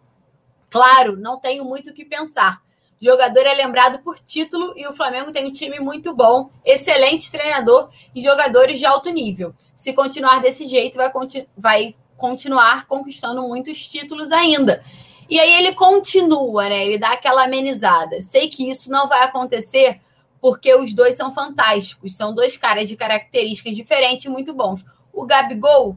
claro, não tenho muito o que pensar. Jogador é lembrado por título e o Flamengo tem um time muito bom, excelente treinador e jogadores de alto nível. Se continuar desse jeito, vai, continu vai continuar conquistando muitos títulos ainda. E aí ele continua, né? Ele dá aquela amenizada. Sei que isso não vai acontecer porque os dois são fantásticos, são dois caras de características diferentes e muito bons. O Gabigol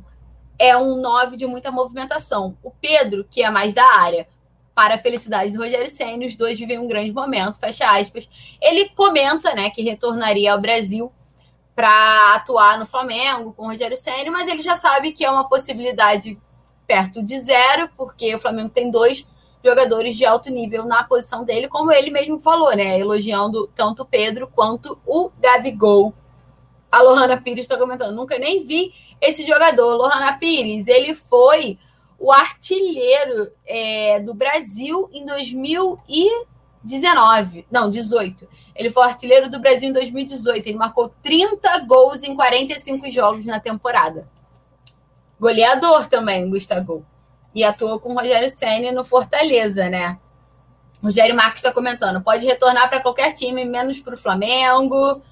é um 9 de muita movimentação. O Pedro, que é mais da área, para a felicidade do Rogério Senna, os dois vivem um grande momento, fecha aspas. Ele comenta, né, que retornaria ao Brasil para atuar no Flamengo com o Rogério Senna, mas ele já sabe que é uma possibilidade perto de zero, porque o Flamengo tem dois jogadores de alto nível na posição dele, como ele mesmo falou, né? Elogiando tanto o Pedro quanto o Gabigol. A Lohana Pires está comentando, nunca nem vi esse jogador. Lohana Pires, ele foi o artilheiro é, do Brasil em 2019. Não, 18. Ele foi artilheiro do Brasil em 2018. Ele marcou 30 gols em 45 jogos na temporada. Goleador também, Gustavo e atuou com o Rogério Senna no Fortaleza, né? Rogério Marques está comentando, pode retornar para qualquer time, menos para o Flamengo.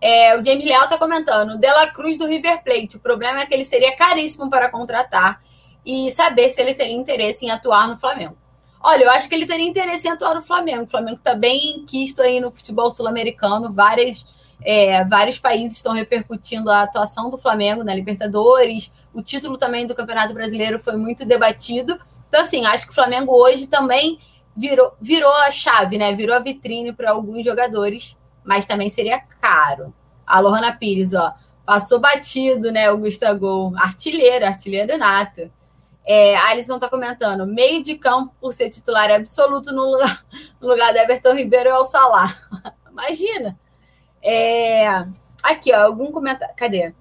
É, o James Leal está comentando, Dela Cruz do River Plate. O problema é que ele seria caríssimo para contratar e saber se ele teria interesse em atuar no Flamengo. Olha, eu acho que ele teria interesse em atuar no Flamengo. O Flamengo está bem quisto aí no futebol sul-americano. É, vários países estão repercutindo a atuação do Flamengo na Libertadores. O título também do Campeonato Brasileiro foi muito debatido. Então, assim, acho que o Flamengo hoje também virou, virou a chave, né? Virou a vitrine para alguns jogadores, mas também seria caro. A Lohana Pires, ó, passou batido, né? O Gustavo, artilheiro, artilheiro nato. É, Alisson tá comentando, meio de campo por ser titular absoluto no lugar, no lugar do Everton Ribeiro é o Salah. Imagina. É, aqui, ó, algum comentário. Cadê?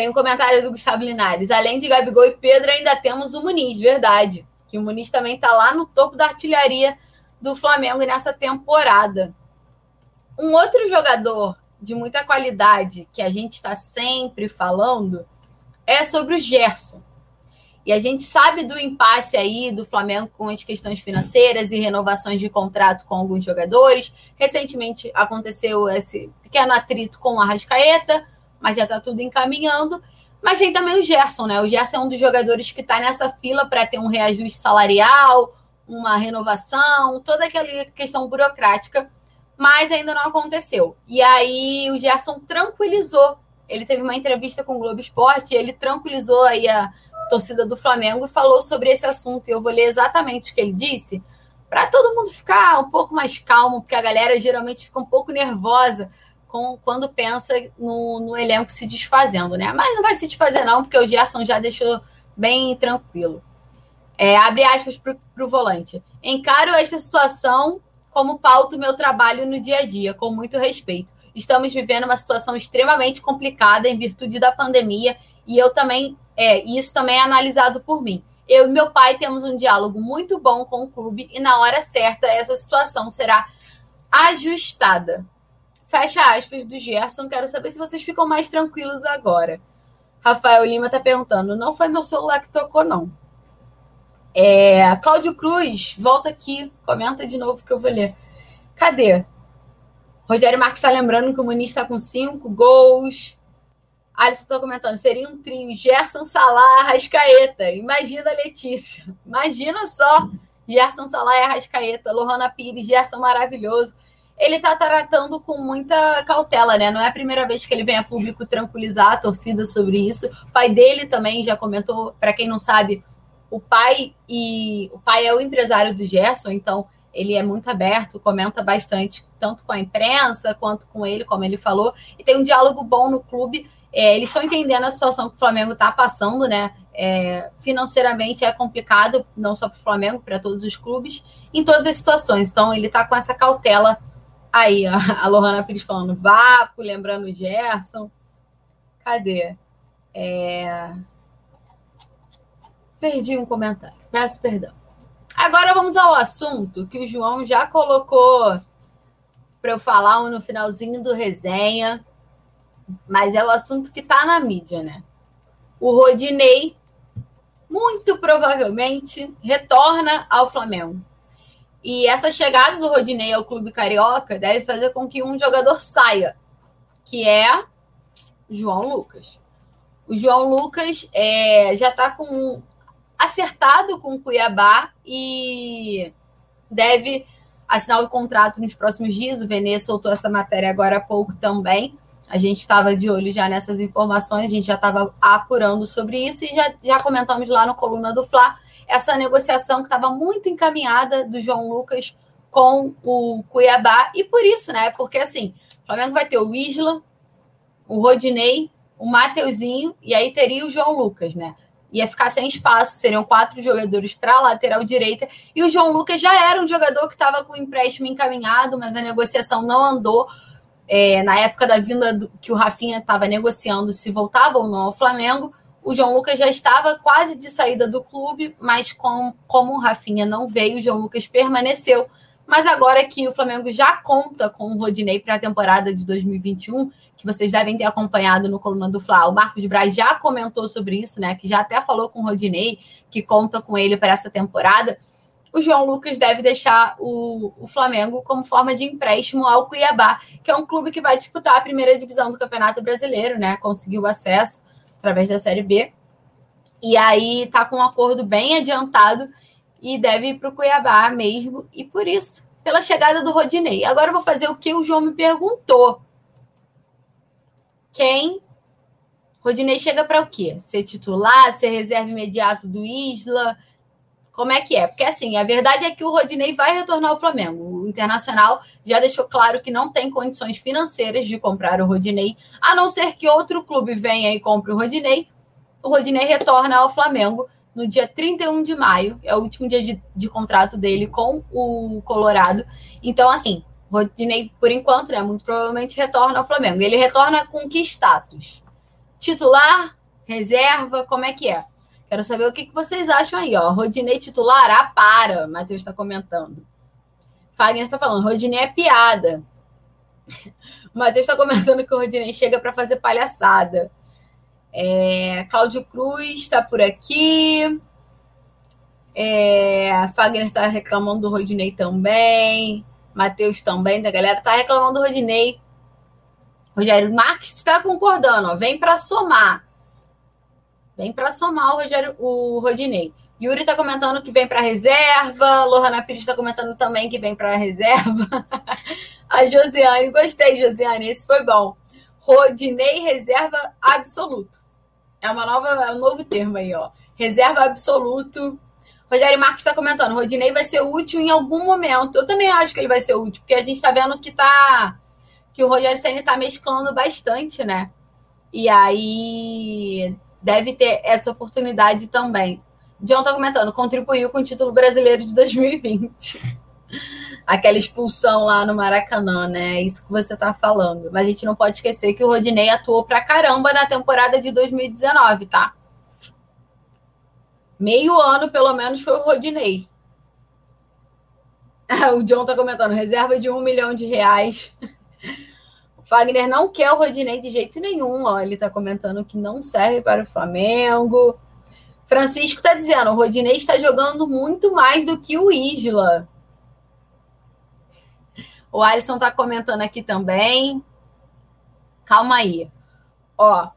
Tem um comentário do Gustavo Linares. Além de Gabigol e Pedro, ainda temos o Muniz, verdade. Que o Muniz também está lá no topo da artilharia do Flamengo nessa temporada. Um outro jogador de muita qualidade que a gente está sempre falando é sobre o Gerson. E a gente sabe do impasse aí do Flamengo com as questões financeiras e renovações de contrato com alguns jogadores. Recentemente aconteceu esse pequeno atrito com a Rascaeta mas já está tudo encaminhando. Mas tem também o Gerson, né? O Gerson é um dos jogadores que está nessa fila para ter um reajuste salarial, uma renovação, toda aquela questão burocrática, mas ainda não aconteceu. E aí o Gerson tranquilizou. Ele teve uma entrevista com o Globo Esporte, ele tranquilizou aí a torcida do Flamengo e falou sobre esse assunto. E eu vou ler exatamente o que ele disse, para todo mundo ficar um pouco mais calmo, porque a galera geralmente fica um pouco nervosa com, quando pensa no, no, elenco se desfazendo, né? Mas não vai se desfazer, não, porque o Gerson já deixou bem tranquilo. É, abre aspas para o volante. Encaro esta situação como pauto meu trabalho no dia a dia, com muito respeito. Estamos vivendo uma situação extremamente complicada em virtude da pandemia, e eu também, é, isso também é analisado por mim. Eu e meu pai temos um diálogo muito bom com o clube, e na hora certa essa situação será ajustada. Fecha aspas do Gerson. Quero saber se vocês ficam mais tranquilos agora. Rafael Lima está perguntando: não foi meu celular que tocou, não. É, Cláudio Cruz, volta aqui, comenta de novo que eu vou ler. Cadê? Rogério Marques está lembrando que o Muniz está com cinco gols. Alisson está comentando: seria um trio Gerson, Salah, Arrascaeta. Imagina Letícia. Imagina só. Gerson, Salah e Arrascaeta. Lohana Pires, Gerson maravilhoso ele está tratando com muita cautela, né? Não é a primeira vez que ele vem a público tranquilizar a torcida sobre isso. O pai dele também já comentou, para quem não sabe, o pai e o pai é o empresário do Gerson, então ele é muito aberto, comenta bastante, tanto com a imprensa quanto com ele, como ele falou, e tem um diálogo bom no clube. É, eles estão entendendo a situação que o Flamengo está passando, né? É, financeiramente é complicado, não só para o Flamengo, para todos os clubes, em todas as situações. Então, ele está com essa cautela Aí, a Lohana Pires falando vácuo, lembrando o Gerson. Cadê? É... Perdi um comentário. Peço perdão. Agora vamos ao assunto que o João já colocou para eu falar no finalzinho do resenha, mas é o assunto que está na mídia, né? O Rodinei, muito provavelmente, retorna ao Flamengo. E essa chegada do Rodinei ao clube carioca deve fazer com que um jogador saia, que é João Lucas. O João Lucas é, já está com acertado com o Cuiabá e deve assinar o contrato nos próximos dias. O Venê soltou essa matéria agora há pouco também. A gente estava de olho já nessas informações, a gente já estava apurando sobre isso e já, já comentamos lá no Coluna do Fla essa negociação que estava muito encaminhada do João Lucas com o Cuiabá, e por isso, né? Porque assim, o Flamengo vai ter o Isla, o Rodinei, o Mateuzinho e aí teria o João Lucas, né? Ia ficar sem espaço, seriam quatro jogadores para a lateral direita. E o João Lucas já era um jogador que estava com o empréstimo encaminhado, mas a negociação não andou. É, na época da vinda do, que o Rafinha estava negociando se voltava ou não ao Flamengo, o João Lucas já estava quase de saída do clube, mas com, como o Rafinha não veio, o João Lucas permaneceu. Mas agora que o Flamengo já conta com o Rodinei para a temporada de 2021, que vocês devem ter acompanhado no Coluna do Fla, o Marcos Braz já comentou sobre isso, né? Que já até falou com o Rodinei, que conta com ele para essa temporada. O João Lucas deve deixar o, o Flamengo como forma de empréstimo ao Cuiabá, que é um clube que vai disputar a primeira divisão do Campeonato Brasileiro, né? Conseguiu acesso através da Série B. E aí tá com um acordo bem adiantado e deve ir para o Cuiabá mesmo. E por isso, pela chegada do Rodinei. Agora eu vou fazer o que o João me perguntou. Quem? Rodinei chega para o quê? Ser titular, ser reserva imediato do Isla? Como é que é? Porque assim, a verdade é que o Rodinei vai retornar ao Flamengo. O Internacional já deixou claro que não tem condições financeiras de comprar o Rodinei, a não ser que outro clube venha e compre o Rodinei. O Rodinei retorna ao Flamengo no dia 31 de maio, é o último dia de, de contrato dele com o Colorado. Então, assim, Rodinei, por enquanto, né, muito provavelmente retorna ao Flamengo. Ele retorna com que status? Titular? Reserva? Como é que é? Quero saber o que, vocês acham aí, ó. Rodinei titular? Ah, para! Matheus está comentando. Fagner está falando, Rodinei é piada. Matheus está comentando que o Rodinei chega para fazer palhaçada. É, Cláudio Cruz está por aqui. É, Fagner está reclamando do Rodinei também. Matheus também, da galera está reclamando do Rodinei. Rogério Marques está concordando, ó, vem para somar. Vem para somar o, Rogério, o Rodinei. Yuri está comentando que vem para reserva. Lohana Pires está comentando também que vem para reserva. A Josiane, gostei, Josiane, esse foi bom. Rodinei reserva absoluto. É uma nova, é um novo termo aí, ó. Reserva absoluto. Rogério Marques está comentando, Rodinei vai ser útil em algum momento. Eu também acho que ele vai ser útil, porque a gente está vendo que tá que o Rogério Senna está mesclando bastante, né? E aí deve ter essa oportunidade também. John está comentando, contribuiu com o título brasileiro de 2020 aquela expulsão lá no Maracanã, né? É isso que você tá falando. Mas a gente não pode esquecer que o Rodinei atuou pra caramba na temporada de 2019, tá? Meio ano, pelo menos, foi o Rodinei. o John tá comentando, reserva de um milhão de reais. O Fagner não quer o Rodinei de jeito nenhum, ó. Ele tá comentando que não serve para o Flamengo. Francisco tá dizendo, o Rodinei está jogando muito mais do que o Isla. O Alisson está comentando aqui também. Calma aí. Ó,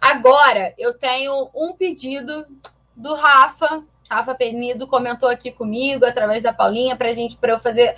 agora eu tenho um pedido do Rafa. Rafa Penido comentou aqui comigo através da Paulinha para gente para eu fazer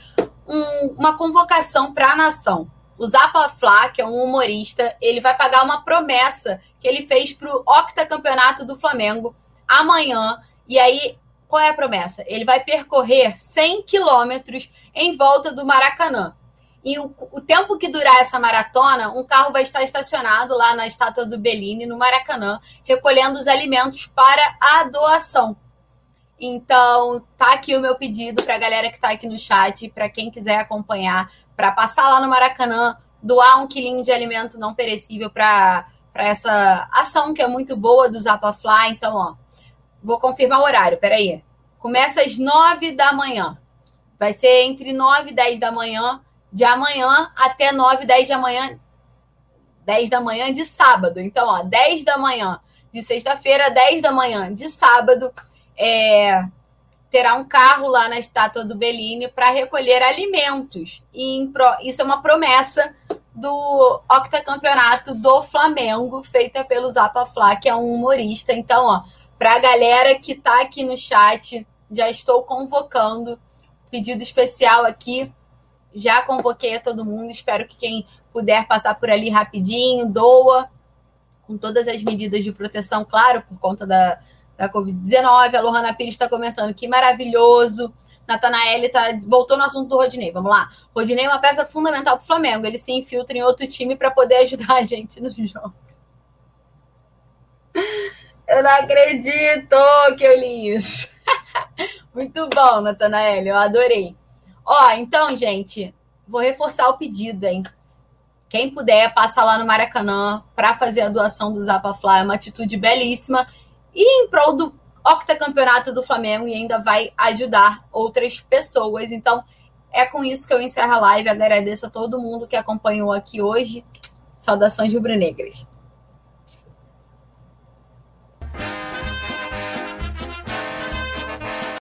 um, uma convocação para a nação. O Zapa Flá, que é um humorista, ele vai pagar uma promessa que ele fez para o octacampeonato do Flamengo amanhã. E aí qual é a promessa? Ele vai percorrer 100 quilômetros em volta do Maracanã. E o, o, tempo que durar essa maratona, um carro vai estar estacionado lá na estátua do Bellini, no Maracanã, recolhendo os alimentos para a doação. Então, tá aqui o meu pedido para a galera que está aqui no chat, para quem quiser acompanhar, para passar lá no Maracanã, doar um quilinho de alimento não perecível para essa ação que é muito boa do Zapa Fly. Então, ó, Vou confirmar o horário, peraí. Começa às nove da manhã. Vai ser entre nove e dez da manhã de amanhã até nove, dez da manhã. dez da manhã de sábado. Então, ó, dez da manhã de sexta-feira, dez da manhã de sábado, é, terá um carro lá na estátua do Bellini para recolher alimentos. E isso é uma promessa do octacampeonato do Flamengo, feita pelo Zapa Flá, que é um humorista. Então, para a galera que está aqui no chat, já estou convocando. Pedido especial aqui. Já convoquei a todo mundo. Espero que quem puder passar por ali rapidinho, doa, com todas as medidas de proteção, claro, por conta da, da Covid-19. A Lohana Pires está comentando que maravilhoso. Natanael tá, voltou no assunto do Rodinei. Vamos lá. Rodinei é uma peça fundamental para o Flamengo. Ele se infiltra em outro time para poder ajudar a gente nos jogos. Eu não acredito que eu li isso. Muito bom, Natanael. Eu adorei. Ó, então, gente, vou reforçar o pedido, hein? Quem puder, passa lá no Maracanã para fazer a doação do Zapa Fly. É uma atitude belíssima. E em prol do octacampeonato do Flamengo e ainda vai ajudar outras pessoas. Então, é com isso que eu encerro a live. Agradeço a todo mundo que acompanhou aqui hoje. Saudações rubro-negras.